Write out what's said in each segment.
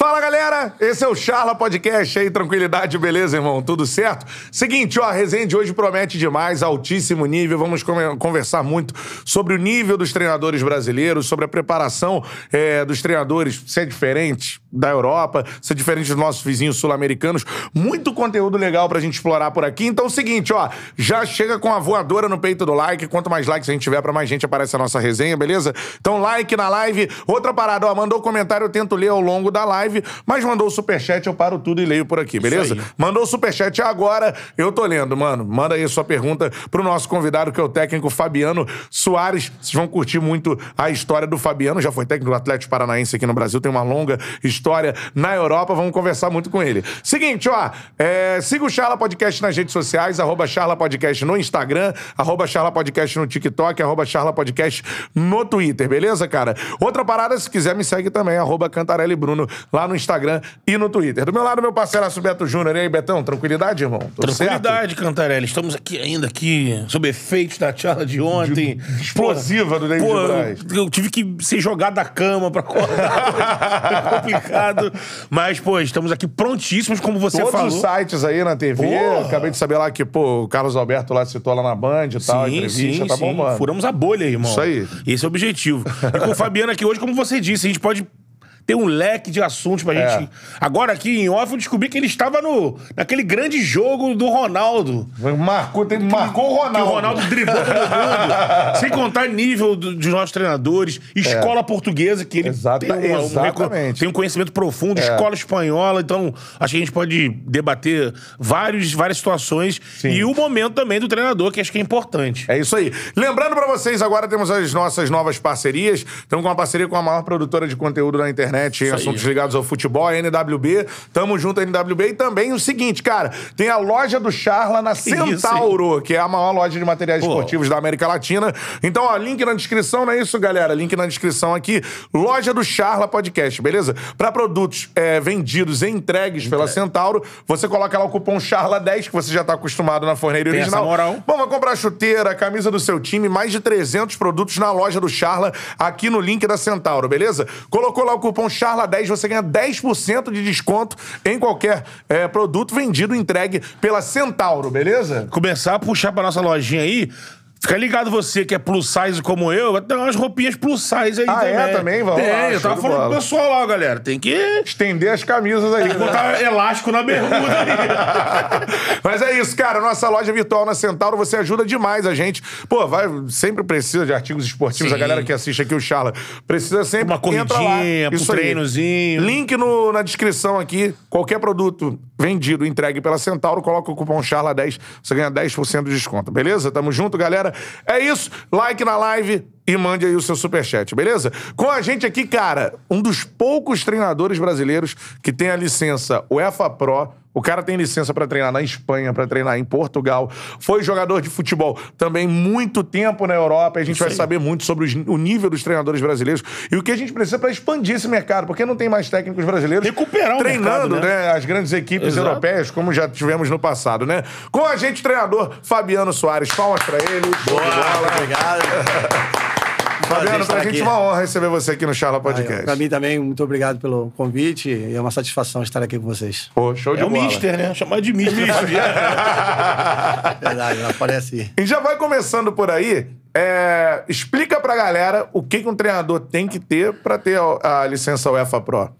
Fala galera, esse é o Charla Podcast aí, tranquilidade, beleza, irmão? Tudo certo? Seguinte, ó, a resenha de hoje promete demais, altíssimo nível. Vamos conversar muito sobre o nível dos treinadores brasileiros, sobre a preparação é, dos treinadores, se é diferente da Europa, se é diferente dos nossos vizinhos sul-americanos. Muito conteúdo legal pra gente explorar por aqui. Então, é o seguinte, ó, já chega com a voadora no peito do like. Quanto mais likes a gente tiver, pra mais gente aparece a nossa resenha, beleza? Então, like na live. Outra parada, ó, mandou comentário, eu tento ler ao longo da live live, mas mandou o superchat, eu paro tudo e leio por aqui, beleza? Mandou o superchat agora, eu tô lendo, mano. Manda aí a sua pergunta pro nosso convidado, que é o técnico Fabiano Soares. Vocês vão curtir muito a história do Fabiano, já foi técnico do Atlético Paranaense aqui no Brasil, tem uma longa história na Europa, vamos conversar muito com ele. Seguinte, ó, é, siga o Charla Podcast nas redes sociais, arroba Charla Podcast no Instagram, arroba Charla Podcast no TikTok, arroba Charla Podcast no Twitter, beleza, cara? Outra parada, se quiser, me segue também, arroba Cantarelli Bruno, lá no Instagram e no Twitter. Do meu lado, meu parceiro Beto Júnior. E aí, Betão, tranquilidade, irmão? Tranquilidade, certo? Cantarelli. Estamos aqui ainda aqui, sob efeitos da charla de ontem. De, explosiva do David Pô, Braz. Eu tive que ser jogado da cama pra acordar. complicado. Mas, pô, estamos aqui prontíssimos, como você Todos falou. Todos os sites aí na TV. Pô. Acabei de saber lá que, pô, o Carlos Alberto lá citou lá na Band e tal, sim, entrevista, sim, tá bom, mano. Furamos a bolha, irmão. Isso aí. Esse é o objetivo. e com o Fabiano aqui hoje, como você disse, a gente pode tem um leque de assuntos pra é. gente. Agora aqui em off eu descobri que ele estava no, naquele grande jogo do Ronaldo. Marcou, tem, marcou o Ronaldo. Que o Ronaldo driblou todo mundo. sem contar nível do, dos nossos treinadores, escola é. portuguesa, que ele Exata, tem, um, exatamente. tem um conhecimento profundo, é. escola espanhola. Então, acho que a gente pode debater vários, várias situações. Sim. E o momento também do treinador, que acho que é importante. É isso aí. Lembrando pra vocês, agora temos as nossas novas parcerias. Estamos com uma parceria com a maior produtora de conteúdo na internet internet assuntos ligados ao futebol, a NWB. Tamo junto, a NWB. E também o seguinte, cara, tem a loja do Charla na Centauro, isso, que é a maior loja de materiais Pô. esportivos da América Latina. Então, ó, link na descrição, não é isso, galera? Link na descrição aqui. Loja do Charla Podcast, beleza? Para produtos é, vendidos e entregues pela Centauro, você coloca lá o cupom CHARLA10, que você já tá acostumado na forneira tem original. Essa moral. Bom, vai comprar chuteira, camisa do seu time, mais de 300 produtos na loja do Charla, aqui no link da Centauro, beleza? Colocou lá o cupom CHARLA10 você ganha 10% de desconto em qualquer é, produto vendido entregue pela Centauro, beleza? Começar a puxar pra nossa lojinha aí. Fica ligado você que é plus size como eu, tem umas roupinhas plus size aí ah, também. é? Também? Vamos tem, lá, eu tava falando pro pessoal lá, galera. Tem que... Estender as camisas aí. Tem que botar elástico na bermuda aí. Mas é isso, cara. Nossa loja virtual na Centauro, você ajuda demais a gente. Pô, vai, sempre precisa de artigos esportivos. Sim. A galera que assiste aqui o Charla precisa sempre... Uma corridinha, um treinozinho. Link no, na descrição aqui. Qualquer produto vendido, entregue pela Centauro, coloca o cupom CHARLA10, você ganha 10% de desconto. Beleza? Tamo junto, galera. É isso. Like na live e mande aí o seu superchat, beleza? Com a gente aqui, cara, um dos poucos treinadores brasileiros que tem a licença UEFA Pro. O cara tem licença para treinar na Espanha, para treinar em Portugal. Foi jogador de futebol também muito tempo na Europa. E a gente Isso vai aí. saber muito sobre o nível dos treinadores brasileiros e o que a gente precisa para expandir esse mercado, porque não tem mais técnicos brasileiros recuperar o treinando, mercado, né? né? as grandes equipes Exato. europeias, como já tivemos no passado, né? Com a gente, treinador Fabiano Soares. Palmas para ele. Boa, obrigado. Fabiano, pra gente é uma honra receber você aqui no Charla Podcast. Ah, pra mim também, muito obrigado pelo convite. E é uma satisfação estar aqui com vocês. Pô, show de é bola. É o Mister, né? Chamar de Mister. Verdade, ela aparece. E já vai começando por aí. É, explica pra galera o que, que um treinador tem que ter pra ter a, a licença UEFA Pro.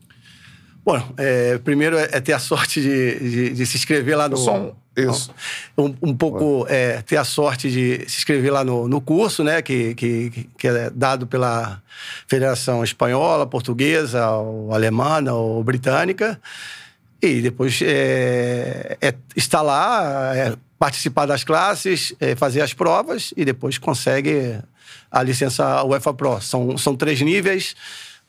Bom, é, primeiro é, é ter a sorte de, de, de se inscrever lá no. Som. Isso. Um, um pouco é, ter a sorte de se inscrever lá no, no curso, né? Que, que, que é dado pela Federação Espanhola, Portuguesa, ou Alemã ou Britânica. E depois é, é estar lá, é, participar das classes, é, fazer as provas e depois consegue a licença UEFA Pro. São, são três níveis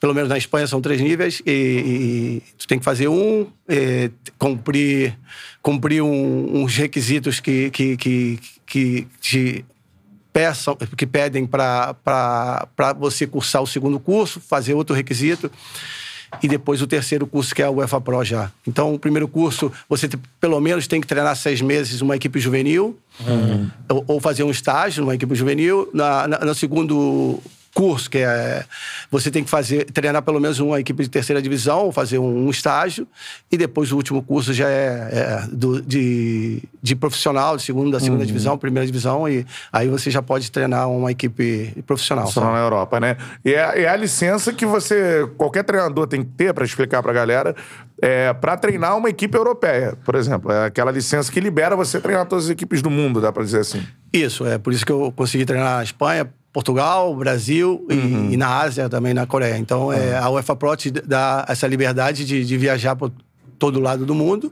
pelo menos na Espanha são três níveis, e, e tu tem que fazer um, e, cumprir, cumprir um, uns requisitos que, que, que, que te peçam, que pedem para você cursar o segundo curso, fazer outro requisito e depois o terceiro curso, que é o UEFA Pro já. Então, o primeiro curso, você te, pelo menos tem que treinar seis meses uma equipe juvenil, uhum. ou, ou, fazer um estágio numa equipe juvenil. Na, na, no segundo cursos, que é você tem que fazer, treinar pelo menos uma equipe de terceira divisão, fazer um, um estágio, e depois o último curso já é, é do, de, de profissional, de segunda, segunda uhum. divisão, primeira divisão, e aí você já pode treinar uma equipe profissional. Profissional na Europa, né? E é, é, a licença que você, qualquer treinador tem que ter, para explicar pra galera, é, para treinar uma equipe europeia, por exemplo. É aquela licença que libera você treinar todas as equipes do mundo, dá para dizer assim. Isso, é por isso que eu consegui treinar na Espanha, Portugal, Brasil uhum. e, e, na Ásia também, na Coreia. Então, é, a UEFA Pro te dá essa liberdade de, de viajar por todo lado do mundo.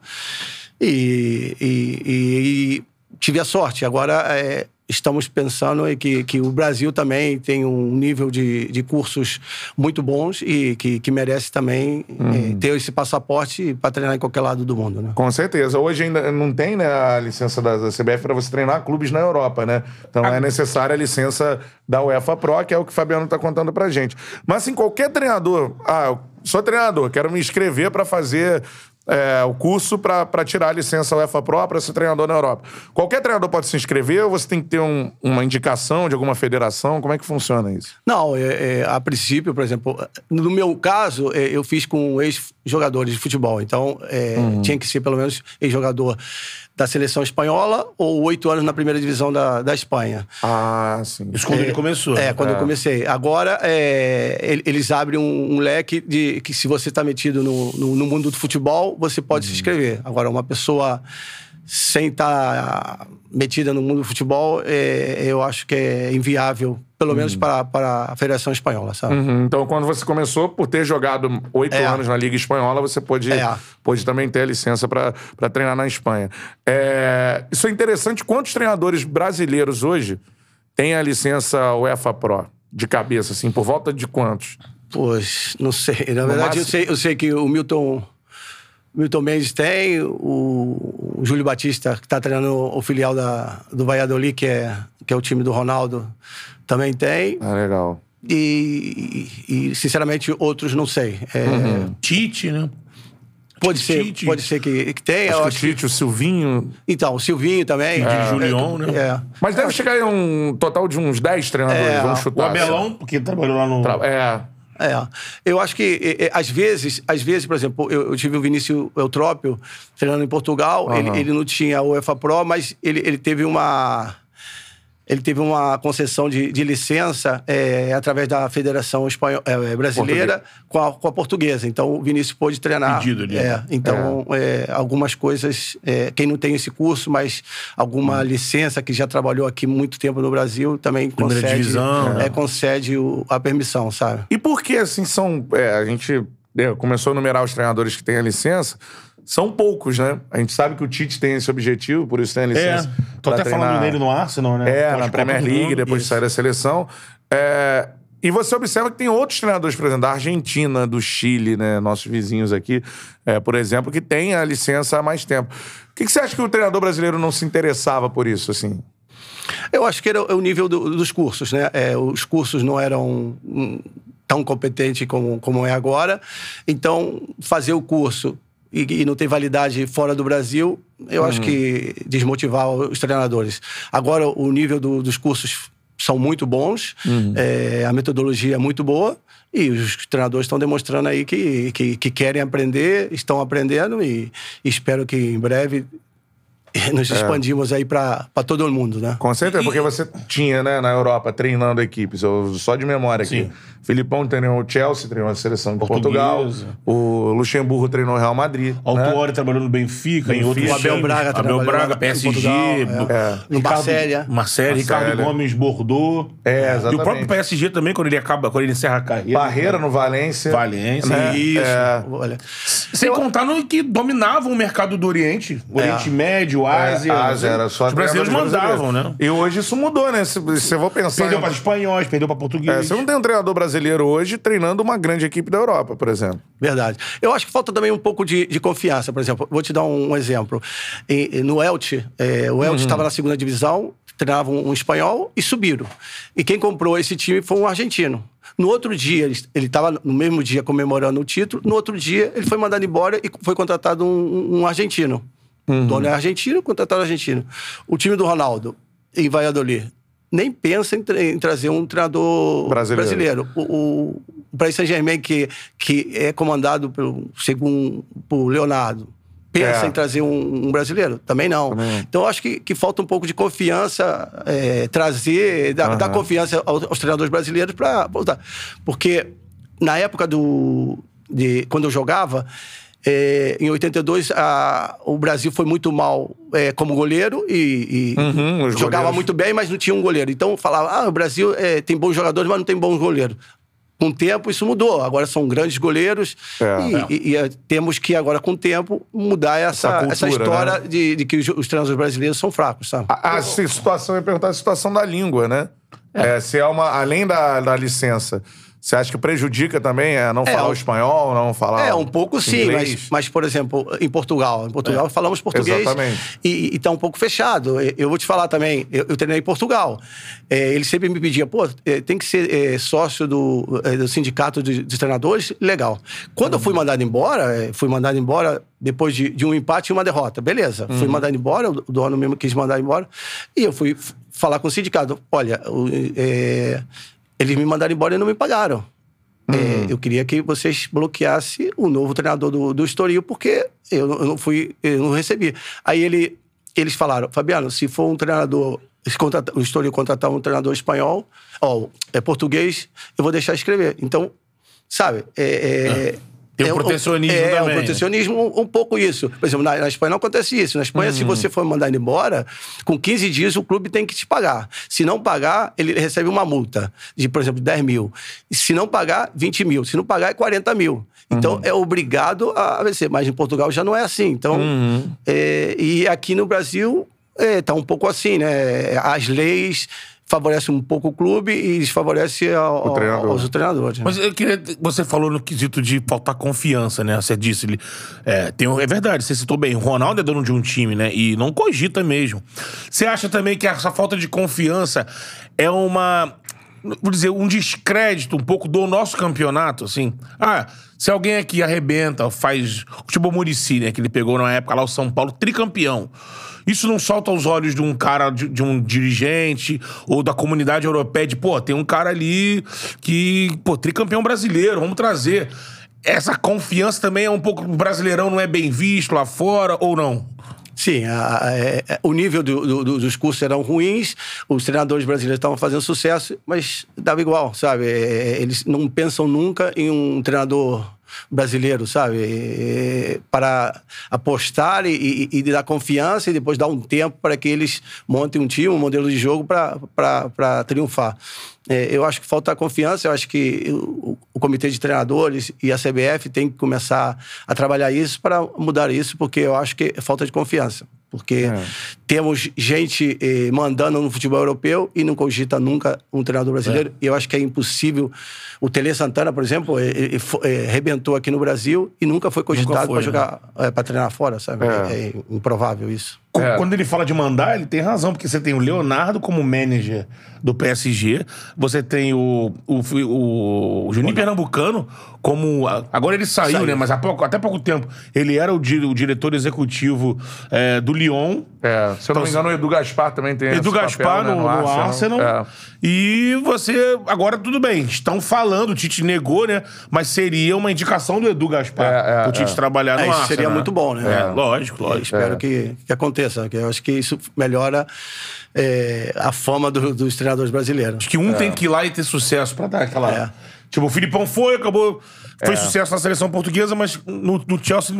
E, e, e tive a sorte. Agora, é, estamos pensando em que, que o Brasil também tem um nível de, de cursos muito bons e que, que merece também uhum. é, ter esse passaporte para treinar em qualquer lado do mundo, né? Com certeza. Hoje ainda não tem né, a licença da, da CBF para você treinar clubes na Europa, né? Então ah. é necessária a licença da UEFA Pro, que é o que o Fabiano está contando para gente. Mas assim, qualquer treinador... Ah, sou treinador, quero me inscrever para fazer é, o curso para tirar a licença UEFA Pro para ser treinador na Europa. Qualquer treinador pode se inscrever ou você tem que ter um, uma indicação de alguma federação? Como é que funciona isso? Não, é, é, a princípio, por exemplo, no meu caso, é, eu fiz com ex-jogadores de futebol. Então, é, uhum. tinha que ser pelo menos ex-jogador da seleção espanhola ou oito anos na primeira divisão da, da Espanha. Ah, sim. Isso quando é, ele começou. É, quando é. eu comecei. Agora, é, eles abrem um, um, leque de que se você está metido no, no, no, mundo do futebol, você pode uhum. se inscrever. Agora, uma pessoa sem estar tá metida no mundo do futebol, é, eu acho que é inviável, pelo menos uhum. para, para a Federação Espanhola, sabe? Uhum. Então, quando você começou, por ter jogado oito é. anos na Liga Espanhola, você pôde, é. pôde também ter a licença para treinar na Espanha. É, isso é interessante. Quantos treinadores brasileiros hoje têm a licença UEFA Pro? De cabeça, assim, por volta de quantos? Pois, não sei. Na verdade, eu, sei, eu sei que o Milton Milton Mendes tem, o, o Júlio Batista, que está treinando o filial da, do Valladolid, que é, que é o time do Ronaldo, também tem. Ah, legal. E, e sinceramente, outros não sei. É... Uhum. Tite, né? Pode ser, Tite. pode ser que, que tenha. Acho, acho que o Tite, que... o Silvinho. Então, o Silvinho também. É. De Julião, né? É. Mas deve chegar aí um total de uns 10 treinadores, é. vamos chutar. O Abelão, porque trabalhou lá no. É. É, eu acho que é, às vezes, às vezes, por exemplo, eu, eu tive o Vinícius Eutrópio treinando em Portugal, uhum. ele, ele não tinha o UEFA Pro, mas ele, ele teve uma ele teve uma concessão de, de licença é, através da Federação Espanhol, é, Brasileira com a, com a, portuguesa. Então, o Vinícius pôde treinar. Pedido ali. É, então, é. é algumas coisas, é, quem não tem esse curso, mas alguma hum. licença que já trabalhou aqui muito tempo no Brasil, também Primeira concede, divisão, né? concede o, a permissão, sabe? E por que, assim, são... a gente começou a numerar os treinadores que têm a licença são poucos, né? A gente sabe que o Tite tem esse objetivo, por isso tem a licença. É, tô até treinar... falando dele no Arsenal, né? É, na Premier League, depois isso. de sair da seleção. É... E você observa que tem outros treinadores, por exemplo, da Argentina, do Chile, né? Nossos vizinhos aqui, é, por exemplo, que têm a licença há mais tempo. O que, que você acha que o treinador brasileiro não se interessava por isso, assim? Eu acho que era o nível do, dos cursos, né? É, os cursos não eram tão competentes como, como é agora. Então, fazer o curso e, e, não tem validade fora do Brasil, eu uhum. acho que desmotivar os treinadores. Agora, o nível do, dos cursos são muito bons, uhum. é, a metodologia é muito boa e os treinadores estão demonstrando aí que, que, que querem aprender, estão aprendendo e, e espero que em breve nos é. expandimos aí para todo mundo, né? Com certeza, porque você tinha, né, na Europa, treinando equipes, eu, só de memória aqui. Sim. Filipão treinou o Chelsea, treinou a seleção de Portugal. O Luxemburgo treinou o Real Madrid. Autuori né? trabalhou no Benfica, Benfica. em outros... O Abel Braga Abel Braga, PSG. Portugal, é. É. No Marcélia. Marcélia, Ricardo Gomes, Bordeaux. É, exatamente. E o próprio PSG também, quando ele acaba, quando ele encerra a carreira. Barreira né? no Valência. Valência. Né? Isso. É. Olha. Sem contar no que dominavam o mercado do Oriente. Oriente é. Médio, Ásia. Ásia, era só... Os brasileiros mandavam, né? E hoje isso mudou, né? Se, se eu vou pensar... Perdeu para espanhóis, perdeu para português. você não tem um treinador brasileiro hoje treinando uma grande equipe da Europa, por exemplo. Verdade. Eu acho que falta também um pouco de, de confiança, por exemplo. Vou te dar um, um exemplo. E, no Elche, é, o Elche estava uhum. na segunda divisão, treinava um, um, espanhol e subiram. E quem comprou esse time foi um argentino. No outro dia, ele estava no mesmo dia comemorando o título, no outro dia ele foi mandado embora e foi contratado um, um argentino. Uhum. O dono é argentino, contratado argentino. O time do Ronaldo, em Valladolid, nem pensa em, tra- em trazer um treinador Brasileiro. brasileiro. O, o, o Paris Saint-Germain, que, que é comandado pelo, segundo, por Leonardo, pensa É. em trazer um, um brasileiro? Também não. Também. Então, acho que, que falta um pouco de confiança, é, trazer, dar, dar Aham. confiança aos, aos treinadores brasileiros para voltar. Porque na época do. De, quando eu jogava, é, em 82, a, o Brasil foi muito mal é, como goleiro e, e Uhum, jogava goleiros. muito bem, mas não tinha um goleiro. Então falava, ah, o Brasil é, tem bons jogadores, mas não tem bons goleiros. Com o tempo, isso mudou. Agora são grandes goleiros É. e, e- e, é, temos que, agora, com o tempo, mudar essa, Essa essa, cultura, história né? de, de que os, os treinadores brasileiros são fracos, sabe? A, a situação, eu ia perguntar a situação da língua, né? É, se é uma. Além da, da licença, você acha que prejudica também é, não É, falar o espanhol, não falar. É, um pouco sim, inglês? mas, mas, por exemplo, em Portugal. Em Portugal falamos português Exatamente. e, e tá um pouco fechado. Eu- vou te falar também, eu, eu treinei em Portugal. É, ele sempre me pedia, pô, é, tem que ser é, sócio do, é, do sindicato de, de treinadores, legal. Quando eu fui mandado embora, é, fui mandado embora depois de, de um empate e uma derrota. Beleza, fui mandado embora, o dono mesmo quis mandar embora. E eu fui falar com o sindicato, olha, é, eles me mandaram embora e não me pagaram. É, eu queria que vocês bloqueassem o novo treinador do, do Estoril, porque eu, não- eu não fui, eu não recebi. Aí ele, eles falaram, Fabiano, se for um treinador, se contratar- o Estoril contratar um treinador espanhol, ó, é português, eu vou deixar escrever. Então, sabe, é, é- Tem um é protecionismo é, também. um protecionismo, um, um pouco isso. Por exemplo, na, na Espanha não acontece isso. Na Espanha, Uhum. se você for mandado embora, com 15 dias o clube tem que te pagar. Se não pagar, ele recebe uma multa de, por exemplo, 10 mil. Se não pagar, 20 mil. Se não pagar, é 40 mil. Então, Uhum. é obrigado a vencer. Mas em Portugal já não é assim. Então, Uhum. é, e aqui no Brasil, está um pouco assim, né? As leis favorecem um pouco o clube e desfavorecem ao- O treinador. aos treinadores. né? Mas eu queria. Você falou no quesito de faltar confiança, né? Você disse. ele- É, tem, é verdade, você citou bem. O Ronaldo é dono de um time, né? E não cogita mesmo. Você acha também que essa falta de confiança é uma. Vou dizer, um descrédito um pouco do nosso campeonato, assim. Ah, se alguém aqui arrebenta, faz. O tipo o Muricy, né? Que ele pegou na época lá o São Paulo, tricampeão. Isso não salta aos olhos de um cara, de, de um dirigente ou da comunidade europeia, de, pô, tem um cara ali que, pô, tricampeão brasileiro, vamos trazer. Essa confiança também é um pouco. O brasileirão não é bem visto lá fora ou não? Sim, a- a- é- é- o nível do- do- do- dos cursos eram ruins, os treinadores brasileiros estavam fazendo sucesso, mas dava igual, sabe? É, Eles não pensam nunca em um treinador brasileiro, sabe? É, Para apostar e, e- e dar confiança e depois dar um tempo para que eles montem um time, um modelo de jogo para triunfar. É, eu acho que falta confiança, eu acho que o, o comitê de treinadores e a CBF tem que começar a trabalhar isso para mudar isso, porque eu acho que é falta de confiança. Porque temos gente eh, mandando no futebol europeu e não cogita nunca um treinador brasileiro. E eu acho que é impossível. O Tele Santana, por exemplo, eh, ele fo- eh, rebentou aqui no Brasil e nunca foi cogitado para né? jogar, para treinar fora, sabe? É. É, é improvável isso. É. Quando ele fala de mandar, ele tem razão, porque você tem o Leonardo como manager do PSG, você tem o, o, o, o Juninho Pernambucano como. Agora ele saiu, Saiu. né? Mas há pouco, até pouco tempo ele era o, di- o diretor executivo é, do Lyon. É, se eu não me engano, o Edu Gaspar também tem Edu esse papel, Gaspar né, no, no Arsenal. É. E você. Agora tudo bem, estão falando, o Tite negou, né? Mas seria uma indicação do Edu Gaspar. É, é, o Tite é. trabalhar no É, isso Arsenal. seria né? muito bom, né? É, lógico, Eu lógico. espero É. que, que aconteça, que eu acho que isso melhora a fama do- dos treinadores brasileiros. Acho que um tem que ir lá e ter sucesso pra dar aquela. É. Tipo, o Filipão foi, acabou. Fez sucesso na seleção portuguesa, mas no, no Chelsea.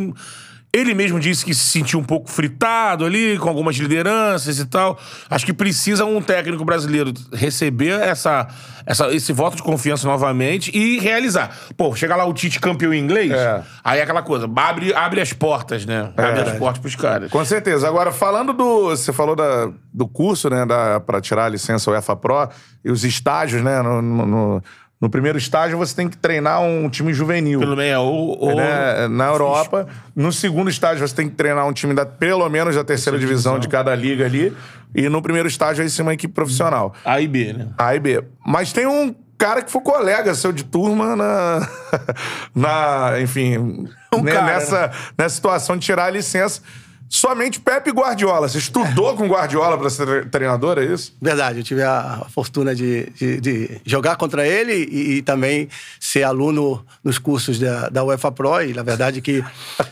Ele mesmo disse que se sentiu um pouco fritado ali, com algumas lideranças e tal. Acho que precisa um técnico brasileiro receber essa, essa, esse voto de confiança novamente e realizar. Pô, chega lá o Tite campeão inglês, É. aí é aquela coisa, abre, abre as portas, né? Abre as portas pros caras. Com certeza. Agora, falando do. Você falou da, do curso, né? Da, pra tirar a licença UEFA Pro e os estágios, né? No, no- no- no primeiro estágio, você tem que treinar um time juvenil. Pelo meio, ou, ou né, na Europa. No segundo estágio, você tem que treinar um time da, pelo menos da terceira divisão, de cada liga ali. E no primeiro estágio, aí sim, uma equipe profissional. A e B, né? A e B. Mas tem um cara que foi colega seu de turma na. na enfim. Um né, cara, nessa, nessa situação de tirar a licença. Somente Pepe Guardiola. Você estudou com Guardiola pra ser tre- treinador, é isso? Verdade, eu tive a fortuna de, de- de jogar contra ele e, e também ser aluno nos cursos da, da UEFA Pro. E na verdade que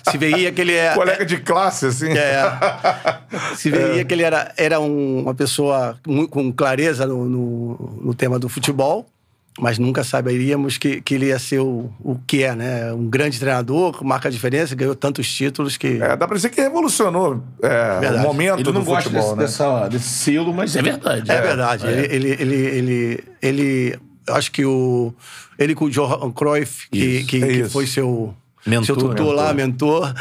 se veia que ele é. Colega de classe, assim. É, se veia que ele era, era um- uma pessoa com clareza no, no, no tema do futebol, mas nunca saberíamos que, que ele ia ser o, o que é, né? Um grande treinador, marca a diferença, ganhou tantos títulos que. É, dá pra dizer que revolucionou é, o momento Ele não do gosta futebol, desse, né? dessa- desse selo, mas é verdade. É, verdade. Ele, ele, ele, ele, ele- eu acho que o ele com o Johan Cruyff, que, Isso, que, é que isso. foi seu, Mentor, seu tutor mentor. lá, mentor,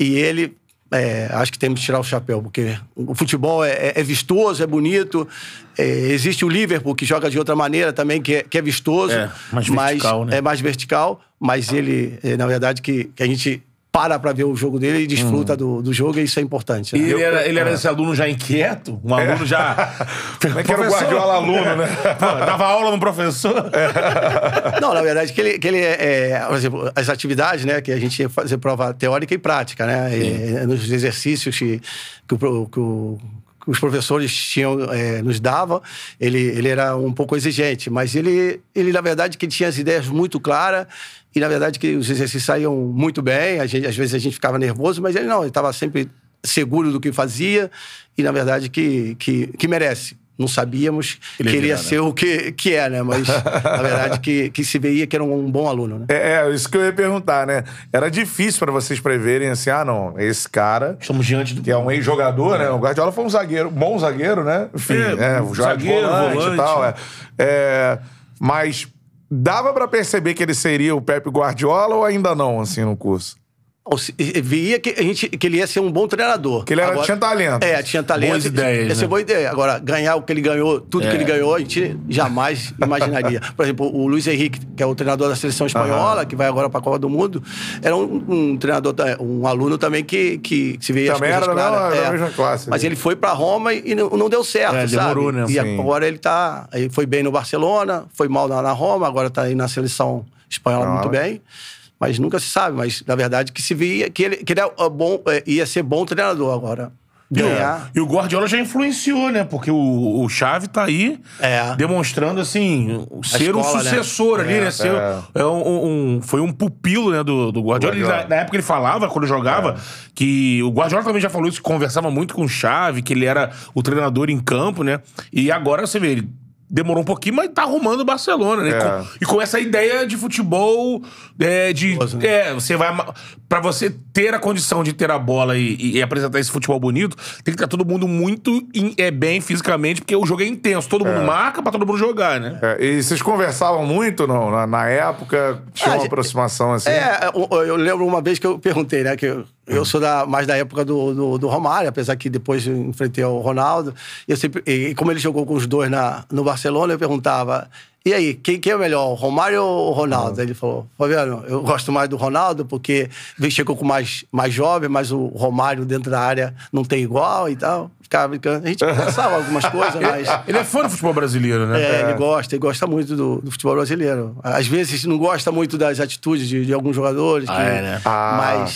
e ele. É, acho que temos que tirar o chapéu, porque o futebol é, é- é vistoso, é bonito. É, existe o Liverpool, que joga de outra maneira também, que é, que é vistoso. É, mais mas vertical, né? É mais vertical, mas ele, é, na verdade, que, que a gente para pra ver o jogo dele e desfruta do, do jogo, e isso é importante. E né? ele era, ele era esse aluno já inquieto, um aluno já. Como é que era o Guardiola aluno, né? Pô, dava aula no professor. Não, na verdade, que ele, que ele é, é, por exemplo, as atividades, né, que a gente ia fazer prova teórica e prática, né, e, nos exercícios que, que, o, que o- que os professores tinham, é, nos davam, ele, ele era um pouco exigente, mas ele, ele, na verdade, que tinha as ideias muito claras e, na verdade, que os exercícios saíam muito bem, a gente, às vezes a gente ficava nervoso, mas ele não, ele estava sempre seguro do que fazia e, na verdade, que, que, que merece. Não sabíamos Ele que é ele ia ser o que, que é, né? Mas, na verdade, que, que se veia que era um bom aluno, né? É, é, isso que eu ia perguntar, né? Era difícil pra vocês preverem assim, ah, não, esse cara, Estamos diante do. que é um ex-jogador, né? O Guardiola foi um zagueiro, bom zagueiro, né? Enfim, É, é, um zagueiro, volante, volante. e tal. É. É, mas dava pra perceber que ele seria o Pepe Guardiola ou ainda não, assim, no curso? Via que, a gente, que ele ia ser um bom treinador. Que ele era- tinha talento. É, tinha talento. Boas ideias, Ia ser né? boa ideia. Agora, ganhar o que ele ganhou, tudo É. que ele ganhou, a gente jamais imaginaria. Por exemplo, o Luiz Henrique, que é o treinador da seleção espanhola, que vai agora para a Copa do Mundo, era um, um treinador, um aluno também que, que se veia Também as coisas era claras. mesma- da mesma classe, Mas né? ele foi para Roma e não, não deu certo, É, sabe? demorou, né? E Sim. agora ele tá. Ele foi bem no Barcelona, foi mal na, na Roma, agora tá aí na seleção espanhola Ah. muito bem. Mas nunca se sabe, mas na verdade que se via que ele, que ele é bom, é, ia ser bom treinador agora. Ganhar. E o Guardiola já influenciou, né? Porque o, o Xavi tá aí É. demonstrando, assim, ser um escola, né? sucessor ali, né? Ser, é. é um, um- foi um pupilo né, do, do Guardiola. Ele, Guardiola. na, na época ele falava, quando jogava, que o Guardiola também já falou isso, que conversava muito com o Xavi, que ele era o treinador em campo, né? E agora você vê, ele demorou um pouquinho, mas tá arrumando o Barcelona, né? É. Com- e com essa ideia de futebol, é, de... né? É, você vai... Pra você ter a condição de ter a bola e, e apresentar esse futebol bonito, tem que estar todo mundo muito in- é, bem fisicamente, porque o jogo é intenso. Todo mundo marca pra todo mundo jogar, né? É, e vocês conversavam muito, não? Na, na época, tinha Ah, uma aproximação assim? É, eu, eu lembro uma vez que eu perguntei, né? Que eu, eu sou da, mais da época do, do, do Romário, apesar que depois eu enfrentei o Ronaldo. E, eu sempre, e como ele jogou com os dois na, no Barcelona, eu perguntava. E aí, quem, quem é melhor, o Romário ou o Ronaldo? Aí Ele falou, Fabiano, eu gosto mais do Ronaldo porque ele chegou com mais, mais jovem, mas o Romário dentro da área não tem igual e tal. Ficava. A gente conversava algumas coisas, mas... Ele é fã do futebol brasileiro, né? É, ele gosta, ele gosta muito do, do futebol brasileiro. Às vezes não gosta muito das atitudes de, de alguns jogadores, Ah, que- é, né? Ah.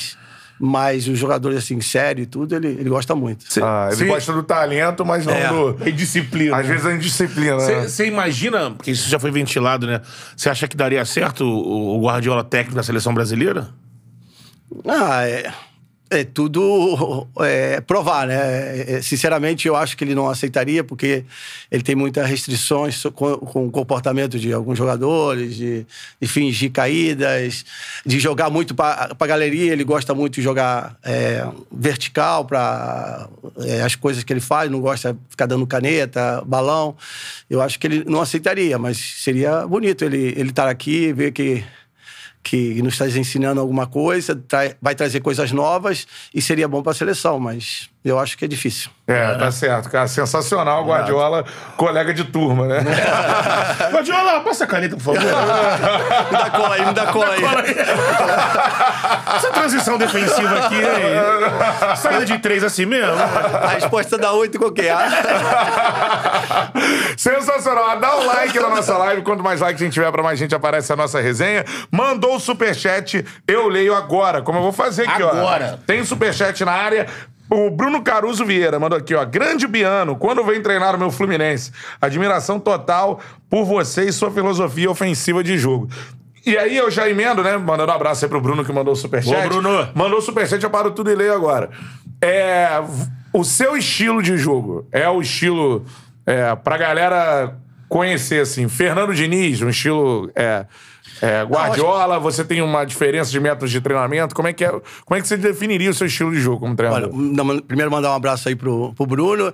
Mas, os jogadores assim, sério e tudo, ele, ele gosta muito. Ah, ele Sim. gosta do talento, mas não É. do. É disciplina. Às vezes é indisciplina, né? Você imagina, porque isso já foi ventilado, né? Você acha que daria certo o, o Guardiola técnico da seleção brasileira? Ah, é, é tudo é, provar, né? É, sinceramente, eu acho que ele não aceitaria, porque ele tem muitas restrições com, com o comportamento de alguns jogadores, de, de fingir caídas, de jogar muito para a galeria. Ele gosta muito de jogar é, vertical para as coisas que ele faz, não gosta de ficar dando caneta, balão. Eu acho que ele não aceitaria, mas seria bonito ele ele estar aqui, ver que que nos está ensinando alguma coisa, vai trazer coisas novas e seria bom para a seleção, mas eu acho que é difícil. É, tá certo, cara. Sensacional, Guardiola, colega de turma, né? Guardiola, passa a caneta, por favor. Me dá cola aí, me dá cola aí. Essa transição defensiva aqui, hein? Saída de três assim mesmo. A resposta dá oito qualquer. Sensacional. Dá um like na nossa live. Quanto mais like a gente tiver, pra mais gente aparece a nossa resenha. Mandou o superchat, eu leio agora. Como eu vou fazer aqui, ó. Agora. Tem superchat na área. O Bruno Caruso Vieira mandou aqui, ó. Grande Biano, quando vem treinar o meu Fluminense? Admiração total por você e sua filosofia ofensiva de jogo. E aí eu já emendo, né? Mandando um abraço aí pro Bruno que mandou o superchat. Ô, Bruno. Mandou o superchat, eu paro tudo e leio agora. É, o seu estilo de jogo é o estilo é, pra galera conhecer, assim, Fernando Diniz, um estilo é, é, Guardiola, você tem uma diferença de métodos de treinamento, como é que, é, como é que você definiria o seu estilo de jogo como treinador? Olha, não, primeiro mandar um abraço aí pro, pro Bruno.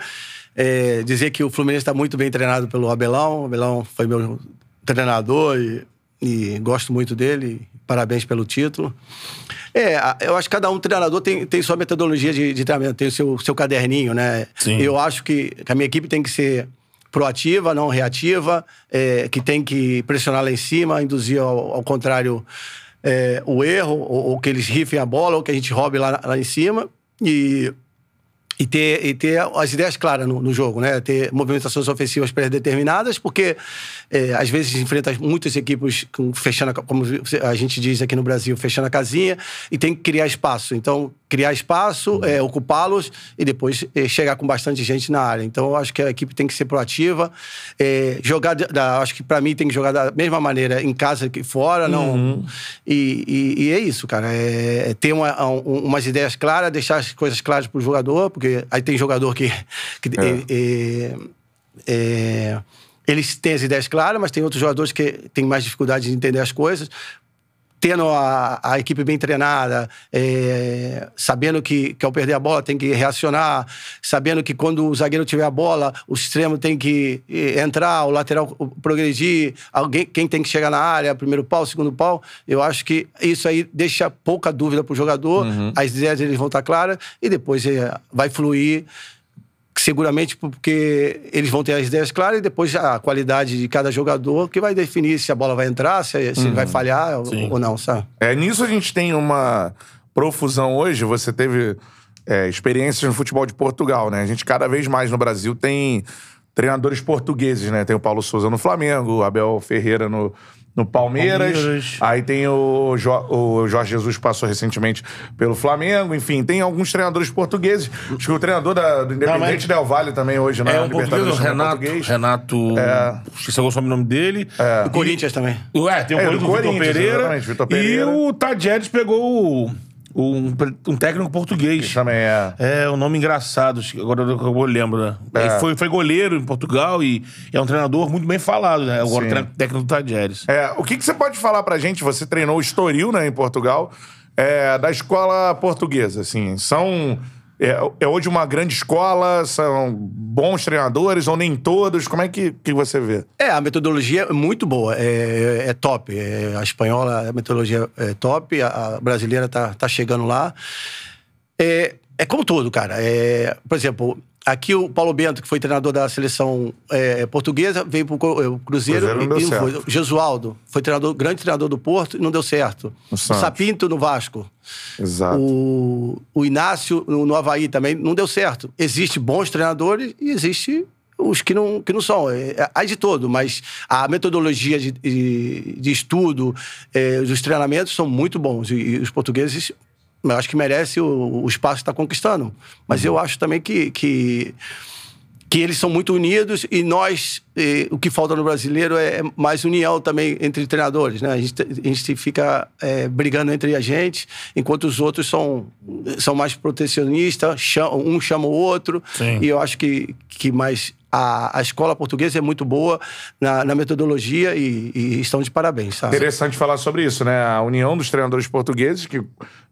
É, dizer que o Fluminense está muito bem treinado pelo Abelão. O Abelão foi meu treinador e, e gosto muito dele. Parabéns pelo título. É, eu acho que cada um treinador tem, tem sua metodologia de, de treinamento, tem o seu, seu caderninho, né? Sim. Eu acho que, que a minha equipe tem que ser proativa, não reativa, é, que tem que pressionar lá em cima, induzir ao, ao contrário é, o erro, ou, ou que eles rifem a bola, ou que a gente roube lá, lá em cima. E e ter, e ter as ideias claras no, no jogo, né? Ter movimentações ofensivas pré-determinadas, porque é, às vezes enfrenta muitas equipes fechando, a como a gente diz aqui no Brasil, fechando a casinha, e tem que criar espaço. Então, criar espaço, é, ocupá-los e depois é, chegar com bastante gente na área. Então, eu acho que a equipe tem que ser proativa, é, jogar, da- acho que para mim tem que jogar da mesma maneira em casa que fora, não. E, e- e é isso, cara. É, é ter uma- um- umas ideias claras, deixar as coisas claras pro jogador, porque aí tem jogador que. que é, é, é, eles têm as ideias claras, mas tem outros jogadores que têm mais dificuldade de entender as coisas. Tendo a, a equipe bem treinada, é, sabendo que, que ao perder a bola tem que reacionar, sabendo que quando o zagueiro tiver a bola, o extremo tem que entrar, o lateral progredir, alguém, quem tem que chegar na área, primeiro pau, segundo pau. Eu acho que isso aí deixa pouca dúvida pro jogador, as ideias deles vão estar claras e depois eh, vai fluir seguramente porque eles vão ter as ideias claras e depois a qualidade de cada jogador que vai definir se a bola vai entrar, se, se ele vai falhar ou- ou não, sabe? É, nisso a gente tem uma profusão hoje. Você teve é, experiências no futebol de Portugal, né? A gente cada vez mais no Brasil tem treinadores portugueses, né? Tem o Paulo Souza no Flamengo, o Abel Ferreira no, no Palmeiras. Palmeiras. Aí tem o, Jo- o Jorge Jesus que passou recentemente pelo Flamengo. Enfim, tem alguns treinadores portugueses. Acho que o treinador da- do Independente Del Valle também hoje na É um português, Libertadores é Renato. português. Renato. É. Esqueci o sobrenome dele. O Corinthians também. É, tem o É, Corinthians, do o Vitor Corinthians, Pereira. Vitor Pereira. E o Tadjeres pegou o- um, um técnico português. Também é. É, um nome engraçado, que agora eu lembro, né? É. Foi, foi goleiro em Portugal e é um treinador muito bem falado, né? Agora Sim. o técnico do Tadjeres. É, o que, que você pode falar pra gente? Você treinou o Estoril, né, em Portugal, é, da escola portuguesa, assim. São... É, é hoje uma grande escola, são bons treinadores ou nem todos? Como é que, que você vê? É, a metodologia é muito boa, é, é top. É, a espanhola, a metodologia é top, a, a brasileira tá, tá chegando lá. É, é como tudo, cara. É, por exemplo, aqui o Paulo Bento, que foi treinador da seleção é, portuguesa, veio pro Cru- o Cruzeiro, Cruzeiro não e, deu foi. Gesualdo foi treinador, grande treinador do Porto e não deu certo. O Santos. Sapinto no Vasco. Exato. O, o Inácio no, no Havaí também não deu certo. Existe bons treinadores e existe os que não, que não são. É, é, há de todo, mas a metodologia de, de, de estudo, é, os treinamentos são muito bons. E, e os portugueses, eu acho que merece o, o espaço que está conquistando. Mas eu acho também que, que que eles são muito unidos e nós, eh, o que falta no brasileiro é mais união também entre treinadores, né? A gente, a gente fica eh, brigando entre a gente, enquanto os outros são, são mais protecionistas, cham- um chama o outro. Sim. E eu acho que, que mais a, a escola portuguesa é muito boa na, na metodologia e, e estão de parabéns, sabe? Interessante falar sobre isso, né? A união dos treinadores portugueses, que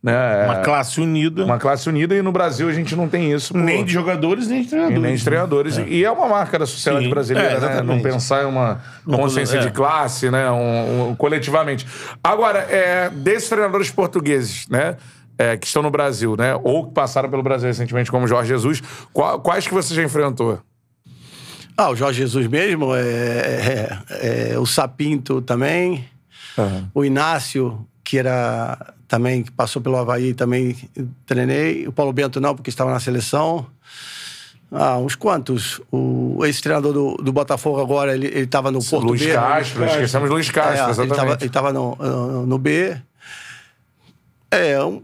né, é Uma classe unida. uma classe unida, e no Brasil a gente não tem isso. pô. Nem de jogadores, nem de E treinadores. nem de treinadores. E é uma marca da sociedade Sim. brasileira, É, né? Não pensar em uma consciência coisa- de é. classe, né? Um, um- coletivamente. Agora, é, desses treinadores portugueses, né? é, que estão no Brasil, né? Ou que passaram pelo Brasil recentemente, como Jorge Jesus, qual- quais que você já enfrentou? Ah, o Jorge Jesus mesmo, é, é- é o Sapinto também, o Inácio, que era também, que passou pelo Havaí, também treinei. O Paulo Bento não, porque estava na seleção. Ah, uns quantos. O ex-treinador do, do Botafogo agora, ele estava no Porto Luiz B. Castro, esquecemos Luiz Castro, É, ele exatamente. estava ele tava no, no B. É, um-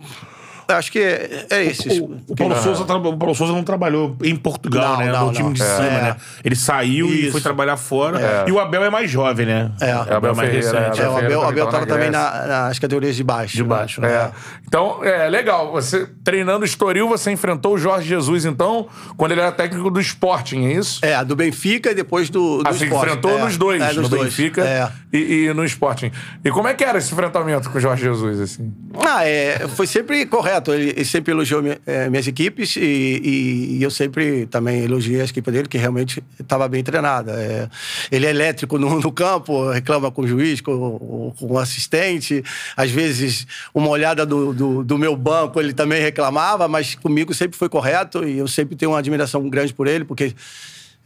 acho que é, é esse. O, o Paulo Souza, tra- o Paulo Souza não trabalhou em Portugal, Não, né? não, no time não. de É. cima, né? Ele saiu e Isso. foi trabalhar fora. E o Abel é mais jovem, né? É. o Abel é mais Ferreira, recente. É, o Abel, o também Abel tava tava na também na- nas categorias de baixo. De baixo, né? É. Então, é legal. Você treinando o Estoril, você enfrentou o Jorge Jesus, então, quando ele era técnico do Sporting, é isso? É, a do Benfica e depois do, do Ah, você Sport. enfrentou É, nos dois, é, nos no dois. Benfica É. e, e no Sporting. E como é que era esse enfrentamento com o Jorge Jesus, assim? Ah, é, foi sempre correto. Ele, ele sempre elogiou mi- eh, minhas equipes e, e- e eu sempre também elogiei a equipe dele, que realmente estava bem treinada. É, ele é elétrico no, no campo, reclama com o juiz, com, com o assistente. Às vezes, uma olhada do, do, do meu banco, ele também reclamava, mas comigo sempre foi correto e eu sempre tenho uma admiração grande por ele, porque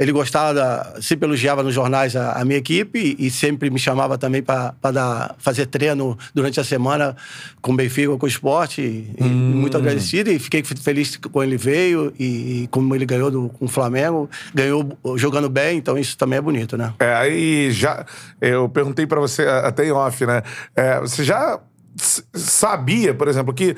ele gostava, da, sempre elogiava nos jornais a, a minha equipe e, e sempre me chamava também para fazer treino durante a semana com o Benfica, com o esporte. E, e muito agradecido e fiquei feliz com ele veio e, e como ele ganhou do, com o Flamengo, ganhou jogando bem, então isso também é bonito, né? É, aí já. Eu perguntei pra você até em off, né? É, você já sabia, por exemplo, que.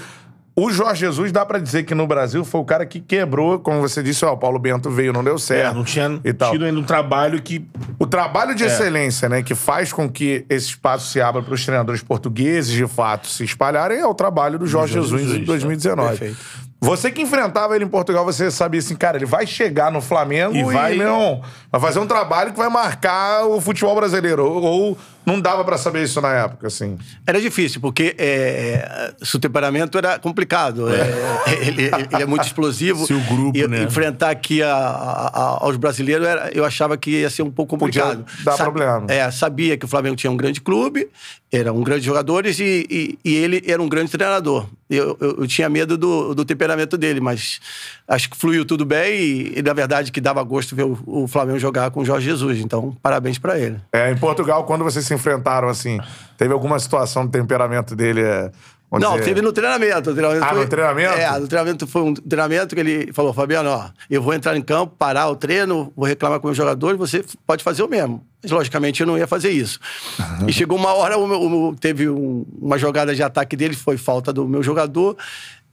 O Jorge Jesus dá pra dizer que no Brasil foi o cara que quebrou, como você disse, ó, o Paulo Bento veio, não deu certo. É, não tinha e tal. tido ainda um trabalho que O trabalho É. de excelência, né, que faz com que esse espaço se abra para os treinadores portugueses, de fato, se espalharem, é o trabalho do Jorge Jorge Jesus em Jesus, 2019. Perfeito. Você que enfrentava ele em Portugal, você sabia assim, cara, ele vai chegar no Flamengo E e, vai- não, vai fazer um trabalho que vai marcar o futebol brasileiro. Ou, ou não dava pra saber isso na época, assim. Era difícil, porque é, seu temperamento era complicado. É, ele, ele é muito explosivo. Seu grupo, e, né? Enfrentar aqui a- a- aos brasileiros, era- eu achava que ia ser um pouco Podia complicado. dar problema. É, sabia que o Flamengo tinha um grande clube, eram grandes jogadores e, e- e ele era um grande treinador. Eu, eu- eu tinha medo do, do temperamento dele, mas acho que fluiu tudo bem e, e, na verdade, que dava gosto ver o, o Flamengo jogar com o Jorge Jesus. Então, parabéns pra ele. É, em Portugal, quando vocês se enfrentaram, assim, teve alguma situação do temperamento dele? É, vamos Não, dizer- teve no treinamento. O treinamento Ah, foi- no treinamento? É, no treinamento foi um treinamento que ele falou, Fabiano, ó, eu vou entrar em campo, parar o treino, vou reclamar com o jogador e você pode fazer o mesmo. Mas, logicamente, eu não ia fazer isso. E chegou uma hora, o meu- o meu- teve um- uma jogada de ataque dele, foi falta do meu jogador.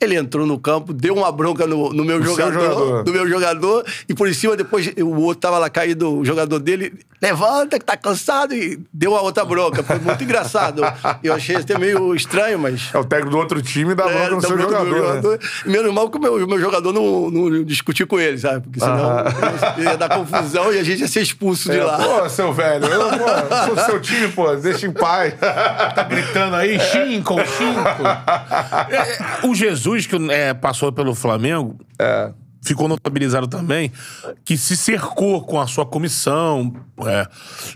Ele entrou no campo, deu uma bronca no, no meu No jogador, jogador. do meu jogador, e por cima, depois o outro tava lá caído, o jogador dele, levanta que tá cansado, e deu a outra bronca. Foi muito engraçado. Eu achei até meio estranho, mas É o técnico do outro time e dá bronca no então, seu meu- jogador. meu né? jogador- Menos mal que o meu, meu jogador não, não discutiu com ele, sabe? Porque senão ia dar confusão e a gente ia ser expulso de É, lá. Pô, seu velho, eu, pô, sou do seu time, pô, deixa em paz. tá gritando aí, Chinco, Chinco. É, é, o Jesus, que é, passou pelo Flamengo, É. ficou notabilizado também, que se cercou com a sua comissão, é,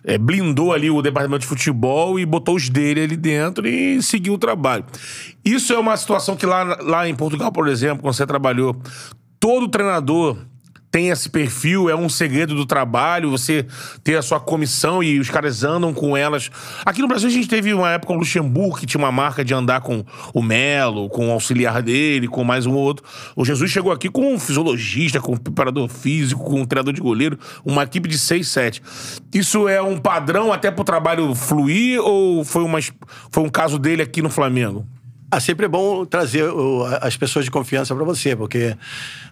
é, blindou ali o departamento de futebol e botou os dele ali dentro e seguiu o trabalho. Isso é uma situação que lá, lá em Portugal, por exemplo, quando você trabalhou, todo treinador tem esse perfil, é um segredo do trabalho, você ter a sua comissão e os caras andam com elas. Aqui no Brasil a gente teve uma época o Luxemburgo que tinha uma marca de andar com o Melo, com o auxiliar dele, com mais um ou outro. O Jesus chegou aqui com um fisiologista, com um preparador físico, com um treinador de goleiro, uma equipe de 6, 7. Isso é um padrão até pro trabalho fluir ou foi, uma, foi um caso dele aqui no Flamengo? Ah, sempre é bom trazer o- as pessoas de confiança pra você, porque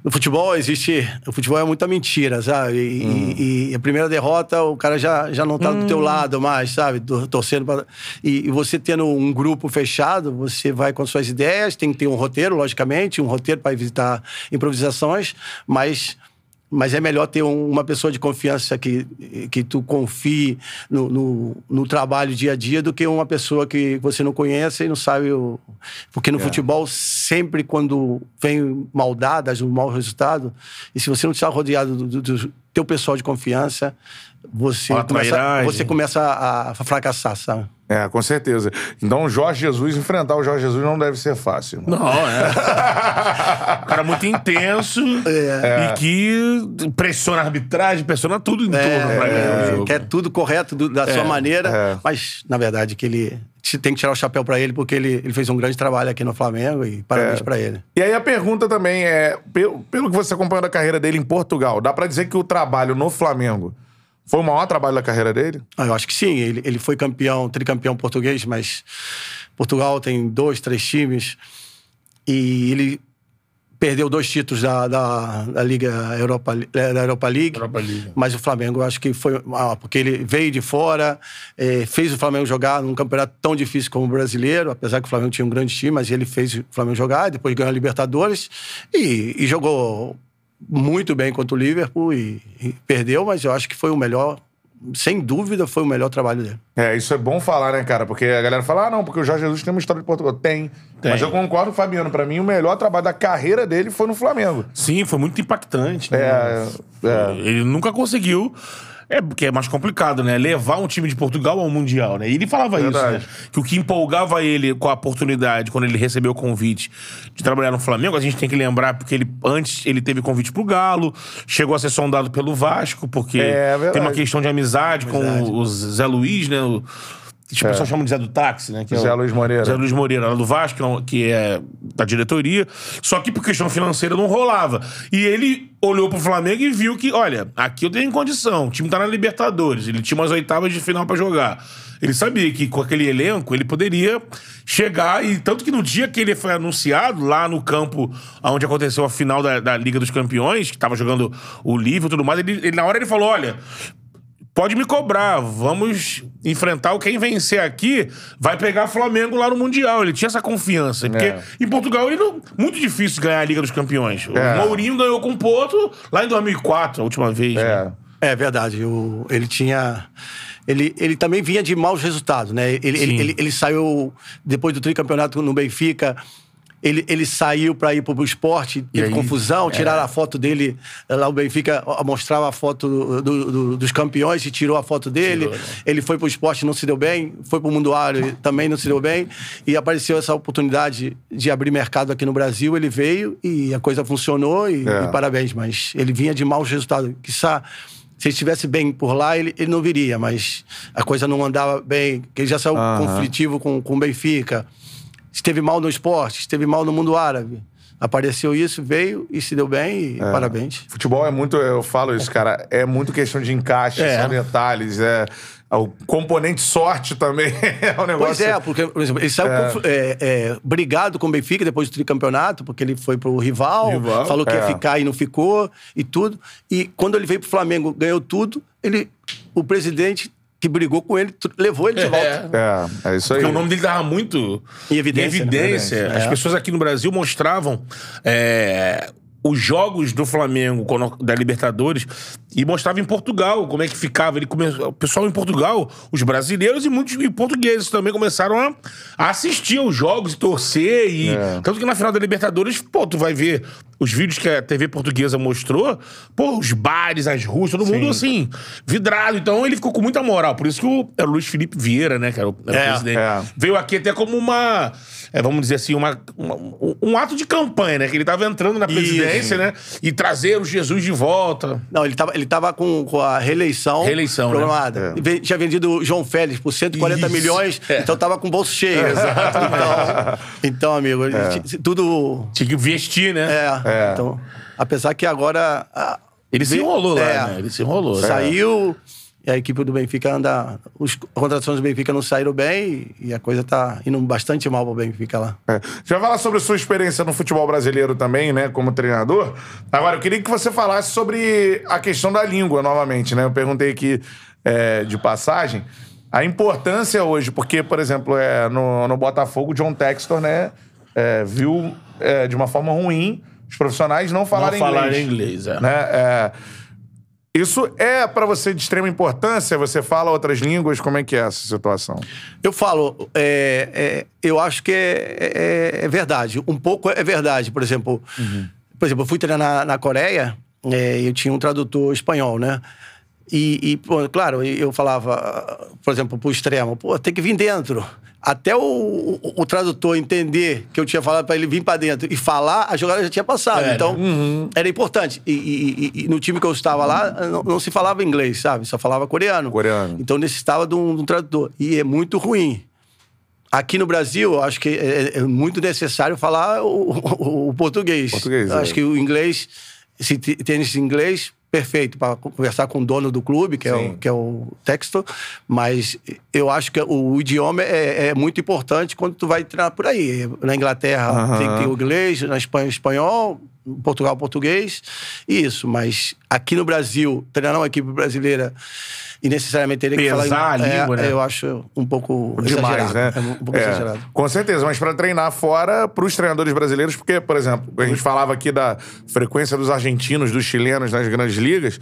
no futebol existe. O futebol é muita mentira, sabe? E, e- e a primeira derrota, o cara já, já não tá do teu lado mais, sabe? Do- Torcendo pra. E, e você tendo um grupo fechado, você vai com suas ideias, tem que ter um roteiro, logicamente, um roteiro para evitar improvisações, mas. Mas é melhor ter um- uma pessoa de confiança que, que tu confie no, no, no trabalho dia a dia do que uma pessoa que você não conhece e não sabe o... Porque no futebol, sempre quando vem maldadas, um mau resultado, e se você não está rodeado do, do, do teu pessoal de confiança, você começa, você começa a, a fracassar, sabe? É, com certeza. Então, o Jorge Jesus, enfrentar o Jorge Jesus não deve ser fácil. irmão. Não, é. um cara muito intenso e que pressiona a arbitragem, pressiona tudo em torno pra o jogo. quer tudo correto do- da sua maneira, é. mas na verdade que ele te- tem que tirar o chapéu pra ele porque ele, ele fez um grande trabalho aqui no Flamengo e parabéns É. pra ele. E aí a pergunta também é, pelo, pelo que você acompanhou da carreira dele em Portugal, dá pra dizer que o trabalho no Flamengo foi o maior trabalho da carreira dele? Ah, eu acho que sim, ele, ele foi campeão, tricampeão português, mas Portugal tem dois, três times e ele perdeu dois títulos da, da, da Liga Europa, eh, da Europa League, Europa League. mas o Flamengo eu acho que foi ah, porque ele veio de fora, eh, fez o Flamengo jogar num campeonato tão difícil como o brasileiro, apesar que o Flamengo tinha um grande time, mas ele fez o Flamengo jogar, depois ganhou a Libertadores e, e jogou muito bem contra o Liverpool e, e perdeu, mas eu acho que foi o melhor, sem dúvida, foi o melhor trabalho dele. É, isso é bom falar, né, cara? Porque a galera fala, ah, não, porque o Jorge Jesus tem uma história de Portugal. Tem. Tem. Mas eu concordo, Fabiano, pra mim o melhor trabalho da carreira dele foi no Flamengo. Sim, foi muito impactante. Né? É, é. Ele nunca conseguiu. É porque é mais complicado, né? Levar um time de Portugal ao Mundial, né? E ele falava Verdade. isso, né? Que o que empolgava ele com a oportunidade, quando ele recebeu o convite de trabalhar no Flamengo, a gente tem que lembrar, porque ele antes ele teve convite pro Galo, chegou a ser sondado pelo Vasco, porque É, tem uma questão de amizade, com o Zé Luiz, né? O, que o pessoal chama de Zé do Táxi, né? Que é Zé o- Luiz Moreira. Zé Luiz Moreira, lá do Vasco, que é- que é da diretoria. Só que por questão financeira não rolava. E ele olhou pro Flamengo e viu que, olha, aqui eu tenho condição. O time tá na Libertadores. Ele tinha umas oitavas de final pra jogar. Ele sabia que com aquele elenco ele poderia chegar e tanto que no dia que ele foi anunciado lá no campo onde aconteceu a final da, da Liga dos Campeões, que tava jogando o Livro e tudo mais, ele, ele- na hora ele falou, olha, pode me cobrar, vamos enfrentar o quem vencer aqui vai pegar Flamengo lá no Mundial. Ele tinha essa confiança, porque É. em Portugal ele não, muito difícil ganhar a Liga dos Campeões. É. O Mourinho ganhou com o Porto lá em 2004, a última vez. né? É. É verdade. O, ele tinha. Ele, ele também vinha de maus resultados, né? Ele, ele, ele, ele saiu, depois do tricampeonato no Benfica, ele, ele saiu para ir pro esporte, teve aí, confusão, tiraram a foto dele. Lá o Benfica mostrava a foto do- do- do- dos campeões e tirou a foto dele. Tirou, né? Ele foi pro esporte, não se deu bem. Foi pro Mundo Árabe, também não se deu bem. E apareceu essa oportunidade de abrir mercado aqui no Brasil. Ele veio e a coisa funcionou e, É. e parabéns. Mas ele vinha de maus resultados. Quiçá, se ele estivesse bem por lá, ele, ele não viria. Mas a coisa não andava bem. Ele já saiu Aham. conflitivo com, com o Benfica. Esteve mal no esporte, esteve mal no mundo árabe. Apareceu isso, veio e se deu bem. E É. parabéns. Futebol é muito, eu falo isso, cara, é muito questão de encaixe, É. são detalhes, é. O componente sorte também é um negócio. Pois é, porque, por exemplo, ele saiu confl- é, é, brigado com o Benfica depois do tricampeonato, porque ele foi pro rival, Rival, falou que é. ia ficar e não ficou, e tudo. E quando ele veio pro Flamengo, ganhou tudo, ele, o presidente que brigou com ele, levou ele de volta. É, é isso aí. Porque o nome dele tava muito Em evidência, em evidência. né? As É. pessoas aqui no Brasil mostravam é, os jogos do Flamengo da Libertadores e mostrava em Portugal como é que ficava. Ele come... O pessoal em Portugal, os brasileiros e muitos portugueses também começaram a, a assistir aos jogos e torcer. E... É. Tanto que na final da Libertadores, pô, tu vai ver os vídeos que a TV portuguesa mostrou, pô, os bares, as ruas, todo mundo assim, vidrado. Então ele ficou com muita moral. Por isso que o, era o Luiz Felipe Vieira, né, que era o, era o É, presidente. é. Veio aqui até como uma, é, vamos dizer assim, uma, uma- um ato de campanha, né? Que ele tava entrando na presidência, né? E trazer o Jesus de volta. Não, ele tava, ele tava com, com a reeleição, Reeleição, né? programada. É. Ve- Tinha vendido o João Félix por 140 Isso. milhões, É. então tava com o bolso cheio. Então, então, amigo, ele t- tudo Tinha que vestir, né? É, É. então. Apesar que agora. ah, Ele se enrolou lá, é, né? Ele se enrolou. Saiu. E a equipe do Benfica anda. Os as contratações do Benfica não saíram bem e a coisa tá indo bastante mal pro Benfica lá. É. Já falar sobre a sua experiência no futebol brasileiro também, né, como treinador. Agora, eu queria que você falasse sobre a questão da língua novamente, né? Eu perguntei aqui é, de passagem a importância hoje, porque, por exemplo, é, no, no Botafogo, o John Textor, né, é, viu é, de uma forma ruim os profissionais não Não falarem falar inglês. inglês, é. né? Isso é pra você de extrema importância? Você fala outras línguas? Como é que é essa situação? Eu falo, é, é, eu acho que é, é- é verdade. Um pouco é verdade. Por exemplo, por exemplo, eu fui treinar na, na Coreia é, e eu tinha um tradutor espanhol, né? E, e, pô, claro, eu falava, por exemplo, pro extremo, pô, tem que vir dentro. Até o, o- o tradutor entender que eu tinha falado para ele vir para dentro e falar, a jogada já tinha passado. É, então, era importante. E, e- e- no time que eu estava lá, não, não se falava inglês, sabe? Só falava coreano. Coreano. Então necessitava de um, de um tradutor. E é muito ruim. Aqui no Brasil, eu acho que é, é muito necessário falar o, o- o português. Português, Eu é. acho que o inglês, se esse inglês, perfeito para conversar com o dono do clube, que é, o, que é o Texto, mas eu acho que o, idioma é, é, muito importante quando tu vai treinar por aí. Na Inglaterra uhum. tem que ter o inglês, na Espanha o espanhol, Portugal português, isso. Mas aqui no Brasil, treinar uma equipe brasileira e necessariamente teria que Pesar falar... a língua, é, né? Eu acho um pouco Demais, exagerado. né? É um pouco É, exagerado. Com certeza, mas para treinar fora, para os treinadores brasileiros, porque, por exemplo, a gente falava aqui da frequência dos argentinos, dos chilenos nas grandes ligas,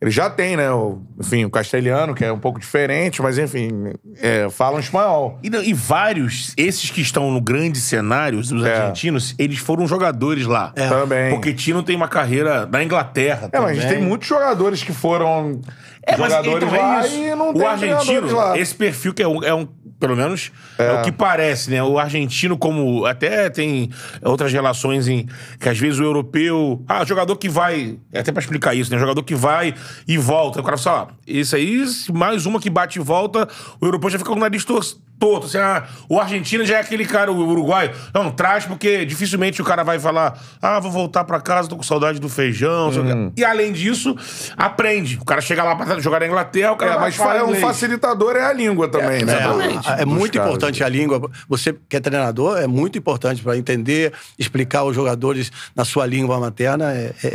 eles já têm, né? O, enfim, o castelhano, que é um pouco diferente, mas enfim, é, falam espanhol. E, não- e vários, esses que estão no grande cenário, os É. argentinos, eles foram jogadores lá. Também. Porque Tino tem uma carreira na Inglaterra. É, mas a gente também. tem muitos jogadores que foram É, mas jogadores então é lá isso. e não o tem argentino, lá. esse perfil que é um, é um- pelo menos é. o que parece, né? O argentino, como até tem outras relações em que às vezes o europeu, ah, jogador que vai, é até pra explicar isso, né? Jogador que vai e volta. O cara fala, isso aí, mais uma que bate e volta, o europeu já fica com o nariz tor- torto. Assim, ah, o argentino já é aquele cara, o uruguaio, não, traz porque dificilmente o cara vai falar, ah, vou voltar pra casa, tô com saudade do feijão. Hum. E além disso, aprende. O cara chega lá pra jogar na Inglaterra, o cara É, mas falar fa- um facilitador é a língua também, né? exatamente. Pra- É muito importante a língua. Você que é treinador, é muito importante para entender, explicar aos jogadores na sua língua materna. É, é-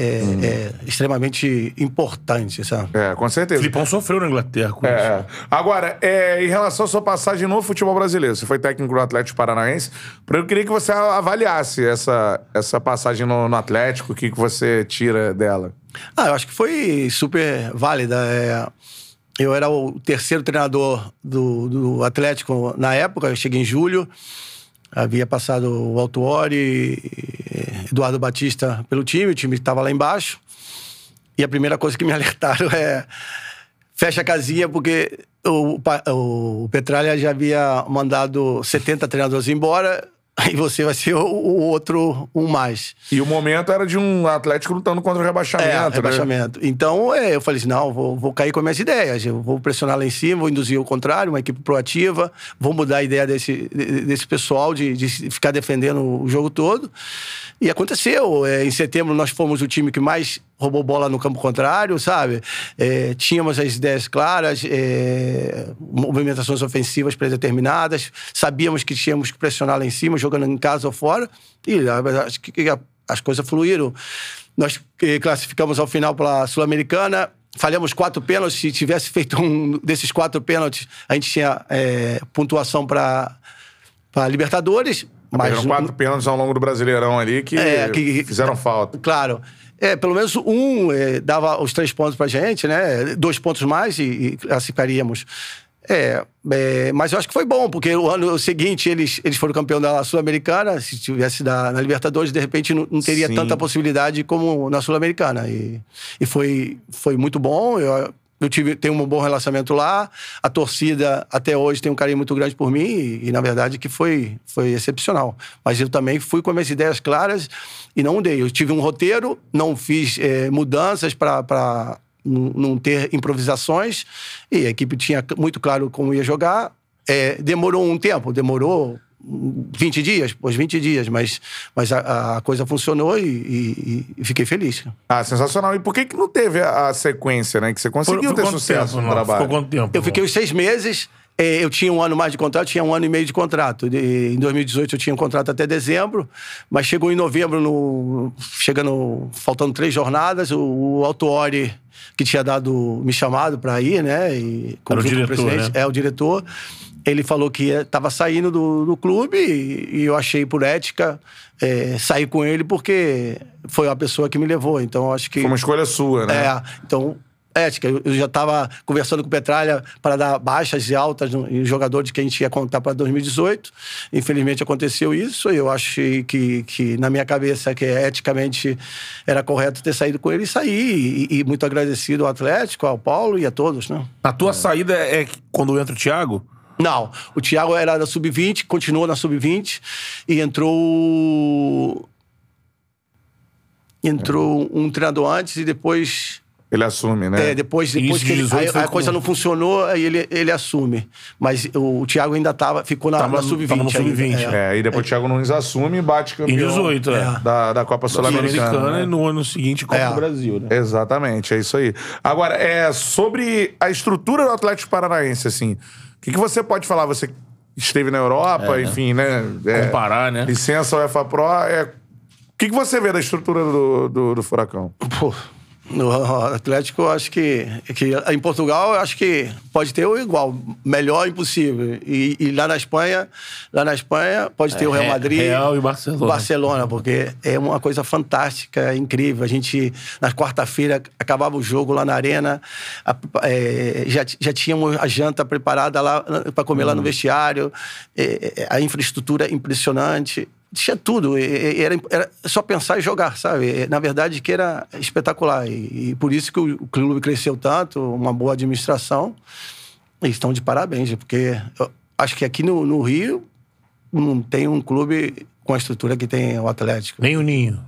é extremamente importante, sabe? É, com certeza. Filipão sofreu na Inglaterra com isso. É. Agora, é, em relação à sua passagem no futebol brasileiro, você foi técnico do Atlético Paranaense. Eu queria que você avaliasse essa, essa passagem no, no Atlético, o que, que você tira dela. Ah, eu acho que foi super válida. É, eu era o terceiro treinador do, do Atlético na época, eu cheguei em julho. Havia passado o Altuori, Eduardo Batista pelo time, o time estava lá embaixo. E a primeira coisa que me alertaram é fecha a casinha, porque o, o Petralha já havia mandado 70 treinadores embora e você vai ser o, o outro um mais. E o momento era de um Atlético lutando contra o rebaixamento. É, né? rebaixamento. Então, é, eu falei assim, não, vou, vou cair com as minhas ideias. Eu vou pressionar lá em cima, vou induzir o contrário, uma equipe proativa, vou mudar a ideia desse, de- desse pessoal de, de ficar defendendo o jogo todo. E aconteceu. É, em setembro, nós fomos o time que mais roubou bola no campo contrário, sabe? É, tínhamos as ideias claras, é, movimentações ofensivas predeterminadas, sabíamos que tínhamos que pressionar lá em cima, jogando em casa ou fora, e acho que a- as coisas fluíram. Nós eh, classificamos ao final para a Sul-Americana, falhamos quatro pênaltis. Se tivesse feito um desses quatro pênaltis, a gente tinha eh, pontuação para Libertadores. Mas Mas quatro pênaltis ao longo do Brasileirão ali que, É, que- fizeram falta. Claro. É, pelo menos um eh, dava os três pontos pra gente, né? Dois pontos mais e, e classificaríamos. É, é, mas eu acho que foi bom, porque o ano seguinte eles, eles foram campeão da Sul-Americana. Se tivesse da, na Libertadores, de repente não, não teria Sim. tanta possibilidade como na Sul-Americana. E, e foi, foi muito bom. Eu, eu tive, tenho um bom relacionamento lá. A torcida, até hoje, tem um carinho muito grande por mim. E, e, na verdade, que foi, foi excepcional. Mas eu também fui com as minhas ideias claras e não mudei. Eu tive um roteiro, não fiz eh, mudanças para não ter improvisações. E a equipe tinha muito claro como ia jogar. É, demorou um tempo, demorou 20 dias, pois 20 dias, mas, mas a, a coisa funcionou e, e- e fiquei feliz. Ah, sensacional. E por que, que não teve a, a sequência, né? Que você conseguiu Ficou ter quanto sucesso tempo, no não? trabalho. Ficou quanto tempo? Eu fiquei os seis meses. eh, Eu tinha um ano mais de contrato, tinha um ano e meio de contrato. Em 2018 eu tinha um contrato até dezembro, mas chegou em novembro, no, chegando, faltando três jornadas, o, o Autuori, que tinha dado me chamado para ir, né? E, Era o diretor, presidente, né? É, o diretor. Ele falou que estava saindo do, do clube e, e eu achei por ética eh, sair com ele porque foi a pessoa que me levou. Então eu acho que. Foi uma escolha sua, né? É, então, ética. Eu eu já estava conversando com o Petralha para dar baixas e altas no- em jogadores que a gente ia contar para 2018. Infelizmente aconteceu isso. e Eu achei que, que, na minha cabeça, que eticamente era correto ter saído com ele e sair. E, e muito agradecido ao Atlético, ao Paulo e a todos, né? A tua saída é quando entra o Thiago? Não, o Thiago era da Sub-20, continuou na Sub-20 e entrou. Entrou um treinador antes e depois. Ele assume, né? É, depois, depois que ele- 18 aí foi a coisa com- não funcionou, aí ele, ele assume. Mas o, o Thiago ainda tava, ficou na, Tava- na sub-20. tava no ainda, sub-20, é. É, e depois o Thiago Nunes assume e bate campeão. Em 18, é. Da, da Copa Sul-Americana. Sul-Americana né? e no ano seguinte Copa É. do Brasil, né? Exatamente, é isso aí. Agora, é sobre a estrutura do Atlético Paranaense, assim. O que, que você pode falar? Você esteve na Europa, enfim, né? É, Comparar, né? Licença UEFA Pro. É... O que, que você vê da estrutura do, do, do Furacão? Pô, no Atlético, eu acho que, que. Em Portugal, eu acho que pode ter o igual. Melhor impossível. E, e lá na Espanha, lá na Espanha, pode ter o Real Re- Madrid. Real e Barcelona. Barcelona, porque é uma coisa fantástica, é incrível. A gente, na quarta-feira, acabava o jogo lá na arena, a- é, já, já tínhamos a janta preparada lá para comer lá no vestiário, é, é, a infraestrutura impressionante. Tinha tudo, era, era só pensar e jogar, sabe? Na verdade, que era espetacular. E, e por isso que o, clube cresceu tanto, uma boa administração. E estão de parabéns, porque acho que aqui no, no Rio não tem um clube com a estrutura que tem o Atlético. Nem o Ninho.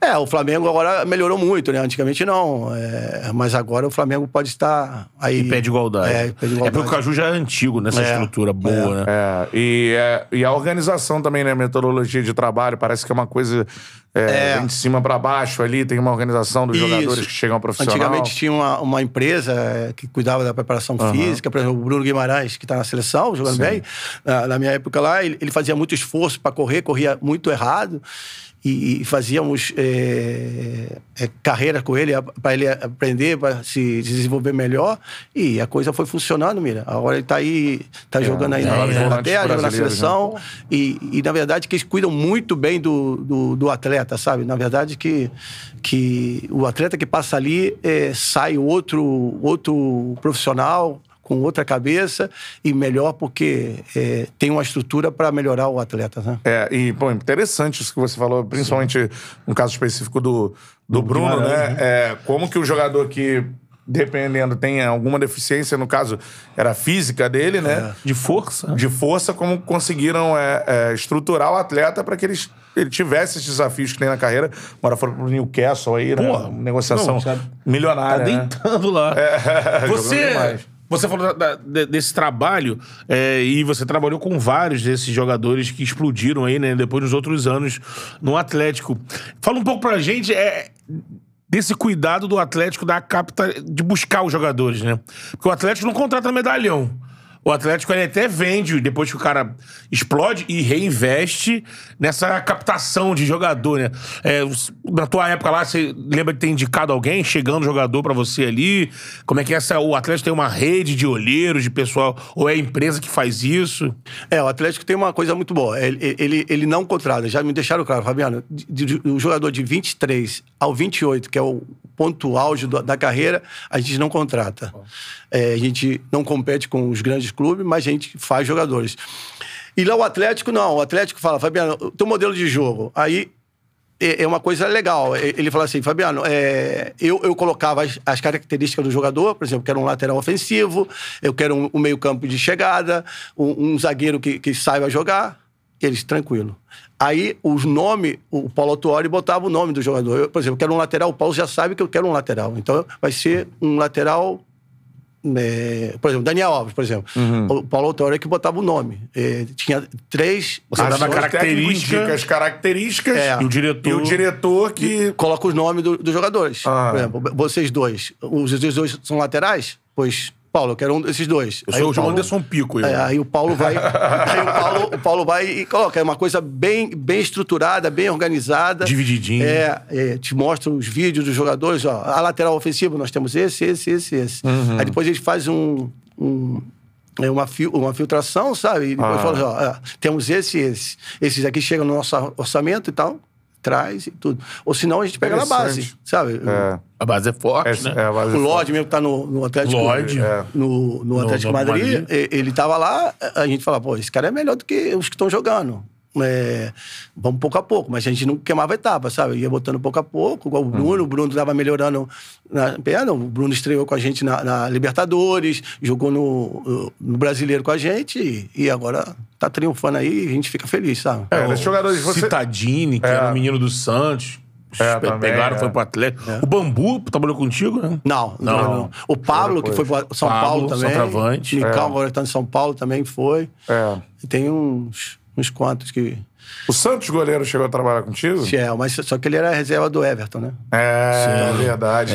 É, o Flamengo agora melhorou muito, né? Antigamente não. É, mas agora o Flamengo pode estar aí. E pé de igualdade. É, pé de É igualdade. porque o Caju já é antigo nessa É. estrutura boa, né? É, e, é, e a organização também, né? A metodologia de trabalho, parece que é uma coisa. É, É. vem de cima pra baixo ali, tem uma organização dos Isso. jogadores que chegam ao profissional. Antigamente tinha uma, uma empresa que cuidava da preparação física, por exemplo, o Bruno Guimarães, que está na seleção, jogando bem. Na, na minha época lá, ele, ele fazia muito esforço para correr, corria muito errado. E, e fazíamos eh, eh, carreira com ele para ele aprender, para se desenvolver melhor. E a coisa foi funcionando, mira. Agora ele está aí, está jogando aí é, na, é, Inglaterra, joga na né? seleção. E, e, na verdade, que eles cuidam muito bem do, do, do atleta, sabe? Na verdade, que, que o atleta que passa ali sai outro, outro profissional com outra cabeça e melhor porque eh, tem uma estrutura para melhorar o atleta, né? É, e, pô, interessante isso que você falou, principalmente no caso específico do, do, Bruno, né? Guimarães, É, como que o jogador que, dependendo, tem alguma deficiência, no caso, era física dele, né? De força. De força, como conseguiram é, é, estruturar o atleta para que eles, ele tivesse esses desafios que tem na carreira. Agora foram pro Newcastle aí, né? Porra, Uma negociação não, tá- Tá milionária. né? deitando lá. jogando você. Você falou da- da- de- desse trabalho é, e você trabalhou com vários desses jogadores que explodiram aí, né? Depois nos outros anos no Atlético. Fala um pouco pra gente é, desse cuidado do Atlético da capta, de buscar os jogadores, né? Porque o Atlético não contrata medalhão. O Atlético ele até vende depois que o cara explode e reinveste nessa captação de jogador, né? É, na tua época lá, você lembra de ter indicado alguém chegando jogador pra você ali? Como é que é essa, o Atlético tem uma rede de olheiros, de pessoal, ou é a empresa que faz isso? É, o Atlético tem uma coisa muito boa. Ele, ele, ele não contrata, já me deixaram claro, Fabiano. O jogador de 23 ao 28, que é o ponto auge da carreira, a gente não contrata. É, a gente não compete com os grandes clubes, mas a gente faz jogadores. E lá o Atlético, não. O Atlético fala, Fabiano, o teu modelo de jogo. Aí é é uma coisa legal. Ele fala assim, Fabiano, é, eu, eu colocava as, as características do jogador, por exemplo, quero um lateral ofensivo, eu quero um, um meio-campo de chegada, um, um zagueiro que, que saiba jogar. Eles, tranquilo. Aí, os nomes, o Paulo Autuori botava o nome do jogador. Eu, por exemplo, eu quero um lateral, o Paulo já sabe que eu quero um lateral. Então, vai ser um lateral é, por exemplo, Daniel Alves, por exemplo. O Paulo Autuori é que botava o nome. É, tinha três Você dava característica- as características É. E o diretor... e o diretor que. coloca os nomes do- dos jogadores. Ah. Por exemplo, vocês dois. Os os dois são laterais? Pois, Paulo, eu quero um desses dois. Eu Aí sou o João Paulo- Anderson Pico. Eu. É, aí o Paulo vai. aí o Paulo, o Paulo vai e coloca. É uma coisa bem, bem estruturada, bem organizada. Divididinho. É, é, te mostra os vídeos dos jogadores, ó. A lateral ofensiva, nós temos esse, esse, esse, esse. Uhum. Aí depois a gente faz um. um é uma, fil- uma filtração, sabe? E depois Ah. fala, ó, é, temos esse e esse. Esses aqui chegam no nosso orçamento e tal, traz e tudo. Ou senão a gente pega na base, sabe? É, A base é forte, é, né? é O Lodge mesmo que tá no, no Atlético. Lodge. É. No, no Atlético no Madrid, Madrid. ele tava lá, a gente fala, pô, esse cara é melhor do que os que estão jogando. É, vamos pouco a pouco, mas a gente não queimava etapa, sabe? Ia botando pouco a pouco, igual o Bruno, o Bruno tava melhorando na perna, o Bruno estreou com a gente na, na Libertadores, jogou no, no Brasileiro com a gente e, e agora tá triunfando aí e a gente fica feliz, sabe? É, desses jogadores, você- Citadini, que É. era o menino do Santos. É, Pegaram, é. foi pro Atlético. O Bambu trabalhou contigo, né? Não, Não. não, não. O Pablo, que foi para São Pablo, Paulo também. centroavante. Nicão, É. agora tá em São Paulo também foi. É. E tem uns, uns quantos que. O Santos goleiro chegou a trabalhar contigo? É, mas só que ele era reserva do Everton, né? É, Sim. verdade.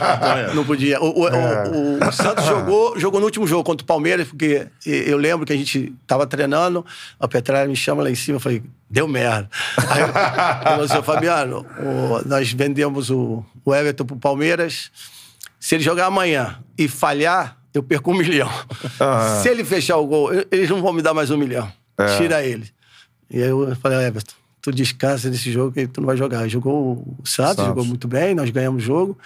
Não podia. O, o- É. o- o Santos jogou, jogou no último jogo contra o Palmeiras, porque eu lembro que a gente tava treinando, a Petralha me chama lá em cima, eu falei, deu merda. Aí eu falei assim, Fabiano, o- nós vendemos o, o Everton pro Palmeiras. Se ele jogar amanhã e falhar, eu perco um milhão. Aham. Se ele fechar o gol, eles não vão me dar mais um milhão. É. Tira ele. E aí eu falei, Everton, tu descansa desse jogo que tu não vai jogar. Aí Jogou o Santos, Santos. jogou muito bem, nós ganhamos o jogo.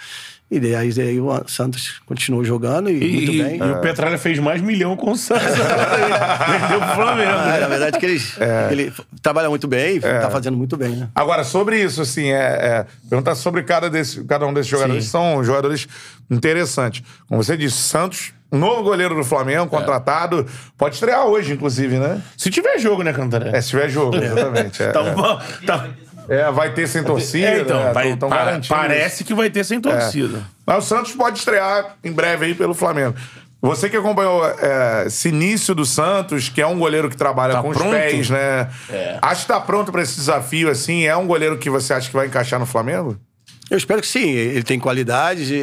E daí, aí o Santos continuou jogando e, E, muito e- bem. e o Petralha fez mais milhão com o Santos. Vendeu pro Flamengo. Ah, na verdade, que eles, ele trabalha muito bem, tá fazendo muito bem, né? Agora, sobre isso, assim, é, é, perguntar sobre cada, desse, cada um desses jogadores. Sim. São jogadores interessantes. Como você disse, Santos, novo goleiro do Flamengo, contratado. Pode estrear hoje, inclusive, né? Se tiver jogo, né, Cantaré? É, se tiver jogo, exatamente. É, Tá é. bom. Tá. É, vai ter sem torcida. É, então, né? vai- Tão- tão pa- garantindo isso. parece que vai ter sem torcida. Mas o Santos pode estrear em breve aí pelo Flamengo. Você que acompanhou é, esse início do Santos, que é um goleiro que trabalha Tá com pronto? os pés, né? É. Acha que tá pronto pra esse desafio, assim? É um goleiro que você acha que vai encaixar no Flamengo? Eu espero que sim. Ele tem qualidade,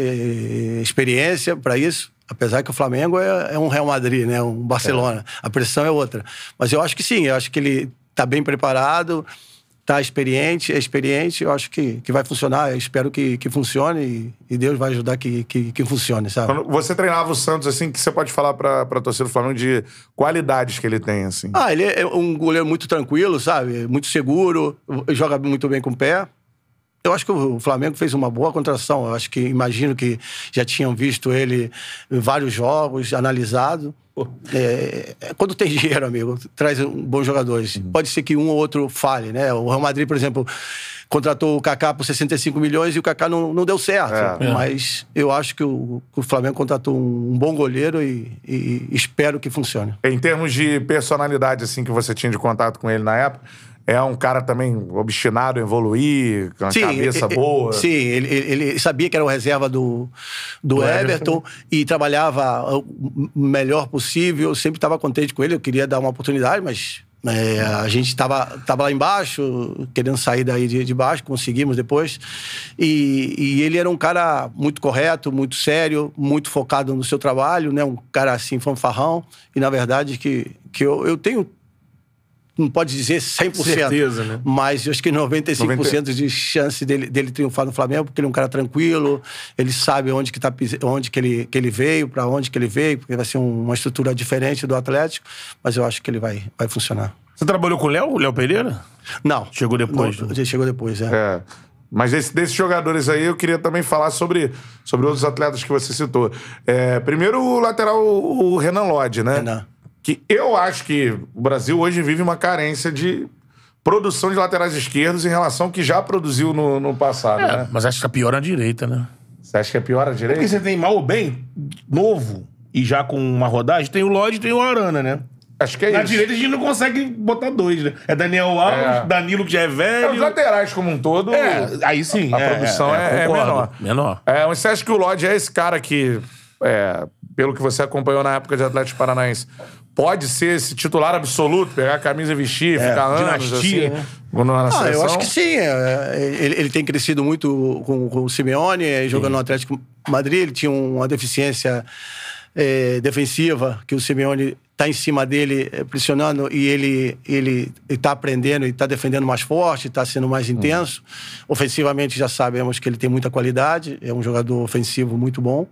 experiência para isso. Apesar que o Flamengo é, é um Real Madrid, né? Um Barcelona. A pressão é outra. Mas eu acho que sim. Eu acho que ele está bem preparado, está experiente, é experiente. Eu acho que, que vai funcionar. Eu espero que, que funcione e, e Deus vai ajudar que, que, que funcione, sabe? Quando você treinava o Santos, assim, que você pode falar pra, pra torcida do Flamengo de qualidades que ele tem, assim? Ah, ele é um goleiro muito tranquilo, sabe? Muito seguro, joga muito bem com o pé. Eu acho que o Flamengo fez uma boa contratação. Eu acho que imagino que já tinham visto ele em vários jogos, analisado. É, é, quando tem dinheiro, amigo, traz bons jogadores. Pode ser que um ou outro falhe, né? O Real Madrid, por exemplo, contratou o Kaká por 65 milhões e o Kaká não, não deu certo. É. Mas eu acho que o, o Flamengo contratou um, bom goleiro e, e espero que funcione. Em termos de personalidade, assim, que você tinha de contato com ele na época, é um cara também obstinado em evoluir, com a cabeça e- e- boa. Sim, ele, ele- ele sabia que era o reserva do, do, Do Everton, Everton. e trabalhava o melhor possível. Eu sempre estava contente com ele, eu queria dar uma oportunidade, mas é, a gente estava tava lá embaixo, querendo sair daí de, de baixo, conseguimos depois. E, e ele era um cara muito correto, muito sério, muito focado no seu trabalho, né? um cara assim, fanfarrão. E na verdade que, que eu, eu tenho. Não pode dizer 100%. Certeza, né? Mas eu acho que 95% de chance dele, dele triunfar no Flamengo, porque ele é um cara tranquilo, ele sabe onde que, tá, onde que, ele, que ele veio, para onde que ele veio, porque vai ser um- uma estrutura diferente do Atlético, mas eu acho que ele vai, vai funcionar. Você trabalhou com o Léo? O Léo Pereira? Não. Chegou depois, Não, né? ele chegou depois, é. É. Mas desse- desses jogadores aí, eu queria também falar sobre, sobre outros atletas que você citou. É, primeiro, o lateral, o Renan Lodge, né? Renan. Que eu acho que o Brasil hoje vive uma carência de produção de laterais esquerdos em relação ao que já produziu no, no passado, É, né? mas acho que a pior na direita, né? Você acha que é pior a Porque direita? você tem mal ou bem, novo, e já com uma rodagem, tem o Lodge e tem o Arana, né? Acho que é Na isso. direita a gente não consegue botar dois, né? É Daniel Alves, É. Danilo que já é É, os velho. laterais como um todo. É, aí sim. A é, produção é- é concordo. menor. Menor. É, mas você acha que o Lodge é esse cara que, é, pelo que você acompanhou na época de Atlético Paranaense, pode ser esse titular absoluto, pegar a camisa e vestir, É, ficar anos dinastia, assim, né? na Ah, eu acho que sim. é, Ele, ele tem crescido muito com, com o Simeone, é, jogando no Atlético Madrid. Ele tinha uma deficiência é, defensiva que o Simeone está em cima dele, é, pressionando, e ele ele está aprendendo e está defendendo mais forte, está sendo mais intenso. Ofensivamente, já sabemos que ele tem muita qualidade, é um jogador ofensivo muito bom.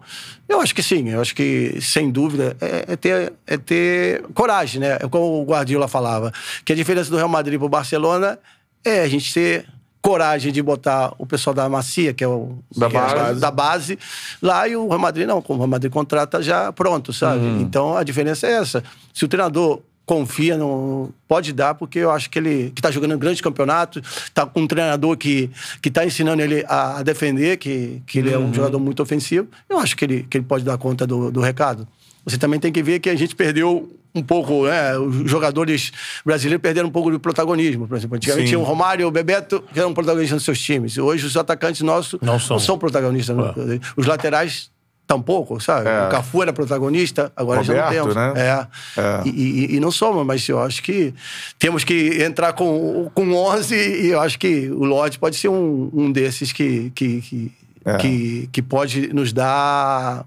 Eu acho que sim, eu acho que, sem dúvida, é, é ter, é ter coragem, né? É como o Guardiola falava, que a diferença do Real Madrid para o Barcelona é a gente ter coragem de botar o pessoal da Macia, que é o Da é base. da base, lá e o Real Madrid não, o Real Madrid contrata já pronto, sabe? Uhum. Então a diferença é essa. Se o treinador confia, no, pode dar, porque eu acho que ele que tá jogando um grande campeonato, tá com um treinador que, que tá ensinando ele a, defender, que, que ele é Uhum. um jogador muito ofensivo, eu acho que ele, que ele pode dar conta do, do recado. Você também tem que ver que a gente perdeu um pouco, né? Os jogadores brasileiros perderam um pouco de protagonismo. Por exemplo, antigamente Sim. tinha o Romário e o Bebeto que eram protagonistas nos seus times. Hoje os atacantes nossos Não são. protagonistas. no- Os laterais tampouco, sabe? É. O Cafu era protagonista, agora já não Roberto, temos. né? É. É. E, e- e não somos, mas eu acho que temos que entrar com, com 11 e eu acho que o Lodge pode ser um, um desses que, que, que, É. que, que pode nos dar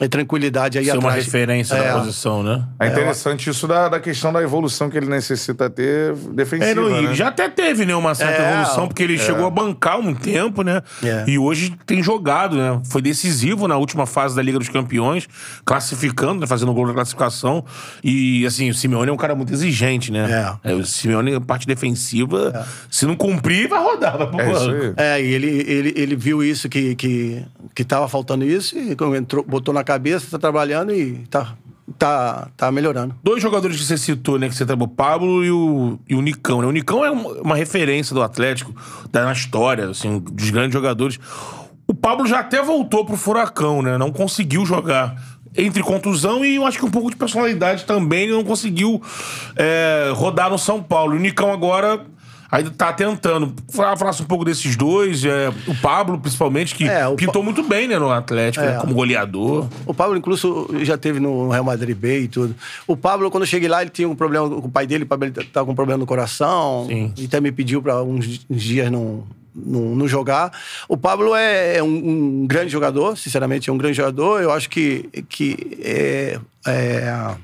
é, tranquilidade aí Ser uma atrás. referência É. na posição, né? É interessante isso da, da questão da evolução que ele necessita ter defensiva, É, não, e né? já até teve, né, uma certa É, evolução, porque ele chegou a bancar um tempo, né? É. E hoje tem jogado, né? Foi decisivo na última fase da Liga dos Campeões, classificando, né, fazendo gol na classificação. E, assim, o Simeone é um cara muito exigente, né? É. o Simeone, a parte defensiva, se não cumprir, vai rodar, vai pro É isso banco. aí. É, e ele, ele, ele viu isso, que, que, que tava faltando isso, e quando entrou, botou na cabeça, tá trabalhando e tá, tá, tá melhorando. Dois jogadores que você citou, né? Que você trabalhou, o Pablo e o, e o Nicão, né? O Nicão é um- uma referência do Atlético, da, na história, assim, dos grandes jogadores. O Pablo já até voltou pro Furacão, né? Não conseguiu jogar. Entre contusão e eu acho que um pouco de personalidade também, não conseguiu é, rodar no São Paulo. O Nicão agora ainda tá tentando. Fala- Falasse um pouco desses dois, é, o Pablo, principalmente, que É, pintou muito bem né, no Atlético, É. né, como goleador. O Pablo, incluso, já teve no Real Madrid B e tudo. O Pablo, quando eu cheguei lá, ele tinha um problema com o pai dele, o pai dele tava com um problema no coração. Sim. E até me pediu para uns uns dias não, não, não jogar. O Pablo é, é um, um grande jogador, sinceramente, é um grande jogador. Eu acho que, que é, é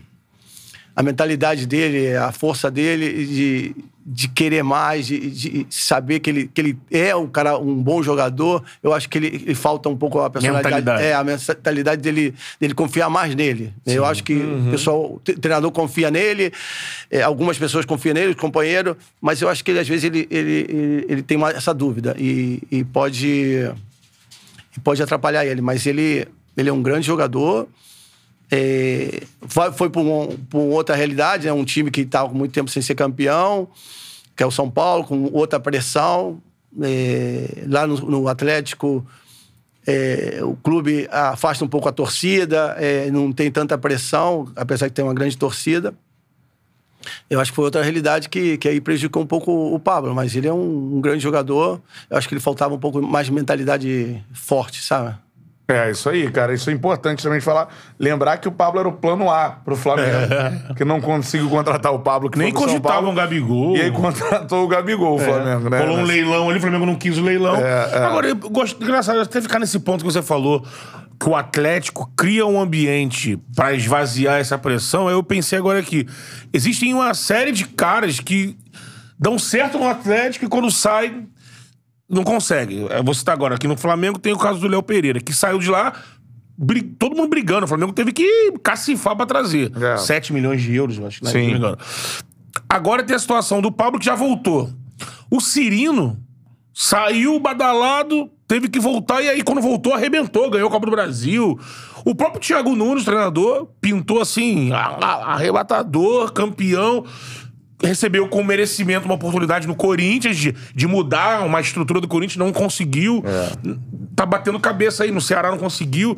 a- mentalidade dele, a força dele de, de querer mais, de, de saber que ele, que ele é um cara, um bom jogador. Eu acho que ele, ele falta um pouco a personalidade. Mentalidade. É, a mentalidade dele, dele confiar mais nele. Eu acho que o pessoal, o tre- treinador confia nele, é, algumas pessoas confiam nele, os companheiros, mas eu acho que ele, às vezes ele, ele, ele, ele tem uma- essa dúvida e, e pode, pode atrapalhar ele. Mas ele, ele é um grande jogador. É, foi para um, outra realidade, né? um time que estava muito tempo sem ser campeão, que é o São Paulo, com outra pressão. É, lá no, no Atlético, é, o clube afasta um pouco a torcida, é, não tem tanta pressão, apesar de ter uma grande torcida. Eu acho que foi outra realidade que, que aí prejudicou um pouco o Pablo, mas ele é um, um grande jogador. Eu acho que ele faltava um pouco mais de mentalidade forte, sabe? É, isso aí, cara. Isso é importante também de falar. Lembrar que o Pablo era o plano A pro Flamengo. Que não conseguiu contratar o Pablo, que Nem cogitavam Paulo. o Gabigol. E aí contratou o Gabigol, o Flamengo, né? Rolou um leilão ali, o Flamengo não quis o leilão. É, é. Agora, eu gosto, engraçado, até ficar nesse ponto que você falou, que o Atlético cria um ambiente pra esvaziar essa pressão. Aí eu pensei agora aqui: existem uma série de caras que dão certo no Atlético e quando saem, não conseguem. Eu vou citar agora, aqui no Flamengo tem o caso do Léo Pereira, que saiu de lá. bri- Todo mundo brigando, o Flamengo teve que cacifar pra trazer. É. 7 milhões de euros, eu acho, né? Sim. Se não me engano. Agora tem a situação do Pablo que já voltou. O Cirino saiu badalado, teve que voltar e aí quando voltou arrebentou, ganhou a Copa do Brasil. O próprio Thiago Nunes, treinador, pintou assim, arrebatador, campeão. Recebeu com merecimento uma oportunidade no Corinthians de, de mudar uma estrutura do Corinthians, não conseguiu. Tá batendo cabeça aí, no Ceará não conseguiu.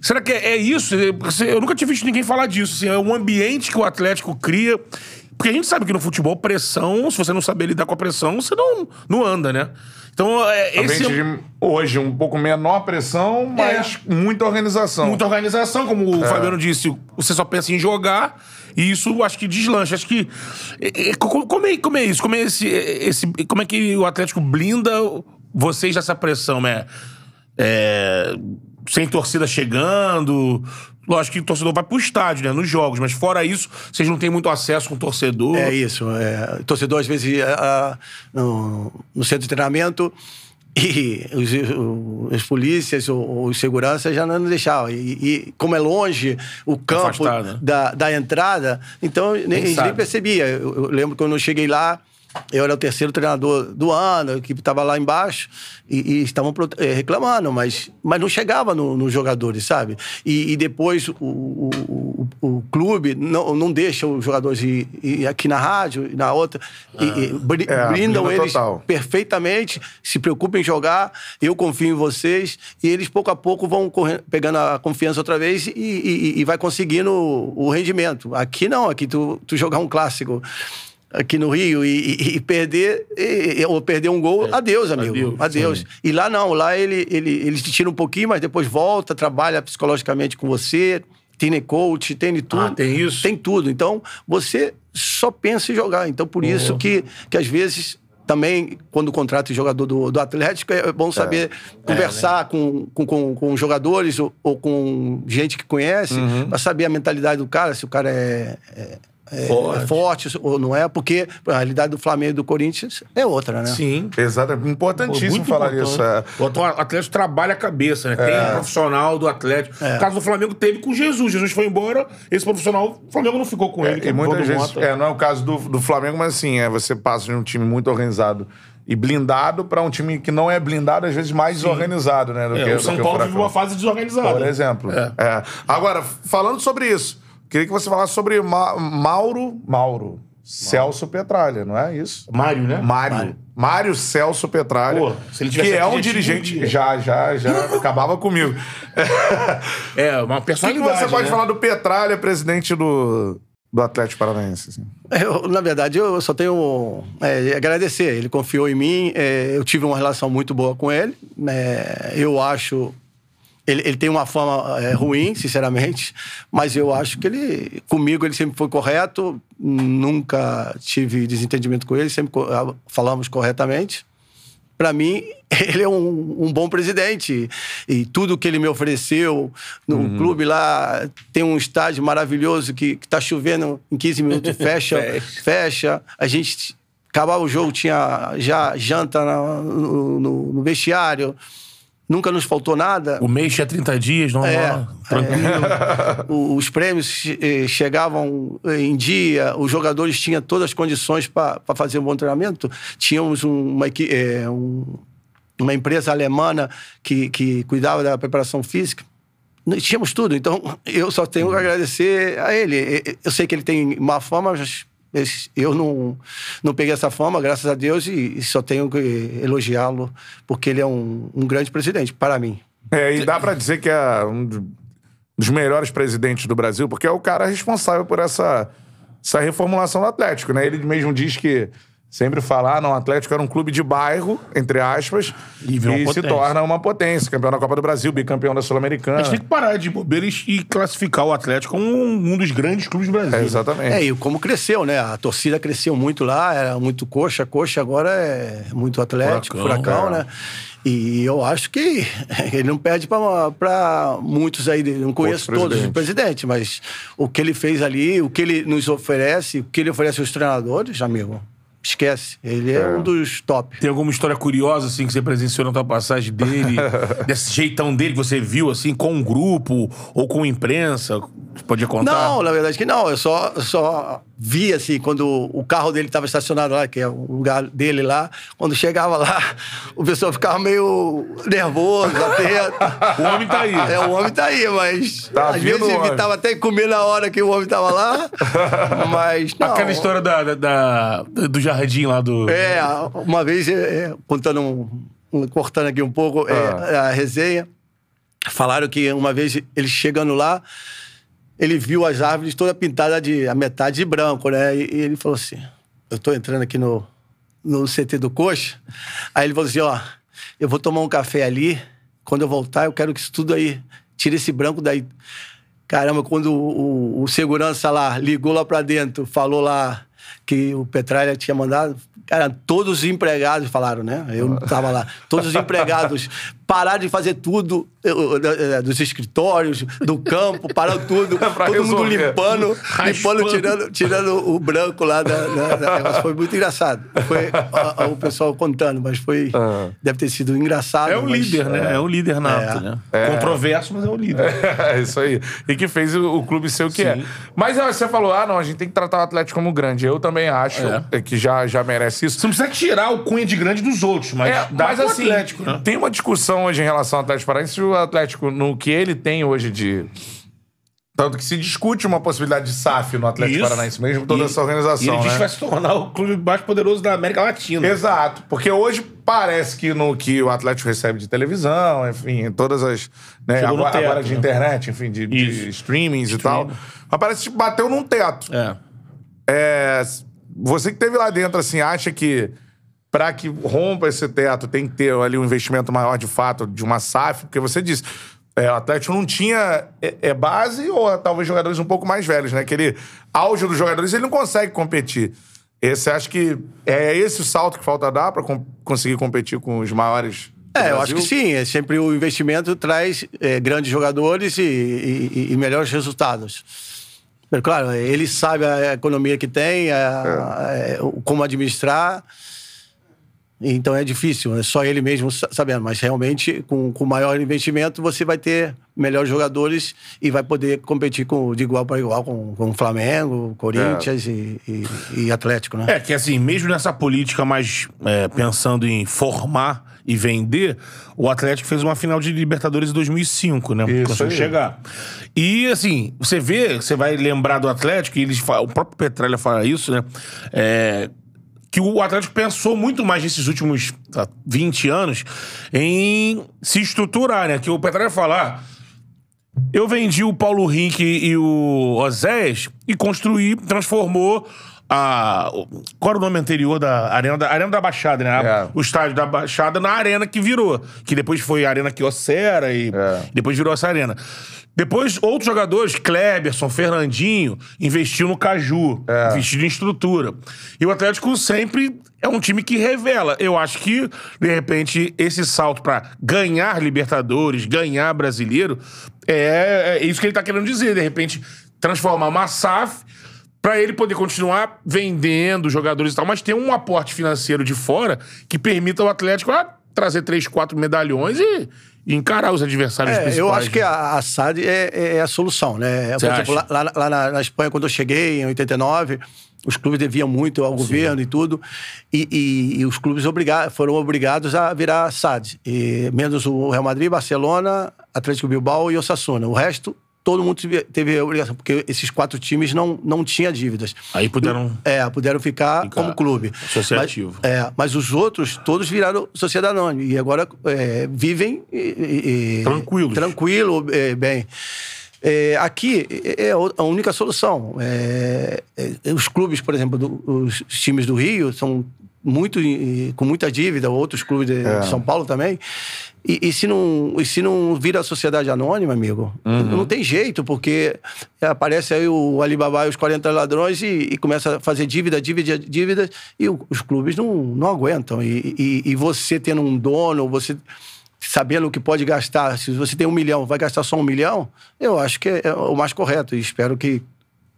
Será que é, é isso? Eu nunca tinha visto ninguém falar disso. Assim, é um ambiente que o Atlético cria. Porque a gente sabe que no futebol, pressão, se você não saber lidar com a pressão, você não, não anda, né? Então, é, esse Ambiente é de, hoje, um pouco menor pressão, mas muita organização. muita organização, como o Fabiano disse, você só pensa em jogar, e isso acho que deslancha. Acho que. é, é, co- Como é, como é isso? Como é, esse, esse, como é que o Atlético blinda vocês dessa pressão, né? É, sem torcida chegando. Lógico que o torcedor vai pro estádio, né? Nos jogos, mas fora isso, vocês não têm muito acesso com o torcedor. É isso. É, o torcedor, às vezes, ia, ah, no, no centro de treinamento e os, os- as polícias ou os seguranças já não deixavam. E, e como é longe o campo Afastado, né? da, da entrada, então nem, a gente sabe. nem percebia. Eu, eu lembro quando eu cheguei lá, eu era o terceiro treinador do ano, a equipe estava lá embaixo e, e estavam eh, reclamando, mas, mas não chegava no- nos jogadores, sabe? E, e depois o, o, o- o clube não, não deixa os jogadores ir, ir aqui na rádio e na outra, e, e bri- É, brindam brinda eles total. perfeitamente, se preocupem em jogar, eu confio em vocês, e eles pouco a pouco vão corre- pegando a confiança outra vez e, e- vai conseguindo o, o rendimento. Aqui não, aqui tu, tu jogar um clássico aqui no Rio e, e- e perder, e- ou perder um gol, adeus, amigo. adeus, Adeus. sim. E lá não, lá ele, ele, ele te tira um pouquinho, mas depois volta, trabalha psicologicamente com você, tem coach, tem tudo. Ah, tem isso? Tem tudo. Então, você só pensa em jogar. Então, por isso que, que às vezes também, quando contrata jogador do, do Atlético, é bom saber conversar com, com, com, com jogadores ou, ou com gente que conhece, para saber a mentalidade do cara, se o cara é, é- é- Forte. é forte ou não é, porque a realidade do Flamengo e do Corinthians é outra, né? Sim. Exato, é importantíssimo Muito falar importante. isso. é. O atu- Atlético trabalha a cabeça, né? Tem um profissional do Atlético. É. O caso do Flamengo teve com Jesus. Jesus foi embora, esse profissional, o Flamengo não ficou com ele. que E é o muitas vezes, é, não é o caso do, do Flamengo, mas assim, é, você passa de um time muito organizado e blindado para um time que não é blindado, às vezes mais desorganizado, né? do É, que- o do São que o Paulo vive uma fase desorganizada. Por exemplo. É. É. Agora, falando sobre isso, queria que você falasse sobre Ma- Mauro. Mauro. Celso Petralha, não é isso? Mário, né? Mário. Mário, Celso Petralha. Pô, se ele tivesse que é um dirigente. um. Já, já, já acabava comigo. É, uma O que, que personalidade. você pode né? falar do Petralha, presidente do, do Atlético Paranaense? assim? Eu, na verdade, eu só tenho é, agradecer. Ele confiou em mim, é, eu tive uma relação muito boa com ele. é, eu acho. Ele, ele tem uma fama é, ruim, sinceramente, mas eu acho que ele, comigo, ele sempre foi correto, nunca tive desentendimento com ele, sempre ah, falamos corretamente. Para mim, ele é um, um bom presidente. E tudo que ele me ofereceu no clube lá, tem um estádio maravilhoso que, que tá chovendo em 15 minutos, fecha, Fecha. fecha. A gente acabava o jogo, tinha já janta no, no- no vestiário. Nunca nos faltou nada. O mês tinha 30 dias, não, É, tranquilo. O- Os prêmios eh, chegavam em dia, os jogadores tinham todas as condições para fazer um bom treinamento. Tínhamos um- uma, eh, um- uma empresa alemã que, que cuidava da preparação física. Nós Tínhamos tudo, então eu só tenho que agradecer a ele. Eh, eh, Eu sei que ele tem má fama, mas eu não, não peguei essa fama, graças a Deus, e, só tenho que elogiá-lo, porque ele é um, um grande presidente, para mim. É, e dá pra dizer que é um do- dos melhores presidentes do Brasil, porque é o cara responsável por essa, essa reformulação do Atlético, né? Ele mesmo diz que sempre fala, ah, não, o Atlético era um clube de bairro, entre aspas, E e, se torna uma potência. Campeão da Copa do Brasil, bicampeão da A Sul-Americana. gente tem que parar de bobeira e classificar o Atlético como um, um dos grandes clubes do Brasil. É, exatamente. É, e como cresceu, né? A torcida cresceu muito lá, era muito coxa, coxa agora é muito atlético, Furacão, furacão, é. né? E eu acho que ele não perde para muitos aí, não conheço Outros todos os presidentes. presidentes, mas o que ele fez ali, o que ele nos oferece, o que ele oferece aos treinadores, amigo, esquece. Ele é, É. um dos top. Tem alguma história curiosa, assim, que você presenciou na tua passagem dele? desse jeitão dele que você viu, assim, com um grupo ou com imprensa? Você podia contar? Não, na verdade que não. Eu só, só vi, assim, quando o carro dele estava estacionado lá, que é o lugar dele lá. Quando chegava lá, o pessoal ficava meio nervoso, atento. O homem tá aí. É, o homem tá aí, mas Tá às vezes evitava até comer na hora que o homem tava lá. Mas não. Aquela história da, da- da- do jardim lá do... É, uma vez, é, é, contando um, cortando aqui um pouco é, Ah. a resenha, falaram que uma vez ele chegando lá, ele viu as árvores toda pintada de a metade de branco, né? E, e ele falou assim: Eu tô entrando aqui no, no CT do Coxa. Aí ele falou assim: Ó, eu vou tomar um café ali. Quando eu voltar, eu quero que isso tudo aí tire esse branco daí. Caramba, quando o, o- o segurança lá ligou lá pra dentro, falou lá que o Petralha tinha mandado, cara, todos os empregados falaram, né? Eu não tava lá. Todos os empregados pararam de fazer tudo dos escritórios, do campo, pararam tudo. Pra todo mundo resolver. limpando, limpando, Raspando. tirando, tirando o branco lá da, da, da. Foi muito engraçado. Foi a- a- o pessoal contando, mas foi. Ah. Deve ter sido engraçado. É o mas- líder, né? É o líder nato, É. né? Controverso, mas é o líder. É isso aí. E que fez o, o clube ser o que é. Sim. Mas ó, você falou, ah, não, a gente tem que tratar o Atlético como grande. Eu também acho É. é, que já, já merece isso. Você não precisa tirar o cunha de grande dos outros, mas É, dá mas assim, Atlético, né? tem uma discussão hoje em relação ao Atlético Paranaense, se o Atlético, no que ele tem hoje de... Tanto que se discute uma possibilidade de SAF no Atlético Isso. Paranaense, mesmo toda E- essa organização, E ele diz né? que vai se tornar o clube mais poderoso da América Latina. Exato, porque hoje parece que no que o Atlético recebe de televisão, enfim, todas as. Né, agora, teto, agora de né? internet, enfim, de, de streamings e tal. Mas parece que bateu num teto. É. É, você que teve lá dentro, assim, acha que para que rompa esse teto tem que ter ali um investimento maior de fato de uma SAF? Porque você disse. é, o Atlético não tinha é, é base ou talvez jogadores um pouco mais velhos, né? Aquele auge dos jogadores, ele não consegue competir. Esse, acha que é esse o salto que falta dar para conseguir competir com os maiores? É, eu acho que sim. É sempre o investimento traz é, grandes jogadores e, e- e melhores resultados. Mas, claro, ele sabe a economia que tem, a- é, o- como administrar. Então é difícil, é só ele mesmo sa- sabendo. Mas realmente, com, com maior investimento, você vai ter melhores jogadores e vai poder competir com, de igual para igual com, com o Flamengo, Corinthians e, e- e Atlético, né? É, que assim, mesmo nessa política mais é, pensando em formar e vender, o Atlético fez uma final de Libertadores em 2005, né? Isso Conseguiu aí. chegar. E assim, você vê, você vai lembrar do Atlético, e eles falam, o próprio Petralha fala isso, né? É, que o Atlético pensou muito mais nesses últimos tá, 20 anos em se estruturar, né? Que o Petralha fala, ah, eu vendi o Paulo Rink e o Oséias e construí, transformou a. Qual era o nome anterior da Arena da, Arena da Baixada, né? É. O estádio da Baixada na arena que virou. Que depois foi a Arena Quiocera e É. depois virou essa arena. Depois, outros jogadores, Kleberson, Fernandinho, investiu no Caju, É. investiu em estrutura. E o Atlético sempre é um time que revela. Eu acho que, de repente, esse salto pra ganhar Libertadores, ganhar brasileiro, é, é isso que ele tá querendo dizer. De repente, transformar uma SAF pra ele poder continuar vendendo jogadores e tal, mas ter um aporte financeiro de fora que permita ao Atlético ah, trazer três, quatro medalhões e, e encarar os adversários É, principais. eu acho que né? a, a SAD é, é a solução, né? Por exemplo, lá, lá- lá na, na Espanha, quando eu cheguei, em 89, os clubes deviam muito ao governo e tudo, e, e- e os clubes obriga foram obrigados a virar SAD, e, menos o Real Madrid, Barcelona, Atlético Bilbao e Osasuna. O resto, todo mundo teve, teve a obrigação, porque esses quatro times não, não tinham dívidas. Aí puderam. É, puderam ficar, Ficar como clube. associativo. Mas, é, mas os outros, todos viraram sociedade anônima. E agora é, vivem e- e- e- Tranquilos. Tranquilo, é, bem. É, aqui é é a única solução. É, é, os clubes, por exemplo, do- os times do Rio são muito com muita dívida, outros clubes de É. São Paulo também. E, e se não, e se não vira sociedade anônima, amigo, Uhum. não tem jeito, porque aparece aí o Alibaba e os 40 ladrões e, e começa a fazer dívida, dívida, dívida, e o- os clubes não, não aguentam. E, e- e você tendo um dono, você sabendo o que pode gastar, se você tem um milhão, vai gastar só um milhão, eu acho que é, é o mais correto. E espero que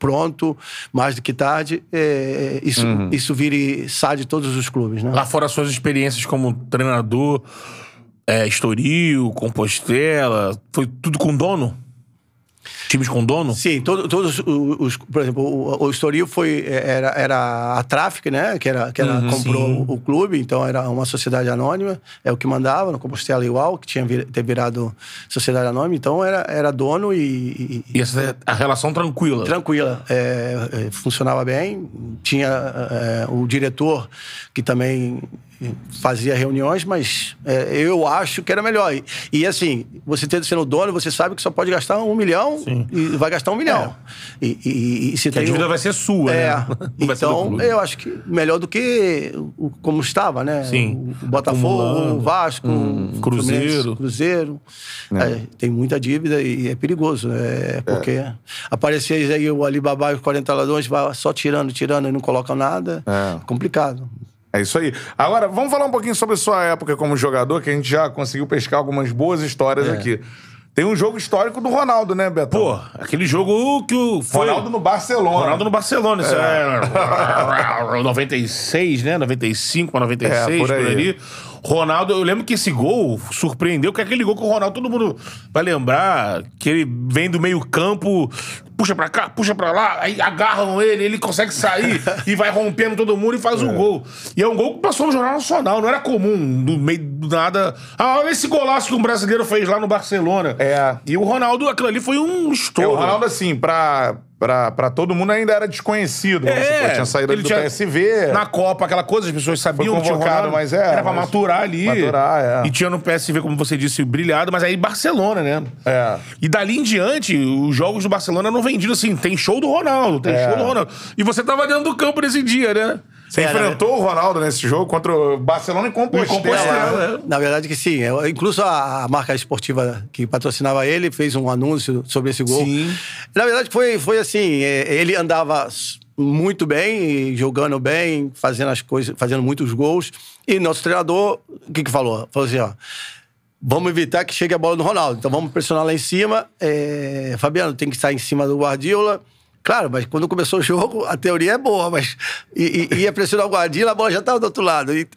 pronto, mais do que tarde, é, isso, Uhum. isso vire SAD de todos os clubes, né? Lá fora, suas experiências como treinador, é, Estoril, Compostela, foi tudo com dono? Times com dono? Sim, todo- todos os, por exemplo, o, o Estoril foi era, era a Traffic, né, que era que era, comprou sim. o, o clube, então era uma sociedade anônima, é o que mandava, no Compostela igual, que tinha vir, ter virado sociedade anônima, então era, era dono e, e- E essa é a relação tranquila. tranquila, é, é, funcionava bem, tinha é, o diretor que também fazia reuniões, mas é, eu acho que era melhor. E, e, assim, você tendo sendo dono, você sabe que só pode gastar um milhão e vai gastar um milhão. E, e, e se Que a tem dívida um- vai ser sua, é, né? Então eu acho que melhor do que o, como estava, né? Sim. O Botafogo, Acumulando. o Vasco, o Cruzeiro. Cruzeiro. É, tem muita dívida e é perigoso. É, porque aparecer aí o Alibaba e os 40 ladrões vai só tirando, tirando e não colocam nada. É. Complicado. É isso aí. Agora, vamos falar um pouquinho sobre a sua época como jogador, que a gente já conseguiu pescar algumas boas histórias aqui. Tem um jogo histórico do Ronaldo, né, Beto? Pô, aquele jogo que o. Foi... Ronaldo no Barcelona. Ronaldo no Barcelona, isso é. 96, né? 95 a 96, É, por por, aí. ali. Ronaldo, eu lembro que esse gol surpreendeu, que aquele gol com o Ronaldo, todo mundo vai lembrar que ele vem do meio-campo, puxa pra cá, puxa pra lá, aí agarram ele, ele consegue sair e vai rompendo todo mundo e faz o gol. E é um gol que passou no Jornal Nacional, não era comum, no meio do nada. Ah, olha esse golaço que um brasileiro fez lá no Barcelona. É. E o Ronaldo, aquilo ali foi um É, estouro. o Ronaldo, assim, pra, pra, pra todo mundo ainda era desconhecido. vamos supor, tinha saído É, ele do tinha- PSV. Na Copa, aquela coisa, as pessoas sabiam que tinha mas é, Era pra mas- maturar ali. Maturar, é. E tinha no PSV, como você disse, brilhado, mas aí Barcelona, né? É. E dali em diante, os jogos do Barcelona não vendidos assim. Tem show do Ronaldo, tem É. show do Ronaldo. E você tava dentro do campo nesse dia, né? Você É, enfrentou o Ronaldo nesse jogo contra o Barcelona em Compostela. Compostela, né? é. Na verdade que sim. Eu- incluso a, a marca esportiva que patrocinava ele fez um anúncio sobre esse gol. Sim. Na verdade foi, foi assim, é, ele andava muito bem, e jogando bem, fazendo as coisas, fazendo muitos gols. E nosso treinador, o que que falou? Falou assim, ó, vamos evitar que chegue a bola do Ronaldo. Então vamos pressionar lá em cima. É, Fabiano tem que estar em cima do Guardiola. Claro, mas quando começou o jogo, a teoria é boa, mas e, e- ia pressionar o Guardiola, a bola já estava do outro lado. E,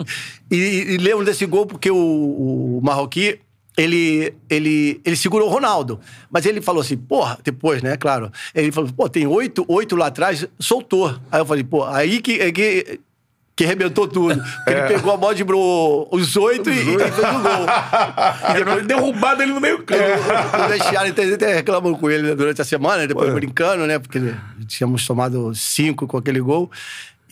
e, e lembro desse gol porque o, o Marroquí, ele, ele, ele segurou o Ronaldo. Mas ele falou assim, porra, depois, né, claro. Ele falou, pô, tem oito, oito lá atrás, soltou. Aí eu falei, pô, aí que, que, que arrebentou tudo. Porque Ele pegou a bola, driblou os oito e, e fez o gol. E depois derrubado ele no meio campo. O o vestiário até, reclamou com ele né, durante a semana, depois brincando, né? Porque tínhamos tomado cinco com aquele gol.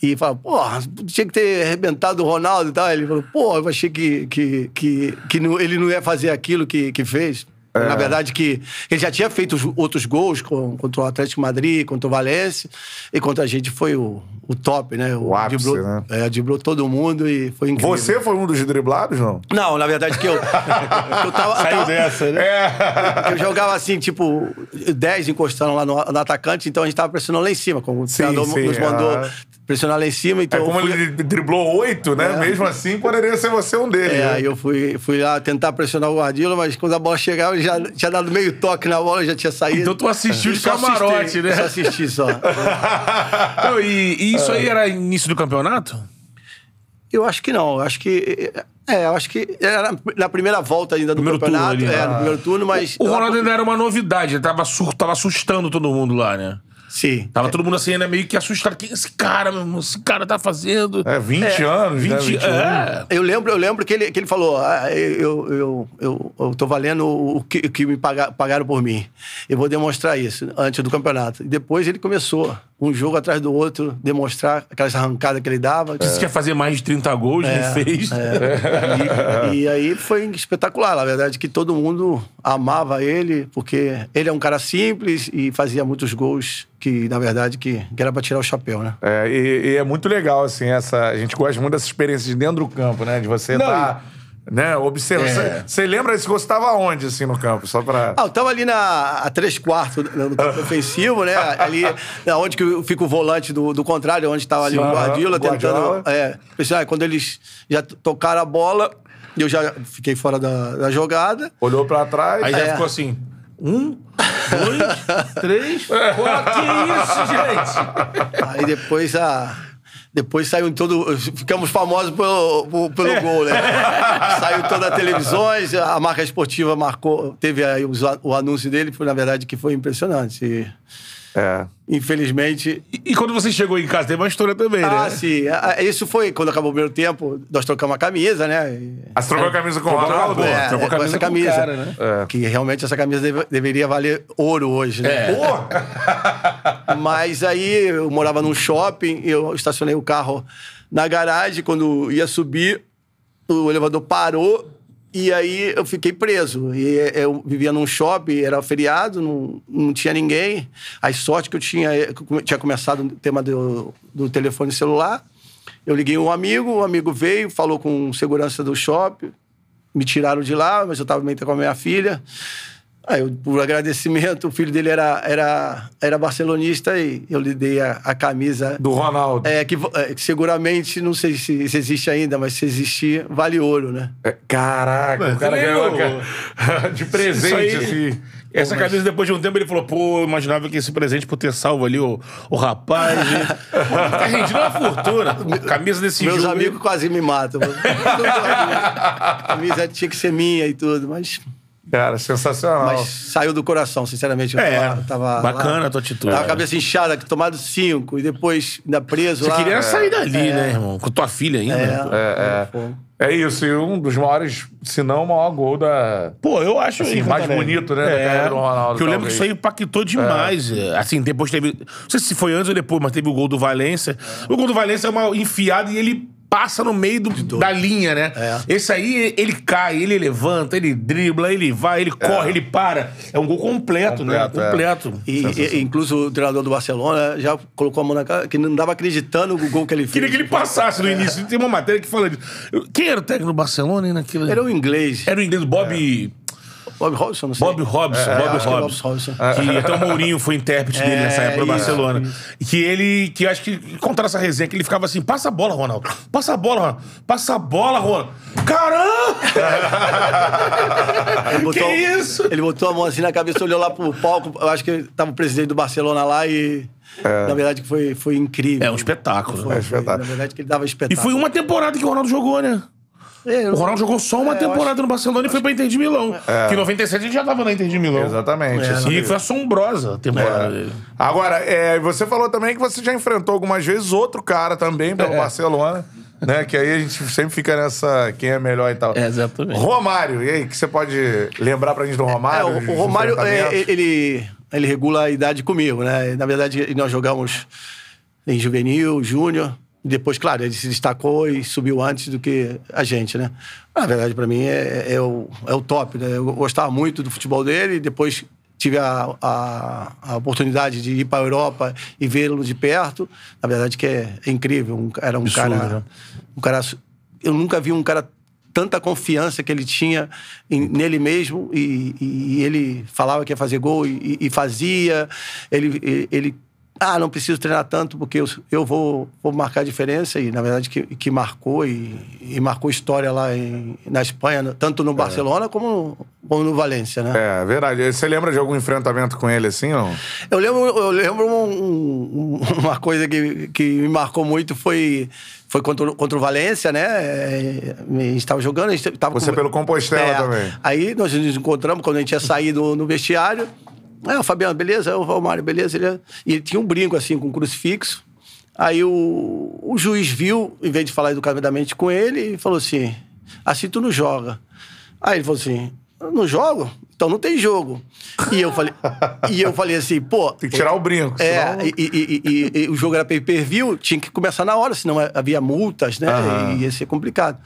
E falou, porra, tinha que ter arrebentado o Ronaldo e tal. Ele falou, pô, eu achei que, que, que, que não- ele não ia fazer aquilo que, que fez. Na verdade, que ele já tinha feito os outros gols com- contra o Atlético Madrid, contra o Valência. E contra a gente foi o, o top, né? O ápice, driblou, né? É, driblou todo mundo e foi incrível. Você foi um dos driblados, não? Não, na verdade que eu, que eu tava... Saiu tava- dessa, né? É. eu jogava assim, tipo, 10 encostando lá no, no atacante, então a gente tava pressionando lá em cima. Como o Sim, treinador sim, nos mandou ah. Pressionar lá em cima, então. É como eu fui, ele driblou oito, né? Mesmo assim, poderia ser você um deles. é, né? aí eu fui, fui lá tentar pressionar o Guardiola, mas quando a bola chegava, ele já tinha dado meio toque na bola, já tinha saído. Então tu assistiu de camarote, assisti, né? Só assisti só. Não, e, e isso aí era início do campeonato? Eu acho que não, eu acho que. É, eu acho que era na primeira volta ainda do Primeiro turno campeonato. ali, é, né? no primeiro turno, mas. O lá Ronaldo ainda era uma novidade, ele tava, sur- tava assustando todo mundo lá, né? Sim. Tava todo mundo assim, ainda meio que assustado. O que esse cara, meu irmão, esse cara tá fazendo? É, 20 anos, 20 né? 21. é. Eu lembro, eu lembro que ele, que ele falou: ah, eu, eu, eu, eu tô valendo o que, o que me paga- pagaram por mim. Eu vou demonstrar isso antes do campeonato. E depois ele começou, um jogo atrás do outro, demonstrar aquelas arrancadas que ele dava. Disse que ia fazer mais de 30 gols, É, não fez. E, e aí foi espetacular. Na verdade, que todo mundo amava ele, porque ele é um cara simples e fazia muitos gols que, na verdade, que, que era pra tirar o chapéu, né? É, e, e é muito legal, assim, essa. A gente gosta muito dessa experiência de dentro do campo, né? De você estar. Né, observando. É. Você lembra esse gol? Você estava onde, assim, no campo? Só pra. Ah, eu tava ali na a três quartos no campo ofensivo, né? Ali, na onde que fica o volante do, do contrário, onde tava ali Sim. o Guardiola tentando. É, pensei, ah, quando eles já tocaram a bola, eu já fiquei fora da, da jogada. Olhou pra trás. Aí já É. ficou assim: um, dois, três, quatro. Que isso, gente? Aí depois a. Depois saiu em todo. Ficamos famosos pelo, pelo, pelo gol, né? Saiu todas as televisões, a marca esportiva marcou, teve aí os a- o anúncio dele, foi, na verdade, que foi impressionante. E, É. infelizmente, E, e quando você chegou em casa, teve uma história também, né? Ah, sim. Ah, Isso foi quando acabou o primeiro tempo, nós trocamos a camisa, né? E- Ah, você trocou a camisa com o Ronaldo? É, trocou com camisa essa com o camisa. cara, né? É. Que realmente essa camisa deve- deveria valer ouro hoje, né? É. Pô! Mas aí eu morava num shopping, eu estacionei o carro na garagem, quando ia subir, o elevador parou e aí eu fiquei preso. E eu vivia num shopping, era feriado, não, não tinha ninguém. A sorte que eu tinha, que eu tinha começado o tema do, do telefone celular. Eu liguei um amigo, o amigo veio, falou com segurança do shopping, me tiraram de lá, mas eu estava com a minha filha. Aí, eu, por agradecimento, o filho dele era, era, era barcelonista e eu lhe dei a, a camisa. Do Ronaldo. É, que, é, que seguramente, não sei se, se existe ainda, mas se existir, vale ouro, né? É, Caraca, Mas o cara ganhou cara, de presente, aí- assim. Essa camisa, depois de um tempo, ele falou: pô, eu imaginava que esse presente por ter salvo ali o, o rapaz. tá rendendo uma fortuna. Camisa desse Meus jogo. amigos quase me matam. a camisa tinha que ser minha e tudo, mas Cara, sensacional. Mas saiu do coração, sinceramente. Eu É, tava, tava bacana lá, a tua atitude. Tava a É. cabeça inchada, tomado cinco, e depois ainda preso Você lá. queria sair dali, É. né, irmão? Com tua filha ainda. É, né? É, Pô. É isso, e um dos maiores, se não o maior gol da. Pô, eu acho Assim, isso mais também. bonito, né, da carreira do Ronaldo, Que eu lembro talvez. que isso aí impactou demais. é. Assim, depois teve. Não sei se foi antes ou depois, mas teve o gol do Valência. O gol do Valência é uma enfiada e ele passa no meio do- da linha, né? É. Esse aí, ele cai, ele levanta, ele dribla, ele vai, ele corre, ele para. É um gol completo, né? Completo, é. Completo. E, e- incluso o treinador do Barcelona já colocou a mão na cara, que não dava acreditando no gol que ele fez. Queria que ele passasse no início. Tem uma matéria que fala disso. Quem era o técnico do Barcelona hein, naquilo? Era um inglês. Era o inglês Bob. Bob Robson, não sei. Bob Robson, É, Bob é Robson. Bob Robson. Que até o Mourinho foi intérprete dele nessa época isso, Barcelona. E que ele, que eu acho que contaram essa resenha, que ele ficava assim: passa a bola, Ronaldo. Passa a bola, Ronaldo. Passa a bola, Ronaldo. Caramba! Ele botou, Que isso? Ele botou a mão assim na cabeça, olhou lá pro palco. Eu acho que tava o presidente do Barcelona lá e. Na verdade, que foi, foi incrível. É um espetáculo. Foi, né? foi. Na verdade, que ele dava E espetáculo. foi uma temporada que o Ronaldo jogou, né? É, O Ronaldo jogou só uma É, temporada no Barcelona e foi pra Inter de Milão. Que em 97 a gente já tava na Inter de Milão. Exatamente. É, E foi assombrosa a temporada dele. Agora, é, você falou também que você já enfrentou algumas vezes outro cara também pelo É. Barcelona, né? Que aí a gente sempre fica nessa quem é melhor e tal. É, exatamente. Romário, e aí, o que você pode lembrar pra gente do É, Romário? o, dos o Romário, é, ele, ele regula a idade comigo, né? Na verdade, nós jogamos em juvenil, júnior. Depois, claro, ele se destacou e subiu antes do que a gente, né? Na verdade, para mim, é, é o, é o top, né? Eu gostava muito do futebol dele. Depois tive a, a, a oportunidade de ir para a Europa e vê-lo de perto. Na verdade, que é, é incrível. Um- era um Absurdo, cara... né? Um cara... Eu nunca vi um cara tanta confiança que ele tinha em- nele mesmo e, e ele falava que ia fazer gol e, e fazia. Ele, ele, ah, não preciso treinar tanto porque eu, eu vou, vou marcar a diferença e na verdade que, que marcou e, e marcou história lá em- na Espanha, tanto no Barcelona como no, como no Valência, né? É, verdade. Você lembra de algum enfrentamento com ele assim, ou? Eu lembro, eu lembro um- um- uma coisa que, que me marcou muito foi, foi contra, o- contra o Valência, né? É, A gente estava jogando, a gente tava Você pelo Compostela também. Aí nós nos encontramos quando a gente ia sair do, no vestiário. Ah, o Fabiano, beleza? O Valmário, beleza? Ele, e ele tinha um brinco assim com um crucifixo. Aí o, o juiz viu, em vez de falar educadamente com ele, e falou assim: assim tu não joga. Aí ele falou assim: "Eu não jogo? Então não tem jogo. E eu falei, e eu falei assim, pô. Tem que tirar o brinco. É, senão- e, e- e- e- o jogo era pay per view, tinha que começar na hora, senão havia multas, né? Aham. E ia ser complicado.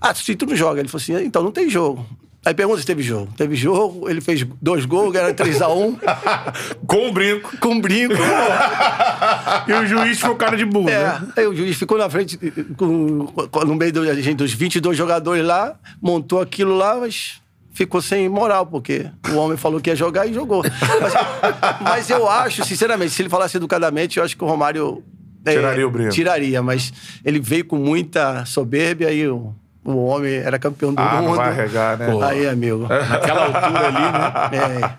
Ah, se tu não joga, ele falou assim, então não tem jogo. Aí pergunta se teve jogo. Teve jogo, ele fez dois gols, era 3x1, Com o brinco. com brinco. E o juiz ficou cara de burro, É, né? aí o juiz ficou na frente, com, no meio do, gente, dos 22 jogadores lá, montou aquilo lá, mas ficou sem moral, porque o homem falou que ia jogar e jogou. Mas, mas eu acho, sinceramente, se ele falasse educadamente, eu acho que o Romário... é, Tiraria o brinco. Tiraria, mas ele veio com muita soberbia e o, o homem era campeão do Ah, não mundo. vai arregar, né? Aí, amigo. Naquela altura ali, né?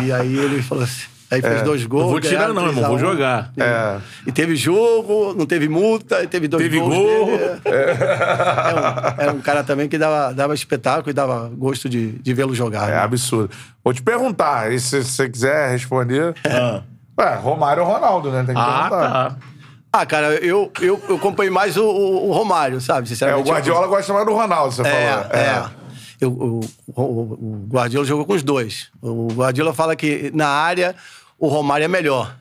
É, e aí ele falou assim... Aí fez dois gols. Não vou tirar, não, irmão. 3 a Vou 1. jogar. É. E teve jogo, não teve multa, e teve dois Teve gols gol. dele. Era um, era um cara também que dava, dava espetáculo e dava gosto de, de vê-lo jogar. É né? absurdo. Vou te perguntar, e se você quiser responder. Ah, Ué, Romário ou Ronaldo, né? Tem que Ah, perguntar. tá. Ah, cara, eu, eu, eu acompanhei mais o, o- o Romário, sabe? É, o Sinceramente. Guardiola gosta mais do Ronaldo, você É, falou. é. Eu- o, o- Guardiola jogou com os dois. O Guardiola fala que na área o Romário é melhor.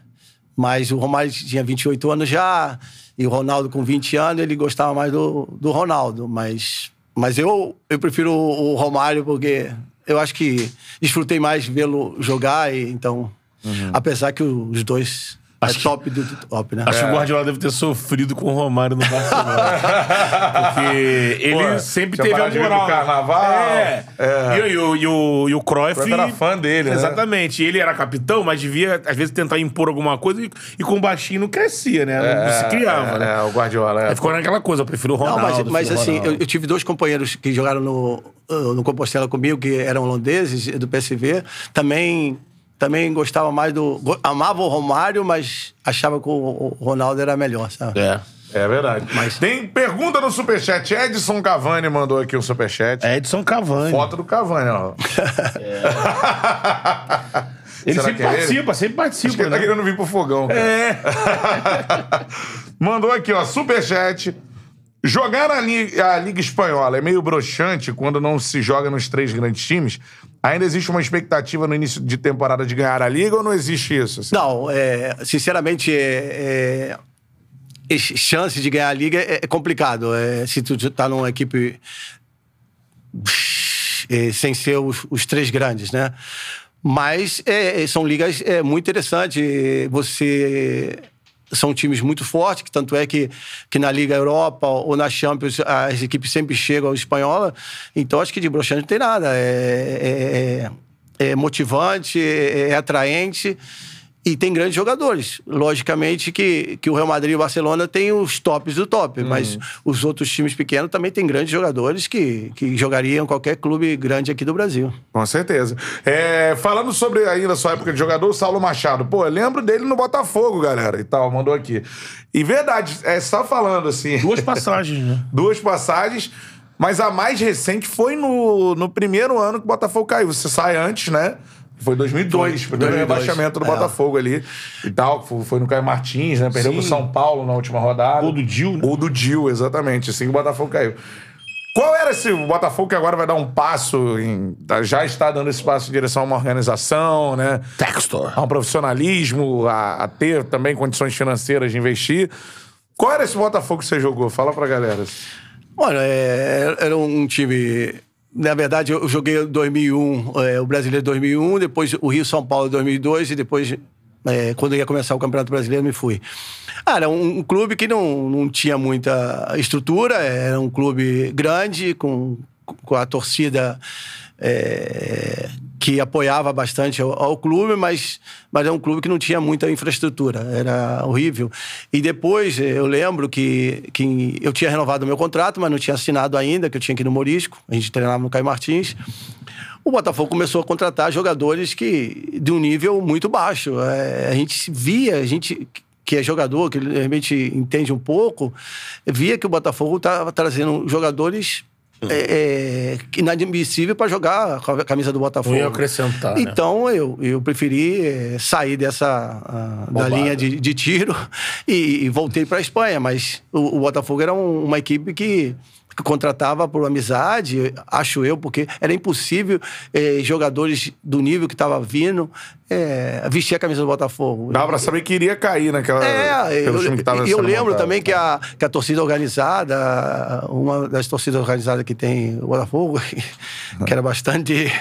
Mas o Romário tinha 28 anos já, e o Ronaldo com 20 anos, ele gostava mais do, do Ronaldo. Mas, mas eu, eu prefiro o, o Romário porque eu acho que desfrutei mais vê-lo jogar, e então. Apesar que os dois Acho é top do top, né? Acho que o Guardiola deve ter sofrido com o Romário no Barcelona. Porque ele Pô, sempre teve a moral. pro carnaval. É. É. E, e o- e o, e o Cruyff... Cruyff era fã dele, né? Exatamente. Ele era capitão, mas devia, às vezes, tentar impor alguma coisa e, e com o baixinho não crescia, né? Não, se criava, é, né? É, o Guardiola. É. Aí ficou naquela coisa, eu prefiro o Não, Ronaldo. mas, mas o assim, eu, eu tive dois companheiros que jogaram no, no Compostela comigo, que eram holandeses, do PSV. Também, também gostava mais do. Amava o Romário, mas achava que o Ronaldo era melhor, sabe? É. É verdade. Mas- Tem pergunta no Superchat. Edson Cavani mandou aqui o Superchat. É Edson Cavani. Foto do Cavani, ó. Ele Será sempre que é ele? participa, sempre Acho que participa, ele tá né? querendo vir pro fogão. cara. É. Mandou aqui, ó, superchat. Jogar a, li- a Liga Espanhola é meio broxante quando não se joga nos três grandes times. Ainda existe uma expectativa no início de temporada de ganhar a Liga ou não existe isso? assim? Não, é, sinceramente, é, é, chance de ganhar a liga é, é complicado. É, se tu tá numa equipe é, sem ser os, os três grandes, né? Mas são ligas muito interessantes. Você são times muito fortes, que tanto é que, que na Liga Europa ou na Champions as equipes sempre chegam espanhola. Então acho que de broxante não tem nada. É, é- é motivante, é, é atraente e tem grandes jogadores. Logicamente que, que o Real Madrid e o Barcelona têm os tops do top, mas os outros times pequenos também têm grandes jogadores que, que jogariam em qualquer clube grande aqui do Brasil. Com certeza. É, falando sobre ainda a sua época de jogador, o Saulo Machado. Pô, eu lembro dele no Botafogo, galera, e tal, mandou aqui. E verdade, é só falando assim. Duas passagens, né? duas passagens, mas a mais recente foi no, no primeiro ano que o Botafogo caiu. Você sai antes, né? Foi 2002, Foi, foi o 2002, rebaixamento do é. Botafogo ali e tal. Foi, foi no Caio Martins, né? Perdeu Sim. pro São Paulo na última rodada. Gol do Dil, né? Gol do Dil, exatamente. Assim que o Botafogo caiu. Qual era esse Botafogo que agora vai dar um passo, em- já está dando esse passo em direção a uma organização, né? Textor. a um profissionalismo, a, a ter também condições financeiras de investir. Qual era esse Botafogo que você jogou? Fala pra galera. Olha, é, era um time. Na verdade, eu joguei em 2001, é, o Brasileiro 2001, depois o Rio São Paulo 2002 e depois, é, quando ia começar o Campeonato Brasileiro, me fui. Ah, era um, um clube que não, não tinha muita estrutura, era um clube grande, com, com a torcida é, que apoiava bastante ao, ao clube, mas, mas era um clube que não tinha muita infraestrutura, era horrível. E depois eh, eu lembro que, que eu tinha renovado o meu contrato, mas não tinha assinado ainda, que eu tinha aqui no Morisco, a gente treinava no Caio Martins. O Botafogo começou a contratar jogadores que de um nível muito baixo. É, a gente via, a gente que é jogador, que realmente entende um pouco, via que o Botafogo estava trazendo jogadores é, é, inadmissível para jogar com a camisa do Botafogo. Ia acrescentar, né? Então eu, eu preferi é, sair dessa ah, da linha de, de tiro e, e voltei para a Espanha. Mas o, o Botafogo era um- uma equipe que contratava por amizade, acho eu, porque era impossível eh, jogadores do nível que estava vindo eh, vestir a camisa do Botafogo. Dava pra saber que iria cair naquela. É, pelo eu, time que tava e eu lembro montado. também que a, que a torcida organizada, uma das torcidas organizadas que tem o Botafogo, que era bastante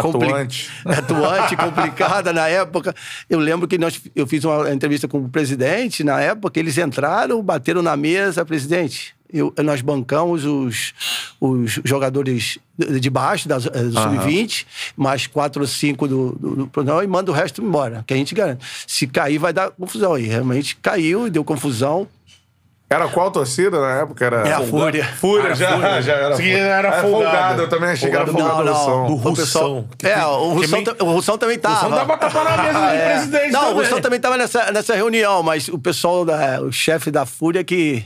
compli- Atuante. atuante, complicada na época. Eu lembro que nós, eu fiz uma entrevista com o presidente na época, eles entraram, bateram na mesa, presidente. Eu- nós bancamos os, os jogadores de de baixo, das, eh, do sub-20, mais quatro ou cinco do, do, do profissional, e manda o resto embora, que a gente garante. Se cair, vai dar confusão. E realmente caiu e deu confusão. Era qual torcida na época? Era É a Fúria. Fúria, Era já, Fúria. já era. Sim, Fúria. era folgado. Eu também achei que era Folgado folgado Não, do não. Do O pessoal- Russão. É, o Russão, meio- o Russão também tava. Russão dava tapa na mesa do É. presidente Não, o também. Russão também tava nessa, nessa reunião, mas o pessoal, da, o chefe da Fúria que,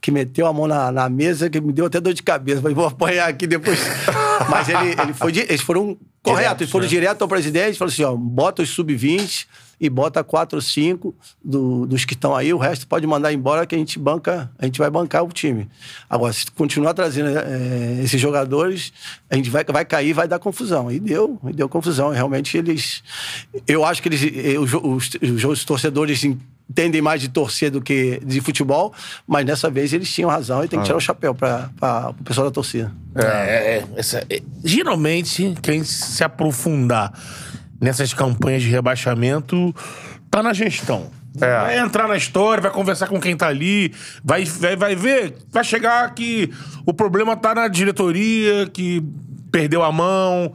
que meteu a mão na, na mesa, que me deu até dor de cabeça. Falei, vou apanhar aqui depois. mas ele, ele foi, di- eles foram corretos, eles foram né? direto ao presidente, falou assim, ó, bota os sub-20 e bota quatro ou cinco do, dos que estão aí, o resto pode mandar embora que a gente banca, a gente vai bancar o time. Agora, se continuar trazendo eh, esses jogadores, a gente vai, vai cair, vai dar confusão. E deu, e deu confusão. Realmente eles, eu acho que eles, eh, os, os, os, torcedores entendem mais de torcer do que de futebol, mas dessa vez eles tinham razão e tem que tirar o chapéu para o pessoal da torcida. É, é, essa- é, geralmente, quem se aprofundar nessas campanhas de rebaixamento tá na gestão. É. Vai entrar na história, vai conversar com quem tá ali, vai, vai, vai ver, vai chegar que o problema tá na diretoria, que perdeu a mão,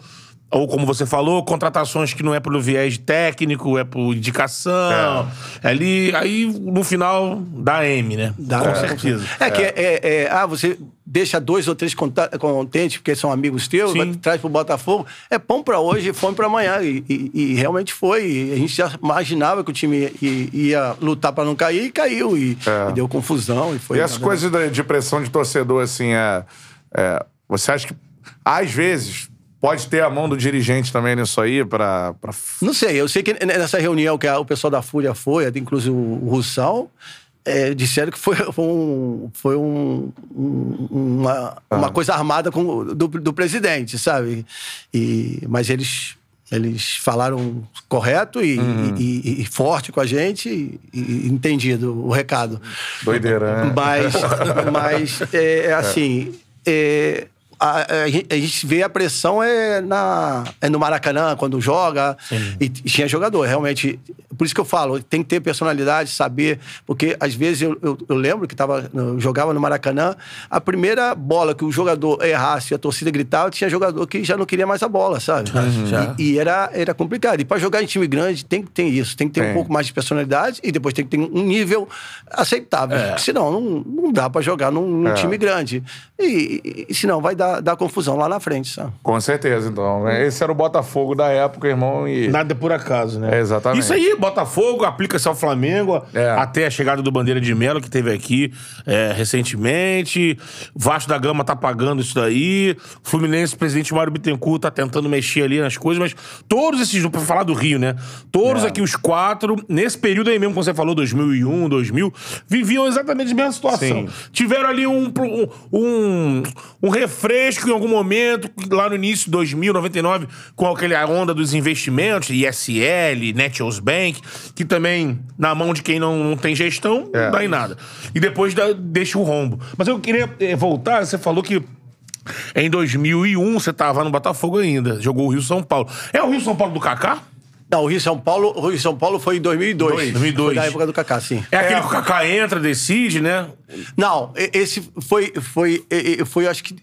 ou como você falou, contratações que não é pelo viés técnico, é por indicação. Ali, aí no final dá M, né? Dá, Com é. certeza. É que é, é- é- ah, você deixa dois ou três contentes porque são amigos teus, Sim. vai, traz pro Botafogo. É pão pra hoje e fome pra amanhã. E, e- e realmente foi. E a gente já imaginava que o time ia, ia lutar pra não cair e caiu. E, É. e deu confusão. E foi E essas coisas de, de pressão de torcedor, assim, é, é, Você acha que, às vezes, pode ter a mão do dirigente também nisso aí pra. pra... Não sei, eu sei que nessa reunião que a- o pessoal da Fúria foi, inclusive o, Russal, é, disseram que foi, foi um, foi um- um- uma, Ah. uma coisa armada com, do, do presidente, sabe? E, mas eles, eles falaram correto e, Uhum. e- e- e forte com a gente e, e entendido o recado. Doideira, né? Mas, mas é, é assim, é, a, a gente- a gente vê a pressão é, na, é no Maracanã, quando joga. E, e tinha jogador, realmente. Por isso que eu falo, tem que ter personalidade, saber. Porque às vezes eu, eu, eu lembro que tava, eu jogava no Maracanã, a primeira bola que o jogador errasse e a torcida gritava, tinha jogador que já não queria mais a bola, sabe? já. E, e era, era complicado. E para jogar em time grande tem que ter isso, tem que ter Tem. um pouco mais de personalidade e depois tem que ter um nível aceitável. É. Senão não, não dá para jogar num, num É. time grande. E- e senão vai dar, dar confusão lá na frente, sabe? Com certeza, então. Esse era o Botafogo da época, irmão, e. Nada é por acaso, né? É, exatamente. Isso aí, Botafogo, aplica-se ao Flamengo, É. até a chegada do Bandeira de Melo, que teve aqui é, recentemente. Vasco da Gama tá pagando isso daí. Fluminense, o presidente Mário Bittencourt tá tentando mexer ali nas coisas, mas todos esses, pra falar do Rio, né? Todos É. aqui, os quatro, nesse período aí mesmo, como você falou, 2001, 2000, viviam exatamente a mesma situação. Sim. Tiveram ali um, um, um refresco em algum momento, lá no início de 2000, 99, com aquela onda dos investimentos, ISL, Netios Bank, que também, na mão de quem não, não tem gestão, É. não dá em nada. E depois dá- deixa o rombo. Mas eu queria eh, voltar, você falou que em 2001 você tava no Botafogo ainda, jogou o Rio-São Paulo. É o Rio-São Paulo do Kaká? Não, o Rio São Paulo, o Rio São Paulo foi em 2002. 2002. Foi na época do Kaká, sim. É aquele que o Kaká entra, decide, né? Não, esse foi, foi, e- foi acho que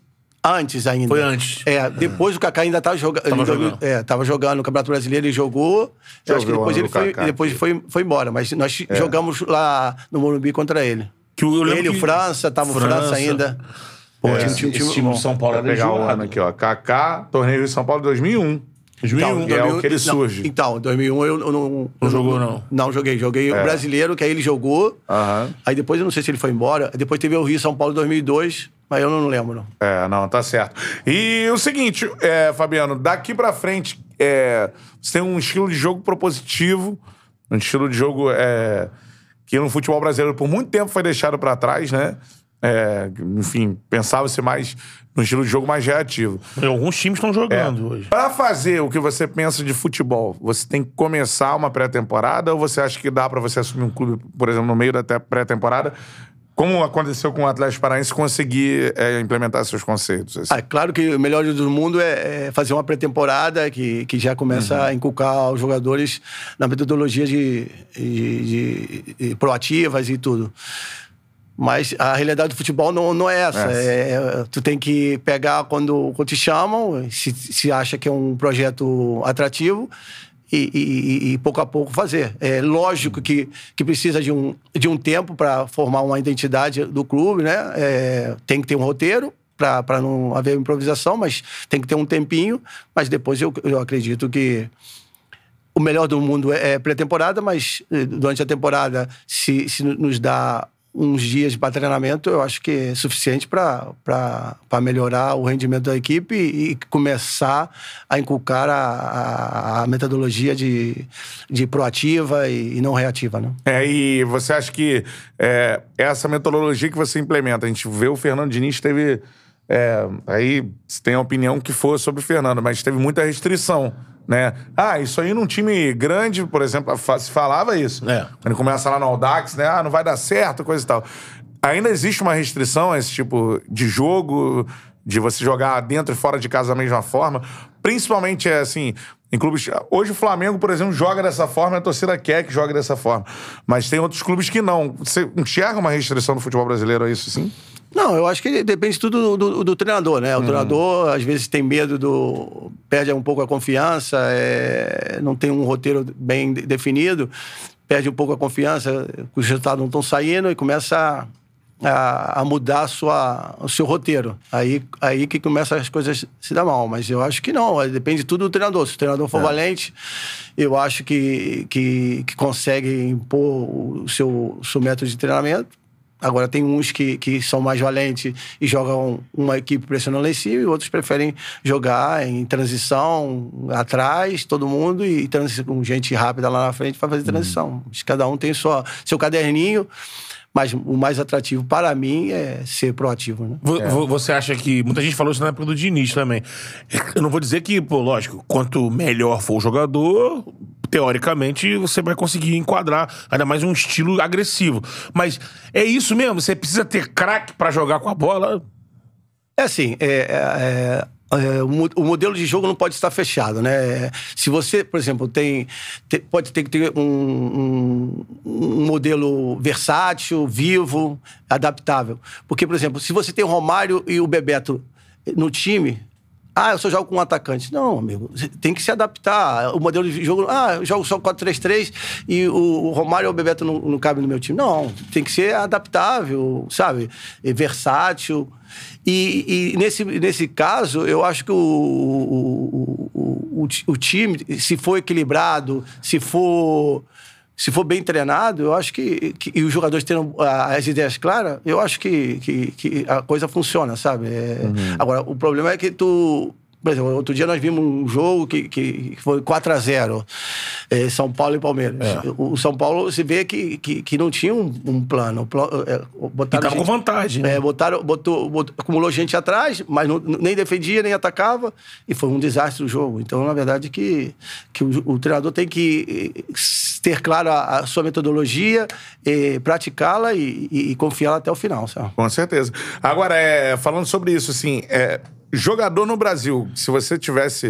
antes ainda. Foi antes. É, depois o Kaká ainda tava, joga Tava ele jogou- jogando. É, tava jogando no Campeonato Brasileiro, ele jogou. Eu acho que o depois ele foi, Kaká depois foi, foi embora. Mas nós jogamos lá no Morumbi contra ele. Que eu ele, o que- França, tava o França França. ainda. Pô, É, time, time time bom. do São Paulo era pegar o ano aqui, ó. Kaká, torneio de São Paulo 2001. 2001. Que é o que ele surge. Então, 2001 eu, eu não... Não jogou, não? Não joguei. Joguei É. o brasileiro, que aí ele jogou. Aham. Aí depois eu não sei se ele foi embora. Depois teve o Rio São Paulo 2002, mas eu não lembro, não. É, não, tá certo. E o seguinte, é, Fabiano, daqui pra frente, é, você tem um estilo de jogo propositivo, um estilo de jogo é, que no futebol brasileiro por muito tempo foi deixado pra trás, né? É, enfim, pensava-se mais no estilo de jogo mais reativo. Alguns times estão jogando hoje. Pra fazer o que você pensa de futebol, você tem que começar uma pré-temporada ou você acha que dá pra você assumir um clube, por exemplo, no meio da te- pré-temporada, como aconteceu com o Atlético Paranaense, conseguir é, implementar seus conceitos? assim? Ah, é claro que o melhor do mundo é, é fazer uma pré-temporada que, que já começa Uhum. a inculcar os jogadores na metodologia de, de- de- de proativas e tudo. Mas a realidade do futebol não, não é essa. É. É, tu tem que pegar quando, quando te chamam, se, se acha que é um projeto atrativo, e, e- e- e pouco a pouco fazer. É lógico que, que precisa de um, de um tempo para formar uma identidade do clube, né? É, tem que ter um roteiro para não haver improvisação, mas tem que ter um tempinho. Mas depois eu, eu acredito que o melhor do mundo é é pré-temporada, mas eh, durante a temporada, se, se nos dá uns dias para treinamento, eu acho que é suficiente para melhorar o rendimento da equipe e, e começar a inculcar a, a- a metodologia de, de proativa e, e não reativa. Né? É, e você acha que é, essa metodologia que você implementa, a gente vê o Fernando Diniz teve. é, aí tem a opinião que for sobre o Fernando, mas teve muita restrição. Né? Ah, isso aí num time grande, por exemplo, se falava isso. É. Quando começa lá no Audax, né? Ah, não vai dar certo, coisa e tal. Ainda existe uma restrição a esse tipo de jogo, de você jogar dentro e fora de casa da mesma forma. Principalmente, é assim, Em clubes. Hoje o Flamengo, por exemplo, joga dessa forma, a torcida quer que jogue dessa forma. Mas tem outros clubes que não. Você enxerga uma restrição no futebol brasileiro a isso, sim? Não, eu acho que depende tudo do, do, do treinador, né? O Uhum. treinador, às vezes, tem medo do. perde um pouco a confiança, é, não tem um roteiro bem de- definido, perde um pouco a confiança, os resultados não estão saindo e começa a, a mudar a sua, o seu roteiro. Aí, aí que começa as coisas a se dar mal. Mas eu acho que não, depende tudo do treinador. Se o treinador for valente, eu acho que, que, que consegue impor o seu, seu método de treinamento. Agora, tem uns que, que são mais valentes e jogam uma equipe pressionando lá em cima, e outros preferem jogar em transição, atrás, todo mundo, e com gente rápida lá na frente para fazer transição. Mas Cada um tem sua, seu caderninho, mas o mais atrativo para mim é ser proativo, né? Vo- Você acha que. Muita gente falou isso na época do Diniz também. Eu não vou dizer que, pô, lógico, quanto melhor for o jogador, teoricamente você vai conseguir enquadrar ainda mais um estilo agressivo. Mas é isso mesmo? Você precisa ter craque pra jogar com a bola? É assim, é, é, é, é, o o modelo de jogo não pode estar fechado, né? Se você, por exemplo, tem, te- pode ter que ter um, um- um modelo versátil, vivo, adaptável. Porque, por exemplo, se você tem o Romário e o Bebeto no time, ah, eu só jogo com um atacante. Não, amigo, tem que se adaptar. O modelo de jogo, ah, eu jogo só 4-3-3 e o, o Romário ou o Bebeto não, não cabe no meu time. Não, tem que ser adaptável, sabe? E versátil. E, e nesse, nesse caso, eu acho que o, o, o, o, ti- o time, se for equilibrado, se for se for bem treinado, eu acho que, que- e os jogadores tendo ah, as ideias claras, eu acho que, que, que a coisa funciona, sabe? É, Agora, o problema é que tu. Por exemplo, outro dia nós vimos um jogo que, que foi 4 a 0 é, São Paulo e Palmeiras. O, o São Paulo se vê que, que, que não tinha um, um plano. É, E botaram tava com vantagem. né? é, botaram, botou, botou- acumulou gente atrás, mas não- nem defendia, nem atacava, e foi um desastre o jogo. Então, na verdade, que, que o, o treinador tem que eh, ter claro a, a sua metodologia, eh, praticá-la e, e- e confiá-la até o final. Sabe? Com certeza. Agora, é, falando sobre isso, assim, é, jogador no Brasil, se você tivesse.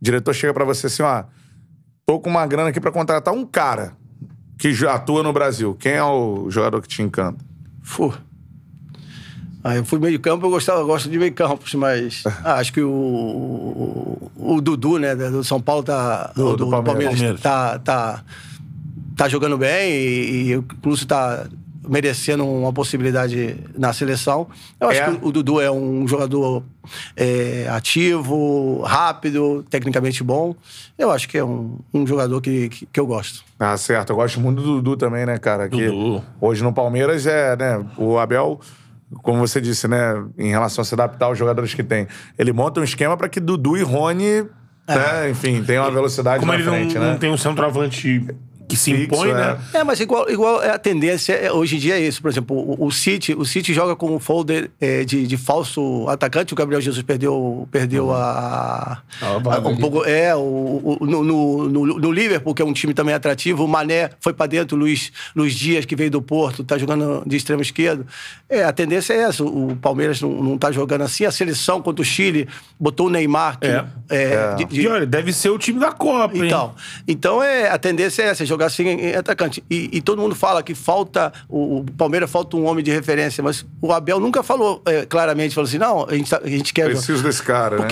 O diretor chega pra você assim, ó. Tô com uma grana aqui pra contratar um cara que atua no Brasil. Quem é o jogador que te encanta? Fu. Ah, eu fui meio campo, eu, gostava, eu gosto de meio campos, mas ah, acho que o, o, o Dudu, né, do São Paulo, tá, Do- do, do Palmeiras. Palmeiras, Palmeiras. tá, tá, tá jogando bem e, e incluso tá merecendo uma possibilidade na seleção. Eu acho É? que o Dudu é um jogador é, ativo, rápido, tecnicamente bom. Eu acho que é um, um jogador que, que, que eu gosto. Ah, certo. Eu gosto muito do Dudu também, né, cara? Que Dudu. hoje no Palmeiras é, né? O Abel, como você disse, né? Em relação a se adaptar aos jogadores que tem. Ele monta um esquema pra que Dudu e Rony, né, enfim, tenham uma velocidade Como na ele frente, não, né? não tem um centroavante que se Fixo, impõe, é. né? É, mas igual, igual é a tendência é- hoje em dia é isso. Por exemplo, o, o City, o City joga com um folder é, de, de falso atacante. O Gabriel Jesus perdeu, perdeu a, A vaga um pouco. É, o, o- no, no, no, no Liverpool, que é um time também atrativo. O Mané foi pra dentro. O Luiz, Luiz Dias, que veio do Porto, tá jogando de extremo esquerdo. É, a tendência é essa. O Palmeiras não, não tá jogando assim. A seleção contra o Chile botou o Neymar. Que, É. é, de- de- E olha, deve ser o time da Copa, hein? então, então é, a tendência é essa, jogar assim em em atacante. E, e todo mundo fala que falta, o, o Palmeiras falta um homem de referência, mas o Abel nunca falou é, claramente, falou assim, não, a gente, tá- a gente quer... Preciso desse cara, né?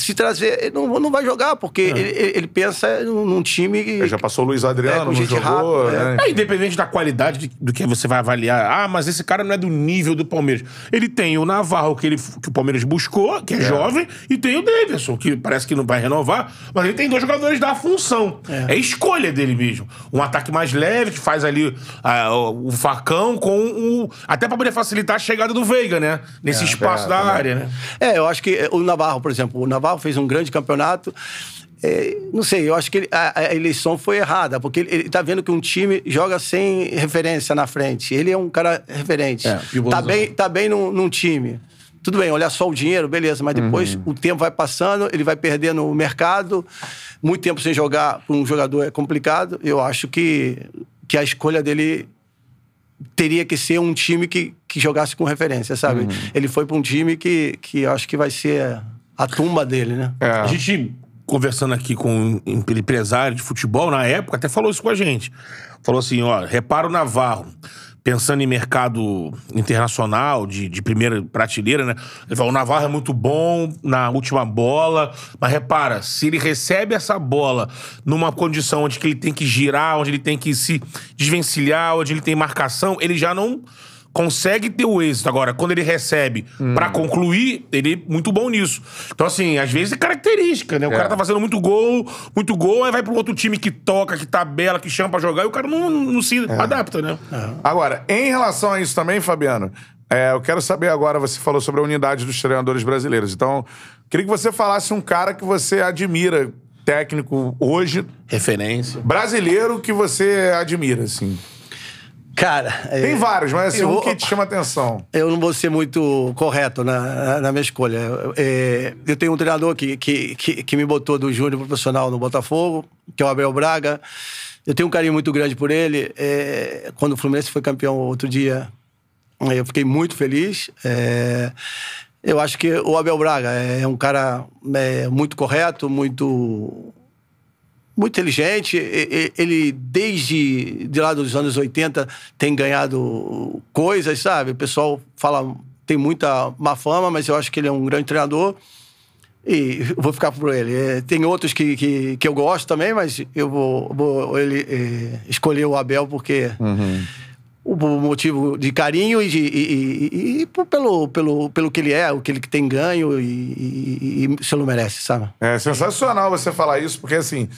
Se trazer, ele não, não vai jogar, porque ele, ele- ele pensa num, time que... Já passou o Luiz É, Adriano, com não jogou, rápida, né? É, independente da qualidade de- do que você vai avaliar. Ah, mas esse cara não é do nível do Palmeiras. Ele tem o Navarro, que, ele, que o Palmeiras buscou, que é, jovem, e tem o Davidson, que parece que não vai renovar, mas ele tem dois jogadores da função. É, escolha dele mesmo. Um ataque mais leve, que faz ali ah, o, facão com o. Até pra poder facilitar a chegada do Veiga, né? Nesse espaço é, da também. área, né? É, eu acho que é, o Navarro, por exemplo, o Navarro fez um grande campeonato. É, não sei, eu acho que ele- a, a eleição foi errada, porque ele, ele tá vendo que um time joga sem referência na frente. Ele é um cara referente. É, tá bem, tá bem num, num time. Tudo bem, olhar só o dinheiro, beleza, mas depois o tempo vai passando, ele vai perdendo o mercado. Muito tempo sem jogar para um jogador é complicado. Eu acho que, que a escolha dele teria que ser um time que, que jogasse com referência, sabe? Ele foi para um time que, que eu acho que vai ser a tumba dele, né? É. A gente conversando aqui com um empresário de futebol, na época, até falou isso com a gente. Falou assim: ó, repara o Navarro pensando em mercado internacional, de, de primeira prateleira, né? Ele falou: o Navarro é muito bom na última bola, mas repara, se ele recebe essa bola numa condição onde ele tem que girar, onde ele tem que se desvencilhar, onde ele tem marcação, ele já não consegue ter o êxito. Agora, quando ele recebe hum. para concluir, ele é muito bom nisso. Então, assim, às vezes é característica, né? O é. cara tá fazendo muito gol, muito gol, aí vai pro outro time que toca, que tabela, que chama pra jogar, e o cara não, não se é. adapta, né? É. Agora, em relação a isso também, Fabiano, é, eu quero saber agora, você falou sobre a unidade dos treinadores brasileiros. Então, queria que você falasse um cara que você admira, técnico hoje. Referência. Brasileiro que você admira, assim. Cara. Tem é, vários, mas assim, eu, um que te chama atenção. Eu não vou ser muito correto na, na minha escolha. É, eu tenho um treinador que, que, que, que me botou do júnior profissional no Botafogo, que é o Abel Braga. Eu tenho um carinho muito grande por ele. É, quando o Fluminense foi campeão outro dia, eu fiquei muito feliz. É, eu acho que o Abel Braga é um cara é, muito correto, muito muito inteligente. Ele, desde de lá dos anos 80, tem ganhado coisas, sabe? O pessoal fala, tem muita má fama, mas eu acho que ele é um grande treinador. E vou ficar por ele. É, tem outros que, que, que eu gosto também, mas eu vou, vou ele, é, escolher o Abel porque. Uhum. O motivo de carinho e, de, e, e, e, pelo, pelo, pelo que ele é, o que ele tem ganho e, e se ele merece, sabe? É sensacional você falar isso, porque assim,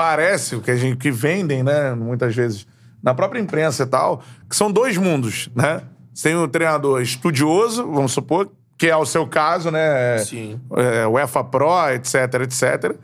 parece, o que a gente que vendem, né, muitas vezes, na própria imprensa e tal, que são dois mundos, né? Tem o treinador estudioso, vamos supor, que é o seu caso, né? Sim. É, UEFA Pro, etc, etc.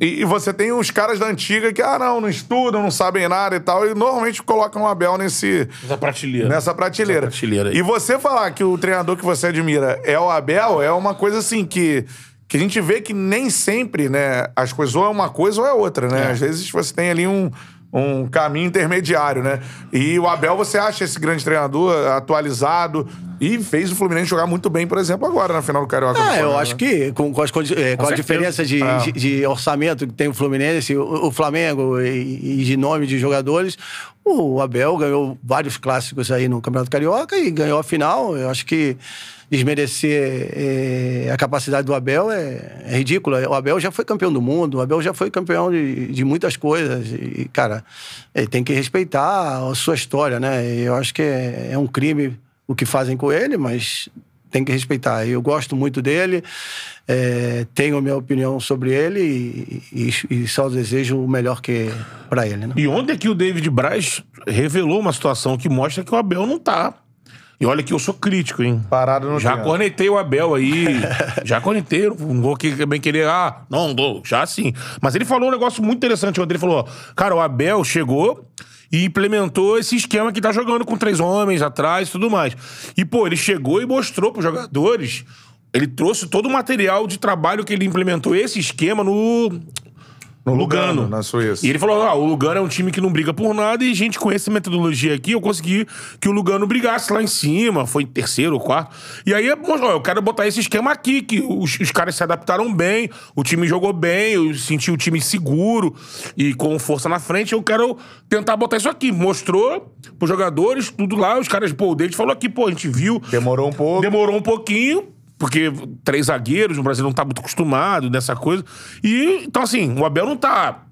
E, e, você tem os caras da antiga que, ah, não, não estudam, não sabem nada e tal, e normalmente colocam o Abel nesse... Nessa prateleira. Nessa prateleira. Nessa prateleira e você falar que o treinador que você admira é o Abel, é uma coisa assim que que a gente vê que nem sempre, né, as coisas ou é uma coisa ou é outra, né? É. Às vezes você tem ali um, um caminho intermediário, né? E o Abel, você acha esse grande treinador atualizado e fez o Fluminense jogar muito bem, por exemplo, agora na final do Carioca. É, eu acho né? que com, com, as, é, com, com a diferença de, é. de, de, orçamento que tem o Fluminense, o, o Flamengo e, e, de nome de jogadores, o Abel ganhou vários clássicos aí no Campeonato Carioca e ganhou a final. Eu acho que desmerecer é, a capacidade do Abel é, é ridículo. O Abel já foi campeão do mundo, o Abel já foi campeão de, de muitas coisas. E, cara, ele tem que respeitar a sua história, né? Eu acho que é, é um crime o que fazem com ele, mas tem que respeitar. Eu gosto muito dele, é, tenho minha opinião sobre ele e, e, e só desejo o melhor que para ele. Né? E ontem aqui o David Braz revelou uma situação que mostra que o Abel não tá e olha que eu sou crítico, hein? Parado no Já cornetei o Abel aí. já cornetei. Não vou também querer, ah, não, não, já sim. Mas ele falou um negócio muito interessante ontem. Ele falou: cara, o Abel chegou e implementou esse esquema que tá jogando com três homens atrás e tudo mais. E, pô, ele chegou e mostrou pros jogadores. Ele trouxe todo o material de trabalho que ele implementou esse esquema no no Lugano, Lugano, na Suíça. E ele falou: ah, o Lugano é um time que não briga por nada, e gente com essa metodologia aqui, eu consegui que o Lugano brigasse lá em cima, foi em terceiro ou quarto. E aí, eu quero botar esse esquema aqui, que os, os caras se adaptaram bem, o time jogou bem, eu senti o time seguro e com força na frente, eu quero tentar botar isso aqui. Mostrou pros jogadores, tudo lá, os caras, pô, o David falou aqui, pô, a gente viu. Demorou um pouco. Demorou um pouquinho, porque três zagueiros, o Brasil não tá muito acostumado nessa coisa. E, então, assim, o Abel não tá.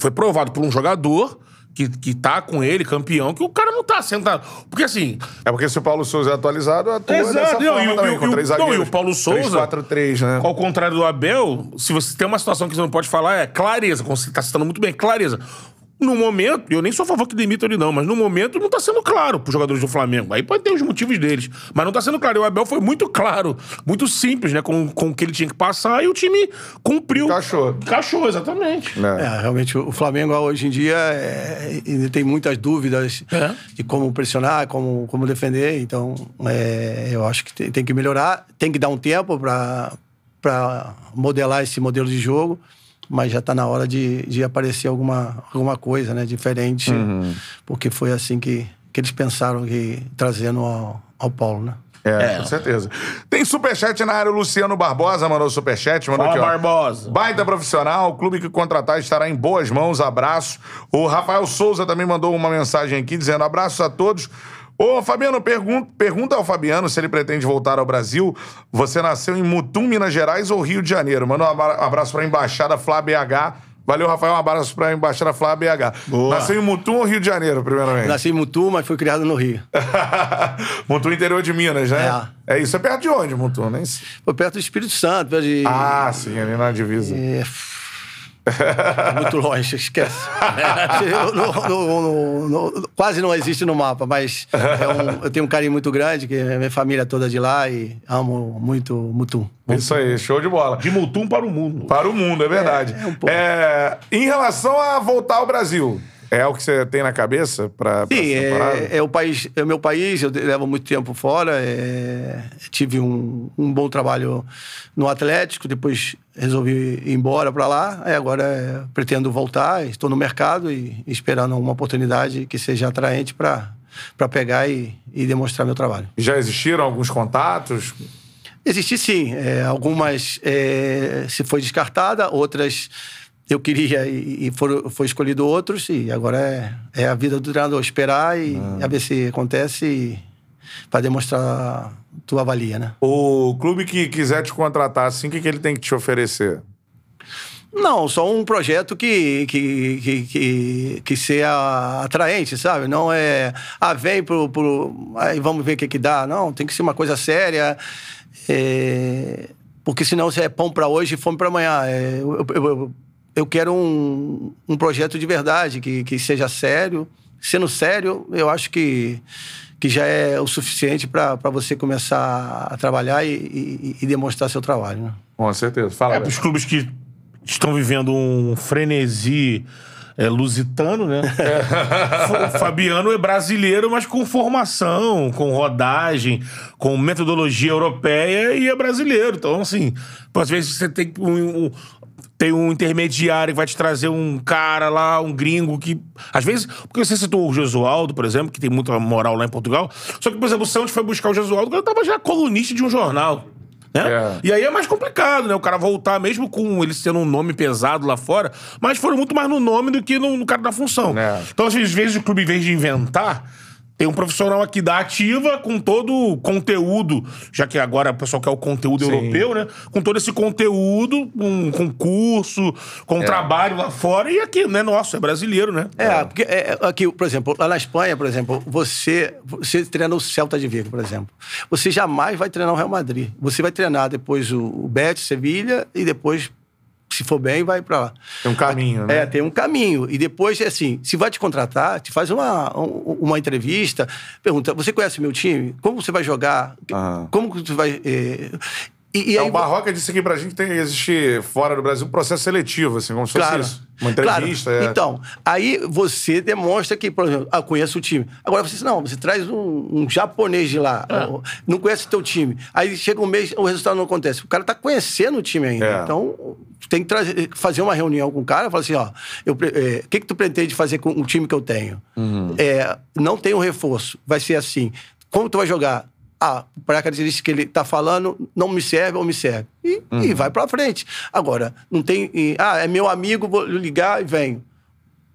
Foi provado por um jogador que, que tá com ele, campeão, que o cara não tá sentado. Porque assim. É porque se o Paulo Souza é atualizado, atua Exato, dessa não, forma e, também, e, com três zagueiros. Não, e o Paulo Souza. 3, 4, 3, né? Ao contrário do Abel, se você tem uma situação que você não pode falar, é clareza, como você tá citando muito bem, clareza no momento, eu nem sou a favor que demita ele não, mas no momento não tá sendo claro pros jogadores do Flamengo. Aí pode ter os motivos deles, mas não tá sendo claro. E o Abel foi muito claro, muito simples, né, com, com o que ele tinha que passar e o time cumpriu. Cachou. Cachou, exatamente. É. é realmente o Flamengo hoje em dia é, tem muitas dúvidas é. de como pressionar, como, como defender, então é, eu acho que tem, tem que melhorar, tem que dar um tempo para modelar esse modelo de jogo mas já está na hora de, de aparecer alguma, alguma coisa né, diferente, uhum. porque foi assim que, que eles pensaram que trazendo ao, ao Paulo, né? É, com certeza. Tem superchat na área, o Luciano Barbosa mandou superchat. Mandou Fala, aqui, ó. Barbosa. Baita profissional, o clube que contratar estará em boas mãos, abraço. O Rafael Souza também mandou uma mensagem aqui dizendo abraços a todos. Ô, Fabiano, pergun pergunta ao Fabiano se ele pretende voltar ao Brasil. Você nasceu em Mutum, Minas Gerais ou Rio de Janeiro? Manda um abra- abraço pra Embaixada Flá BH. Valeu, Rafael. Um abraço pra Embaixada Flá BH. Boa. Nasceu em Mutum ou Rio de Janeiro, primeiramente? Nasci em Mutu, mas fui criado no Rio. Mutum, interior de Minas, né? É. isso. É perto de onde, Mutum? Nem. Foi perto do Espírito Santo, perto de... Ah, sim, ali na divisa. É, muito longe, esquece. Não- não- não- quase não existe no mapa, mas é um- eu tenho um carinho muito grande, que é minha família é toda de lá e amo muito Mutum. Isso aí, show de bola. De Mutum para o mundo. Para o mundo, é verdade. É, é um. É, em relação a voltar ao Brasil, é o que você tem na cabeça para Sim, é, é o país, é o meu país, eu levo muito tempo fora. é, tive um, um bom trabalho no Atlético, depois resolvi ir embora para lá. Aí agora é, pretendo voltar, estou no mercado e esperando uma oportunidade que seja atraente para pegar e, e demonstrar meu trabalho. Já existiram alguns contatos? Existir sim, é, algumas é, se foi descartada, outras eu queria e, e foram, foi escolhido outros e agora é, é a vida do treinador esperar e a ver se acontece para demonstrar tua valia, né? O clube que quiser te contratar, assim, o que, que ele tem que te oferecer? Não, só um projeto que, que, que, que, que seja atraente, sabe? Não é, ah, vem pro, pro. Aí vamos ver o que, que dá. Não, tem que ser uma coisa séria. é, porque senão você é pão para hoje e fome para amanhã. É, eu, eu, eu, eu quero um, um projeto de verdade, que, que seja sério. Sendo sério, eu acho que, que já é o suficiente para você começar a trabalhar e, e, e demonstrar seu trabalho. Né? Com certeza. Fala, É, para os clubes que estão vivendo um frenesi é, lusitano, né? O Fabiano é brasileiro, mas com formação, com rodagem, com metodologia europeia e é brasileiro. Então, assim, às vezes você tem um, um- tem um intermediário que vai te trazer um cara lá, um gringo que. Às vezes. Porque você citou o Jesualdo, por exemplo, que tem muita moral lá em Portugal. Só que, por exemplo, o Santos foi buscar o Jesualdo quando ele tava já colunista de um jornal. Né? É. E aí é mais complicado, né? O cara voltar, mesmo com ele sendo um nome pesado lá fora, mas foram muito mais no nome do que no, no cara da função. É. Então, às vezes, o clube, em vez de inventar, tem um profissional aqui da ativa com todo o conteúdo, já que agora o pessoal quer o conteúdo Sim. europeu, né? Com todo esse conteúdo, um concurso, com trabalho lá fora, e aqui, não é nosso, é brasileiro, né? É, porque é, é, aqui, por exemplo, lá na Espanha, por exemplo, você, você treina o Celta de Vigo, por exemplo. Você jamais vai treinar o Real Madrid. Você vai treinar depois o, o Betis, Sevilha e depois, se for bem, vai pra lá. Tem um caminho, né? É, tem um caminho. E depois, assim, se vai te contratar, te faz uma, um- uma entrevista, pergunta: você conhece meu time? Como você vai jogar? Aham. Como que você vai. eh, E, e É, aí, o Barroca disse aqui pra gente que tem, existe fora do Brasil um processo seletivo, assim, como se fosse Claro. isso. Uma entrevista. Claro. é. Então, aí você demonstra que, por exemplo, ah, conheço o time. Agora você diz, não, você traz um, um japonês de lá, É. não conhece o teu time. Aí chega um mês, o resultado não acontece. O cara tá conhecendo o time ainda. É. Então, tem que trazer- fazer uma reunião com o cara e falar assim, ó, eh, o que que tu pretende fazer com o time que eu tenho? Uhum. É, não tem um reforço, vai ser assim. Como tu vai jogar? Ah, para a característica que ele tá falando, não me serve ou me serve. E, Uhum. e vai pra frente. Agora, não tem. e, ah, é meu amigo, vou ligar e venho.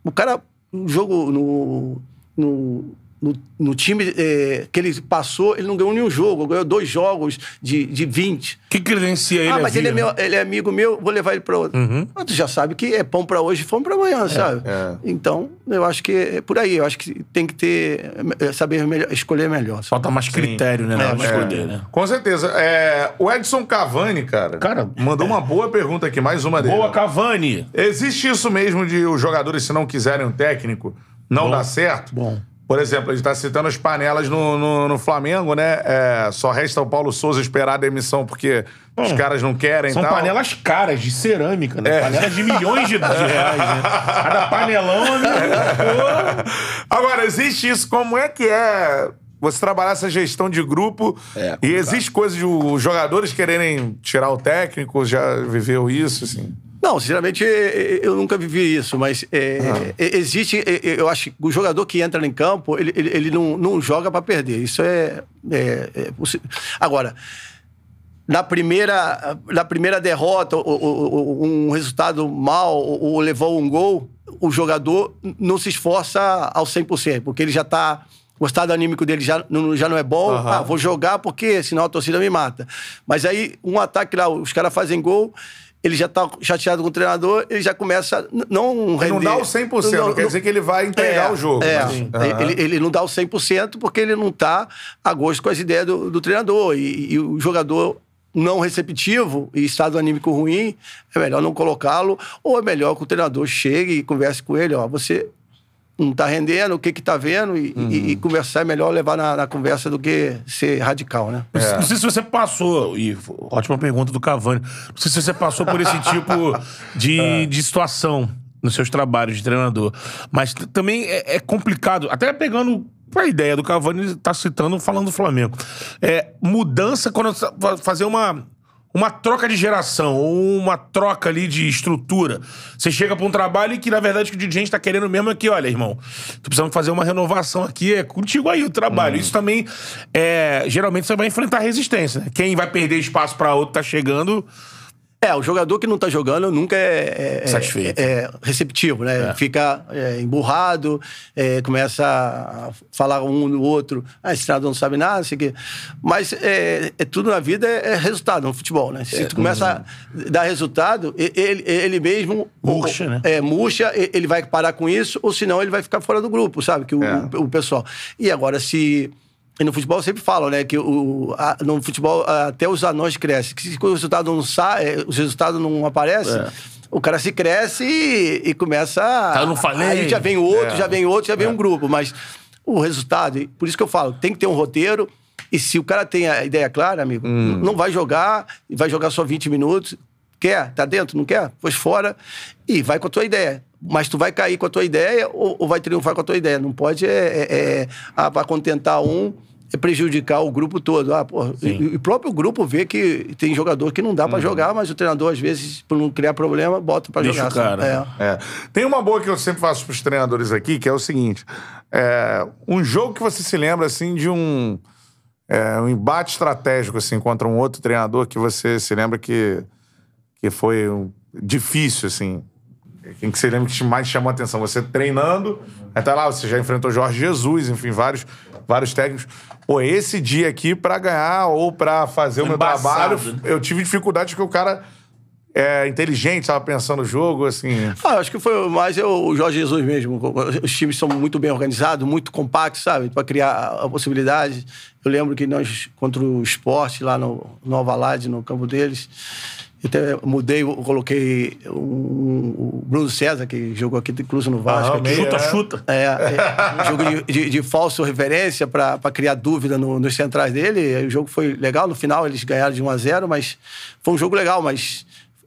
O cara, no jogo no, no, no, no time eh, que ele passou, ele não ganhou nenhum jogo, ganhou dois jogos de, de 20. Que credencia ele ah, mas ele é, né? meu, ele é amigo meu, vou levar ele para outro. Ah, tu já sabe que é pão para hoje e fome para amanhã, sabe? é. Então, eu acho que é por aí. Eu acho que tem que ter, é, saber melhor- escolher melhor. Falta mais critério, né? Na hora de É, escolher, né? Com certeza. É, o Edson Cavani, cara, Cara, mandou uma boa pergunta aqui, mais uma dele. Boa, Cavani. Existe isso mesmo de os jogadores, se não quiserem um técnico, não Bom. dá certo? Bom. Por exemplo, a gente tá citando as panelas no, no, no Flamengo, né? É, só resta o Paulo Souza esperar a demissão porque os caras não querem São tal. panelas caras, de cerâmica, né? É. Panelas de milhões de, reais, né? Cada panelão. Pô. Agora, existe isso. Como é que é você trabalhar essa gestão de grupo? É, e existe coisa de os jogadores quererem tirar o técnico? Já viveu isso, assim? Não, sinceramente, eh, eu nunca vivi isso, mas é, é, existe. é, é, eu acho que o jogador que entra em campo, ele, ele, ele não, não joga para perder. Isso é, é, é Agora, na primeira, na primeira derrota, ou, um resultado mal, ou, ou levou um gol, o jogador não se esforça ao 100%, porque ele já está. O estado anímico dele já não, já não é bom. Ah, vou jogar porque senão a torcida me mata. Mas aí, um ataque lá, os caras fazem gol, ele já tá chateado com o treinador, ele já começa a não render. Ele não dá o 100%, não, quer dizer que ele vai entregar É, o jogo. É, mas- Aham. ele, ele não dá o 100% porque ele não está a gosto com as ideias do, do treinador. E, e o jogador não receptivo e estado anímico ruim, é melhor não colocá-lo, ou é melhor que o treinador chegue e converse com ele, ó, você não está rendendo, o que que tá vendo, e, e- e conversar é melhor levar na, na conversa do que ser radical, né? Não sei- Não sei se você passou, e ótima pergunta do Cavani. Não sei se você passou por esse tipo de, de situação nos seus trabalhos de treinador. Mas também é, é complicado, até pegando a ideia do Cavani, tá citando, falando do Flamengo. É mudança quando fazer uma. Uma troca de geração, ou uma troca ali de estrutura. Você chega pra um trabalho e que, na verdade, o que o dirigente tá querendo mesmo é que, olha, irmão, tu precisamos fazer uma renovação aqui, é contigo aí o trabalho. Isso também, é, geralmente, você vai enfrentar resistência. né? Quem vai perder espaço pra outro tá chegando. É, o jogador que não tá jogando nunca é, é- Satisfeito. é, é receptivo, né? Fica é, emburrado, é, começa a falar um no outro, ah, esse treinador não sabe nada, não sei o quê. Mas é, é tudo na vida é, é resultado no futebol, né? Se tu começa a dar resultado, ele, ele mesmo... Murcha, né? É, murcha, ele vai parar com isso, ou senão ele vai ficar fora do grupo, sabe? Que É. o, o pessoal. E agora, se... E no futebol sempre falam, né? Que o, a- no futebol até os anões crescem. Que se o resultado não sai, os resultados não aparecem, o cara se cresce e, e começa. Tá, eu não falei. Aí já vem outro, É. já vem outro, já vem um grupo. Mas o resultado, por isso que eu falo, tem que ter um roteiro. E se o cara tem a ideia clara, amigo, não vai jogar, vai jogar só 20 minutos. Quer? Tá dentro? Não quer? Pois fora. E vai com a tua ideia. Mas tu vai cair com a tua ideia ou, ou vai triunfar com a tua ideia. Não pode é, é, é ah, para contentar um é prejudicar o grupo todo. Ah, porra, e, o próprio grupo vê que tem jogador que não dá pra jogar, mas o treinador, às vezes, por não criar problema, bota pra Deixa jogar. o cara. É. É. Tem uma boa que eu sempre faço pros treinadores aqui, que é o seguinte: é, um jogo que você se lembra assim de um, é, um embate estratégico assim contra um outro treinador que você se lembra que, que foi um- difícil assim. Quem que você lembra que mais chamou a atenção? Você treinando, aí tá lá, você já enfrentou Jorge Jesus, enfim, vários, vários técnicos. Pô, esse dia aqui, pra ganhar ou pra fazer o meu Embaçado, trabalho, né? eu tive dificuldade porque o cara é inteligente, tava pensando o jogo, assim. Ah, acho que foi mais é o Jorge Jesus mesmo. Os times são muito bem organizados, muito compactos, sabe? Para criar a possibilidade. Eu lembro que nós, contra o esporte, lá no, no Alvalade, no campo deles, eu até mudei, eu coloquei um- o Bruno César, que jogou aqui Cruz no Vasco. Ah, aqui. meio- Chuta, É. chuta. É, é, um jogo de, de, de falso referência para criar dúvida no- nos centrais dele. O jogo foi legal, no final eles ganharam de 1 a 0 mas foi um jogo legal, mas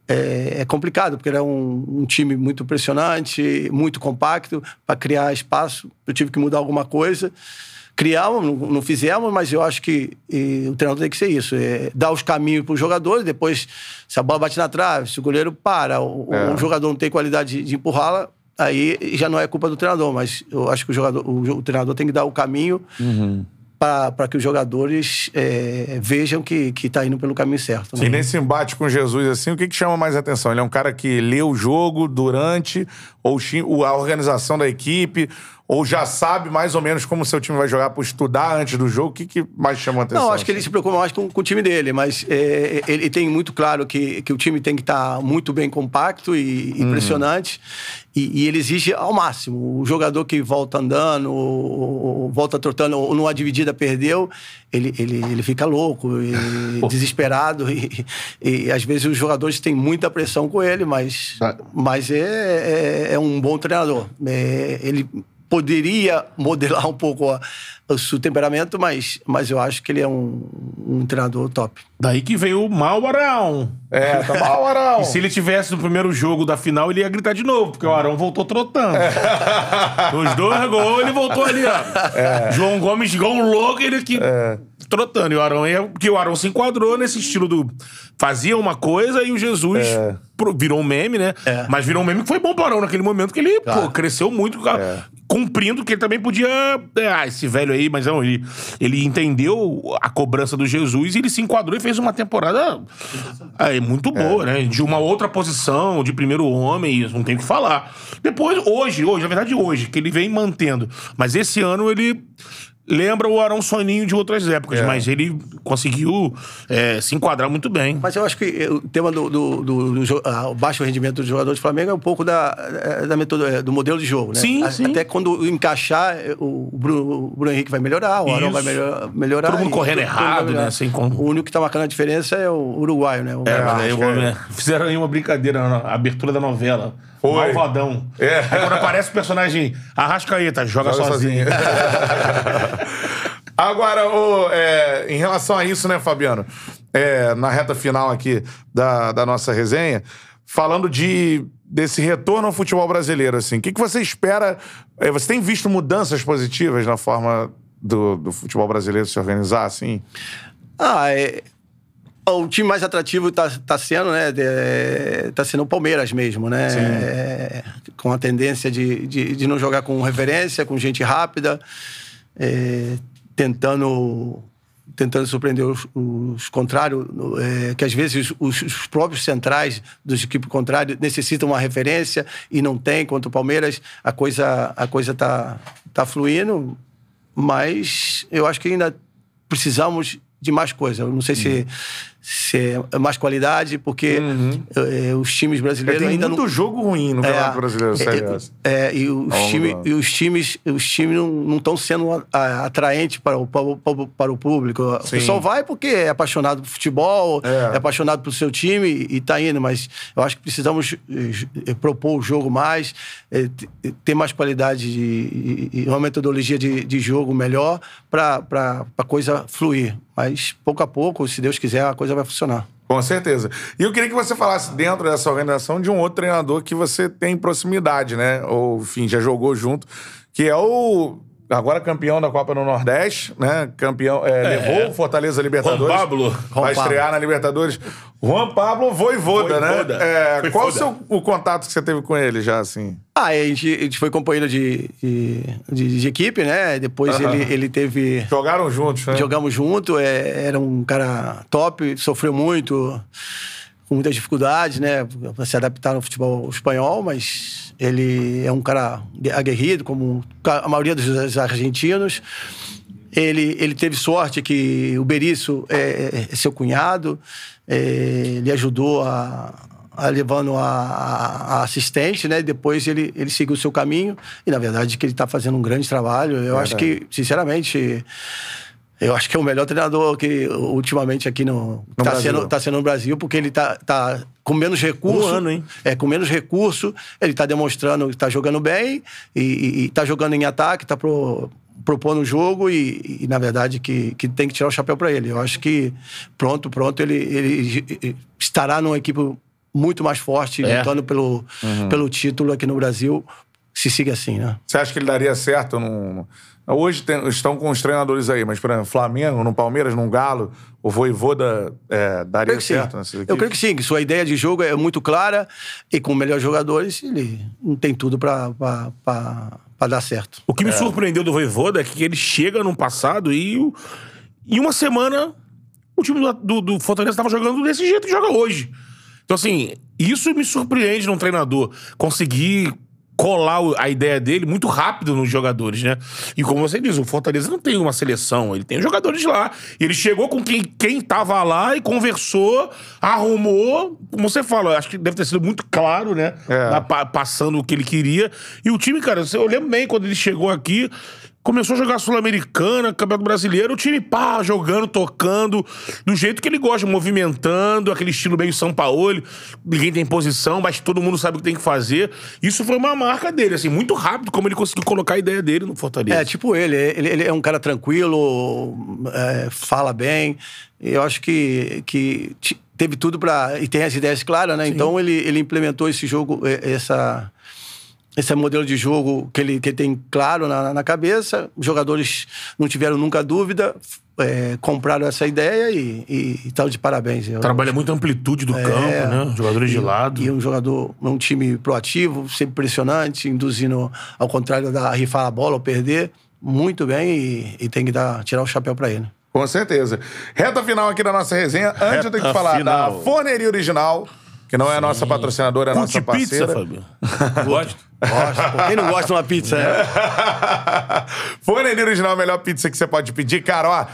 é, é complicado, porque era um, um time muito impressionante, muito compacto, para criar espaço, eu tive que mudar alguma coisa. Criamos, não, fizemos, mas eu acho que e, o treinador tem que ser isso: é, dar os caminhos para os jogadores, depois, se a bola bate na trave, se o goleiro para, o, o É. jogador não tem qualidade de, de empurrá-la, aí já não é culpa do treinador, mas eu acho que o, jogador, o, o treinador tem que dar o caminho para que os jogadores é, vejam que está indo pelo caminho certo. né? E nesse embate com Jesus, assim, o que, que chama mais atenção? Ele é um cara que lê o jogo durante, ou a organização da equipe, ou já sabe mais ou menos como o seu time vai jogar por estudar antes do jogo? O que, que mais chama atenção? Não, acho que ele se preocupa mais com, com o time dele, mas é, ele tem muito claro que, que o time tem que estar muito bem compacto e impressionante. E, e ele exige ao máximo. O jogador que volta andando, ou, ou volta trotando, ou numa dividida perdeu, ele, ele, ele fica louco, e desesperado. E, e às vezes os jogadores têm muita pressão com ele, mas, mas é, é, é um bom treinador. É, ele poderia modelar um pouco a- o seu temperamento, mas, mas eu acho que ele é um, um treinador top. Daí que veio o mau Arão. É, tá mal, Arão. E se ele tivesse no primeiro jogo da final, ele ia gritar de novo, porque o Arão voltou trotando. Os dois gols, ele voltou ali, ó. João Gomes, igual um louco, ele aqui trotando. E o Arão ia. Porque o Arão se enquadrou nesse estilo do. Fazia uma coisa e o Jesus pro- virou um meme, né? É. Mas virou um meme que foi bom pro Arão naquele momento, que ele, Claro. pô, cresceu muito, cara, cumprindo que ele também podia. é, ah, esse velho aí, mas não, ele, ele entendeu a cobrança do Jesus e ele se enquadrou e fez uma temporada é, muito boa, né? De uma outra posição, de primeiro homem, isso não tem o que falar. Depois, hoje, hoje, na verdade, hoje, que ele vem mantendo. Mas esse ano ele. Lembra o Arão Soninho de outras épocas, É. mas ele conseguiu é, se enquadrar muito bem. Mas eu acho que eh, o tema do, do, do- do ah, baixo rendimento dos jogadores do Flamengo é um pouco da, eh, da metodo, eh, do modelo de jogo, né? Sim, A- sim. Até quando encaixar, o Bruno, o Bruno Henrique vai melhorar, o Arão Isso. vai melhor- melhorar. Todo mundo correndo todo errado, né? Sem como- O único que tá marcando a diferença é o uruguaio, né? O É, eu- né, fizeram aí uma brincadeira na abertura da novela. Foi. Malvadão. É. Aí quando aparece o personagem Arrascaeta, joga, Joga sozinho. Agora, ô, é, em relação a isso, né, Fabiano? É, na reta final aqui da, da nossa resenha, falando de desse retorno ao futebol brasileiro, assim, o que, que você espera? é, você tem visto mudanças positivas na forma do, do futebol brasileiro se organizar, assim? Ah, é. O time mais atrativo tá, tá sendo, né? é, tá sendo o Palmeiras mesmo, né? É, com a tendência de, de, de não jogar com referência, com gente rápida, é, tentando tentando surpreender os, os contrários, é, que às vezes os, os próprios centrais dos equipes contrárias necessitam uma referência e não tem contra o Palmeiras. A coisa a coisa tá tá fluindo, mas eu acho que ainda precisamos de mais coisa. Eu não sei se, se é mais qualidade, porque eh, os times brasileiros tem ainda muito não jogo ruim no Campeonato Brasileiro, sério. é, é, e os, time, e os times, os times não estão sendo a- atraentes para o, para, o, para o público. O Sim. pessoal vai porque é apaixonado por futebol, É. é, apaixonado pelo seu time e está indo, mas eu acho que precisamos eh, propor o jogo mais, ter mais qualidade de, e, e uma metodologia de, de jogo melhor para a coisa fluir. Mas pouco a pouco, se Deus quiser, a coisa vai funcionar. Com certeza. E eu queria que você falasse dentro dessa organização de um outro treinador que você tem proximidade, né? Ou, enfim, já jogou junto, que é o. Agora campeão da Copa no Nordeste, né? Campeão. é, Levou o Fortaleza à Libertadores. Juan Pablo. Vai Juan Pablo. estrear na Libertadores. Juan Pablo Voivoda, Voivoda. né? É, Foi qual o, seu, o contato que você teve com ele já, assim? Ah, a gente, a gente foi companheiro de, de, de- de equipe, né? Depois Aham. ele, ele teve. Jogaram juntos, né? Jogamos junto, é, era um cara top, sofreu muito, com muitas dificuldades, né? Pra se adaptar no futebol espanhol, mas ele é um cara aguerrido, como a maioria dos argentinos. Ele, ele teve sorte que o Berício é, é seu cunhado, é, ele ajudou a, a levando a, a- assistente, né? Depois ele, ele seguiu o seu caminho e na verdade que ele está fazendo um grande trabalho. Eu acho que, sinceramente, eu acho que é o melhor treinador que ultimamente aqui no, No tá Brasil. sendo tá sendo no Brasil porque ele tá, tá com menos recurso. Um ano, hein? É, com menos recurso, ele tá demonstrando que tá jogando bem e, e, e tá jogando em ataque, tá pro, propondo o jogo e, e, na verdade, que, que tem que tirar o chapéu para ele. Eu acho que pronto, pronto, ele, ele estará numa equipe muito mais forte, É. lutando pelo, pelo título aqui no Brasil, se siga assim, né? Você acha que ele daria certo num. Hoje tem- estão com os treinadores aí, mas, por exemplo, Flamengo, no Palmeiras, no Galo, o Voivoda é, daria certo nessas Eu creio que sim, que sua ideia de jogo é muito clara e com melhores jogadores ele não tem tudo para dar certo. O que me surpreendeu do Voivoda é que ele chega no passado e em uma semana o time do, do, do Fortaleza estava jogando desse jeito que joga hoje. Então, assim, isso me surpreende num treinador. Conseguir colar a ideia dele muito rápido nos jogadores, né? E como você diz, o Fortaleza não tem uma seleção, ele tem jogadores lá. Ele chegou com quem, quem tava lá e conversou, arrumou. Como você fala, acho que deve ter sido muito claro, né? É. Na- pa- passando o que ele queria. E o time, cara, eu lembro bem quando ele chegou aqui. Começou a jogar Sul-Americana, Campeonato Brasileiro, o time pá, jogando, tocando, do jeito que ele gosta, movimentando, aquele estilo meio São Paulo, ninguém tem posição, mas todo mundo sabe o que tem que fazer. Isso foi uma marca dele, assim, muito rápido como ele conseguiu colocar a ideia dele no Fortaleza. É, tipo ele, ele, ele é um cara tranquilo, é, fala bem. Eu acho que, que te- teve tudo para E tem as ideias claras, né? Então ele, ele implementou esse jogo, essa. Esse é o modelo de jogo que ele, que ele tem claro na, na cabeça. Os jogadores não tiveram nunca dúvida, é, compraram essa ideia e, e, e tal de parabéns. Eu- Trabalha muito a amplitude do É, campo, né? Jogadores de e- lado. E um jogador, um time proativo, sempre impressionante, induzindo ao contrário da rifar a bola ou perder. Muito bem e, e tem que dar, tirar o chapéu para ele. Com certeza. Reta final aqui da nossa resenha. Antes eu tenho que Reta falar final. da Forneria Original, que não é a nossa patrocinadora, é a Curte nossa pizza, parceira. Fabio? Gosto. Gosta. Pô, Quem não gosta de uma pizza, né? Forneria Original é a melhor pizza que você pode pedir. Cara, ó,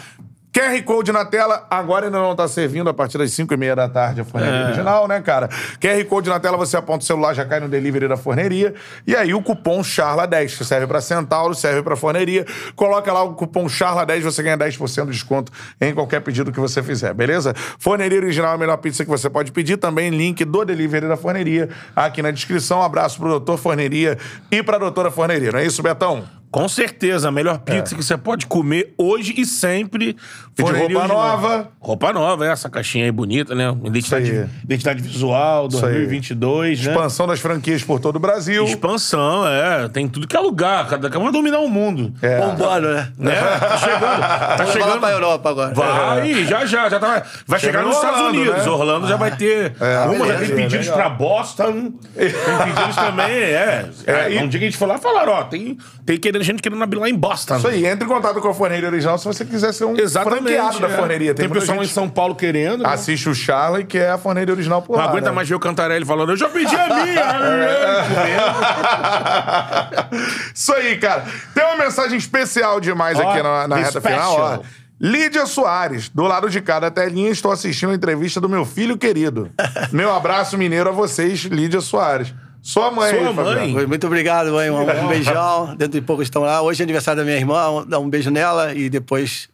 QR Code na tela, agora ainda não tá servindo a partir das 5 e meia da tarde a Forneria É. Original, né, cara? QR Code na tela, você aponta o celular, já cai no delivery da forneria. E aí o cupom CHARLA10, que serve pra Centauro, serve pra forneria. Coloca lá o cupom CHARLA10, você ganha 10% de desconto em qualquer pedido que você fizer, beleza? Forneria Original é a melhor pizza que você pode pedir. Também link do delivery da forneria aqui na descrição. Um abraço pro doutor Forneria e pra doutora Forneria. Não é isso, Betão? Com certeza, a melhor pizza que você pode comer hoje e sempre. É. De roupa Original. nova. Roupa nova, é essa caixinha aí bonita, né? Identidade, identidade visual, aí. 2022, né? Expansão das franquias por todo o Brasil. Expansão, é. Tem tudo que é lugar. Cada vai dominar o mundo. É. Bombando, né? Né? Tá chegando. Tá chegando. pra Europa agora. Vai, já, já, já tá. Vai chegar Chega nos no Estados Unidos. né? Orlando já vai ter. uma já beleza, tem pedidos legal. pra Boston. Tem pedidos também, é. é e- Um dia que a gente for lá, falaram, ó, tem, tem querendo, gente querendo abrir lá em Boston. Isso aí, entre em contato com a Forneria Original se você quiser ser um Exatamente. franqueado da é. forneria. Tem, Tem, pessoal gente em São Paulo querendo. né? assiste o Charlie, que é a Forneria Original por Não lá, aguenta né? mais ver o Cantarelli falando, eu já pedi a minha. comendo. Isso aí, cara. Tem uma mensagem especial demais Ó, aqui na, na reta special. final, ó. Lídia Soares, do lado de cada telinha, estou assistindo a entrevista do meu filho querido. meu abraço mineiro a vocês, Lídia Soares. Sua mãe, Sua Fabiano. mãe. Muito obrigado, mãe. Um, um beijão. Dentro de pouco estão lá. Hoje é aniversário da minha irmã. Dá um beijo nela e depois,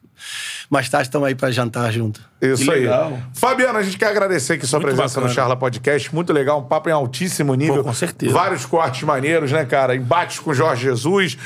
mais tarde, estamos aí pra jantar junto. Isso Que aí. legal. Fabiano, a gente quer agradecer aqui sua Muito presença no bacana. Charla Podcast. Muito legal, um papo em altíssimo nível. Pô, com certeza. Vários cortes maneiros, né, cara? Embates com o Jorge Jesus.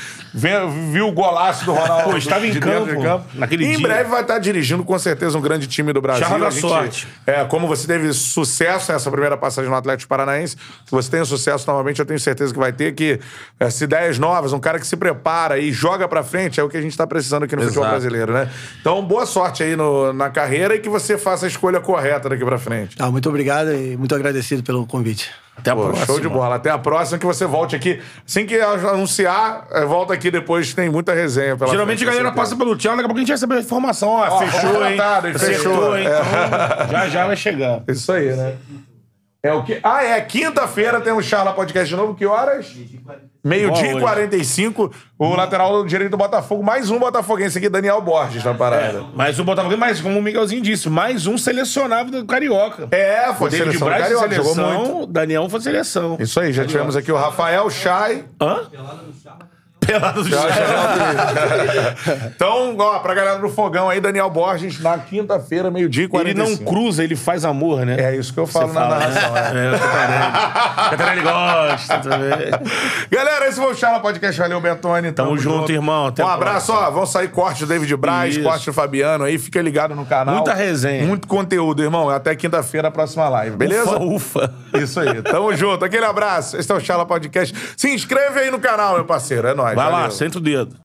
Viu o golaço do Ronaldo. Pô, estava em de dentro campo naquele e em dia. breve vai estar dirigindo, com certeza, um grande time do Brasil. Charla da A gente- sorte. É, como você teve sucesso nessa primeira passagem no Atlético Paranaense, se você tem sucesso novamente, eu tenho certeza que vai ter que essa ideias novas, um cara que se prepara e joga pra frente, é o que a gente tá precisando aqui no futebol Exato. brasileiro, né? Então, boa sorte aí no- na carreira e que você faça a escolha correta daqui pra frente. Tá, muito obrigado e muito agradecido pelo convite. Até a Pô, próxima. show de bola. Até a próxima, que você volte aqui. Assim que anunciar, eh, volta aqui depois, tem muita resenha pela Geralmente a frente, galera com passa pelo tchau, daqui a pouco a gente recebe a informação. Ó, Ó, fechou, hein? contratado, hein? Acertou, Fechou. hein? Então, já já vai chegar. Isso aí, né? É o que? Ah, é. Quinta-feira tem um Charla Podcast de novo. Que horas? Meio-dia e Boa, 45. O lateral direito do Botafogo. Mais um botafoguense aqui, Daniel Borges, na parada. Mais um Botafogo, mais, como o Miguelzinho disse, mais um selecionável do Carioca. É, foi o seleção do Braz Carioca, jogou muito. seleção, Daniel foi seleção. Isso aí, já tivemos aqui o Rafael Chay. Hã? Pelado do Já- chão. já- então, ó, pra galera do Fogão aí, Daniel Borges, na quinta-feira, meio-dia e Ele 45. não cruza, ele faz amor, né? É isso que eu falo na fala, narração. né? é. É. Catarelli gosta também. Galera, esse foi o Charla Podcast. Valeu, Bentoni. Tamo junto, irmão. Até um abraço, ó. Vão sair cortes do David Braz, Isso. cortes do Fabiano aí. Fica ligado no canal. Muita resenha. Muito conteúdo, irmão. Até quinta-feira, a próxima live. Beleza? Ufa, ufa. Isso aí. Tamo junto. Aquele abraço. Esse é o Charla Podcast. Se inscreve aí no canal, meu parceiro. É nóis. Vai lá, senta o dedo.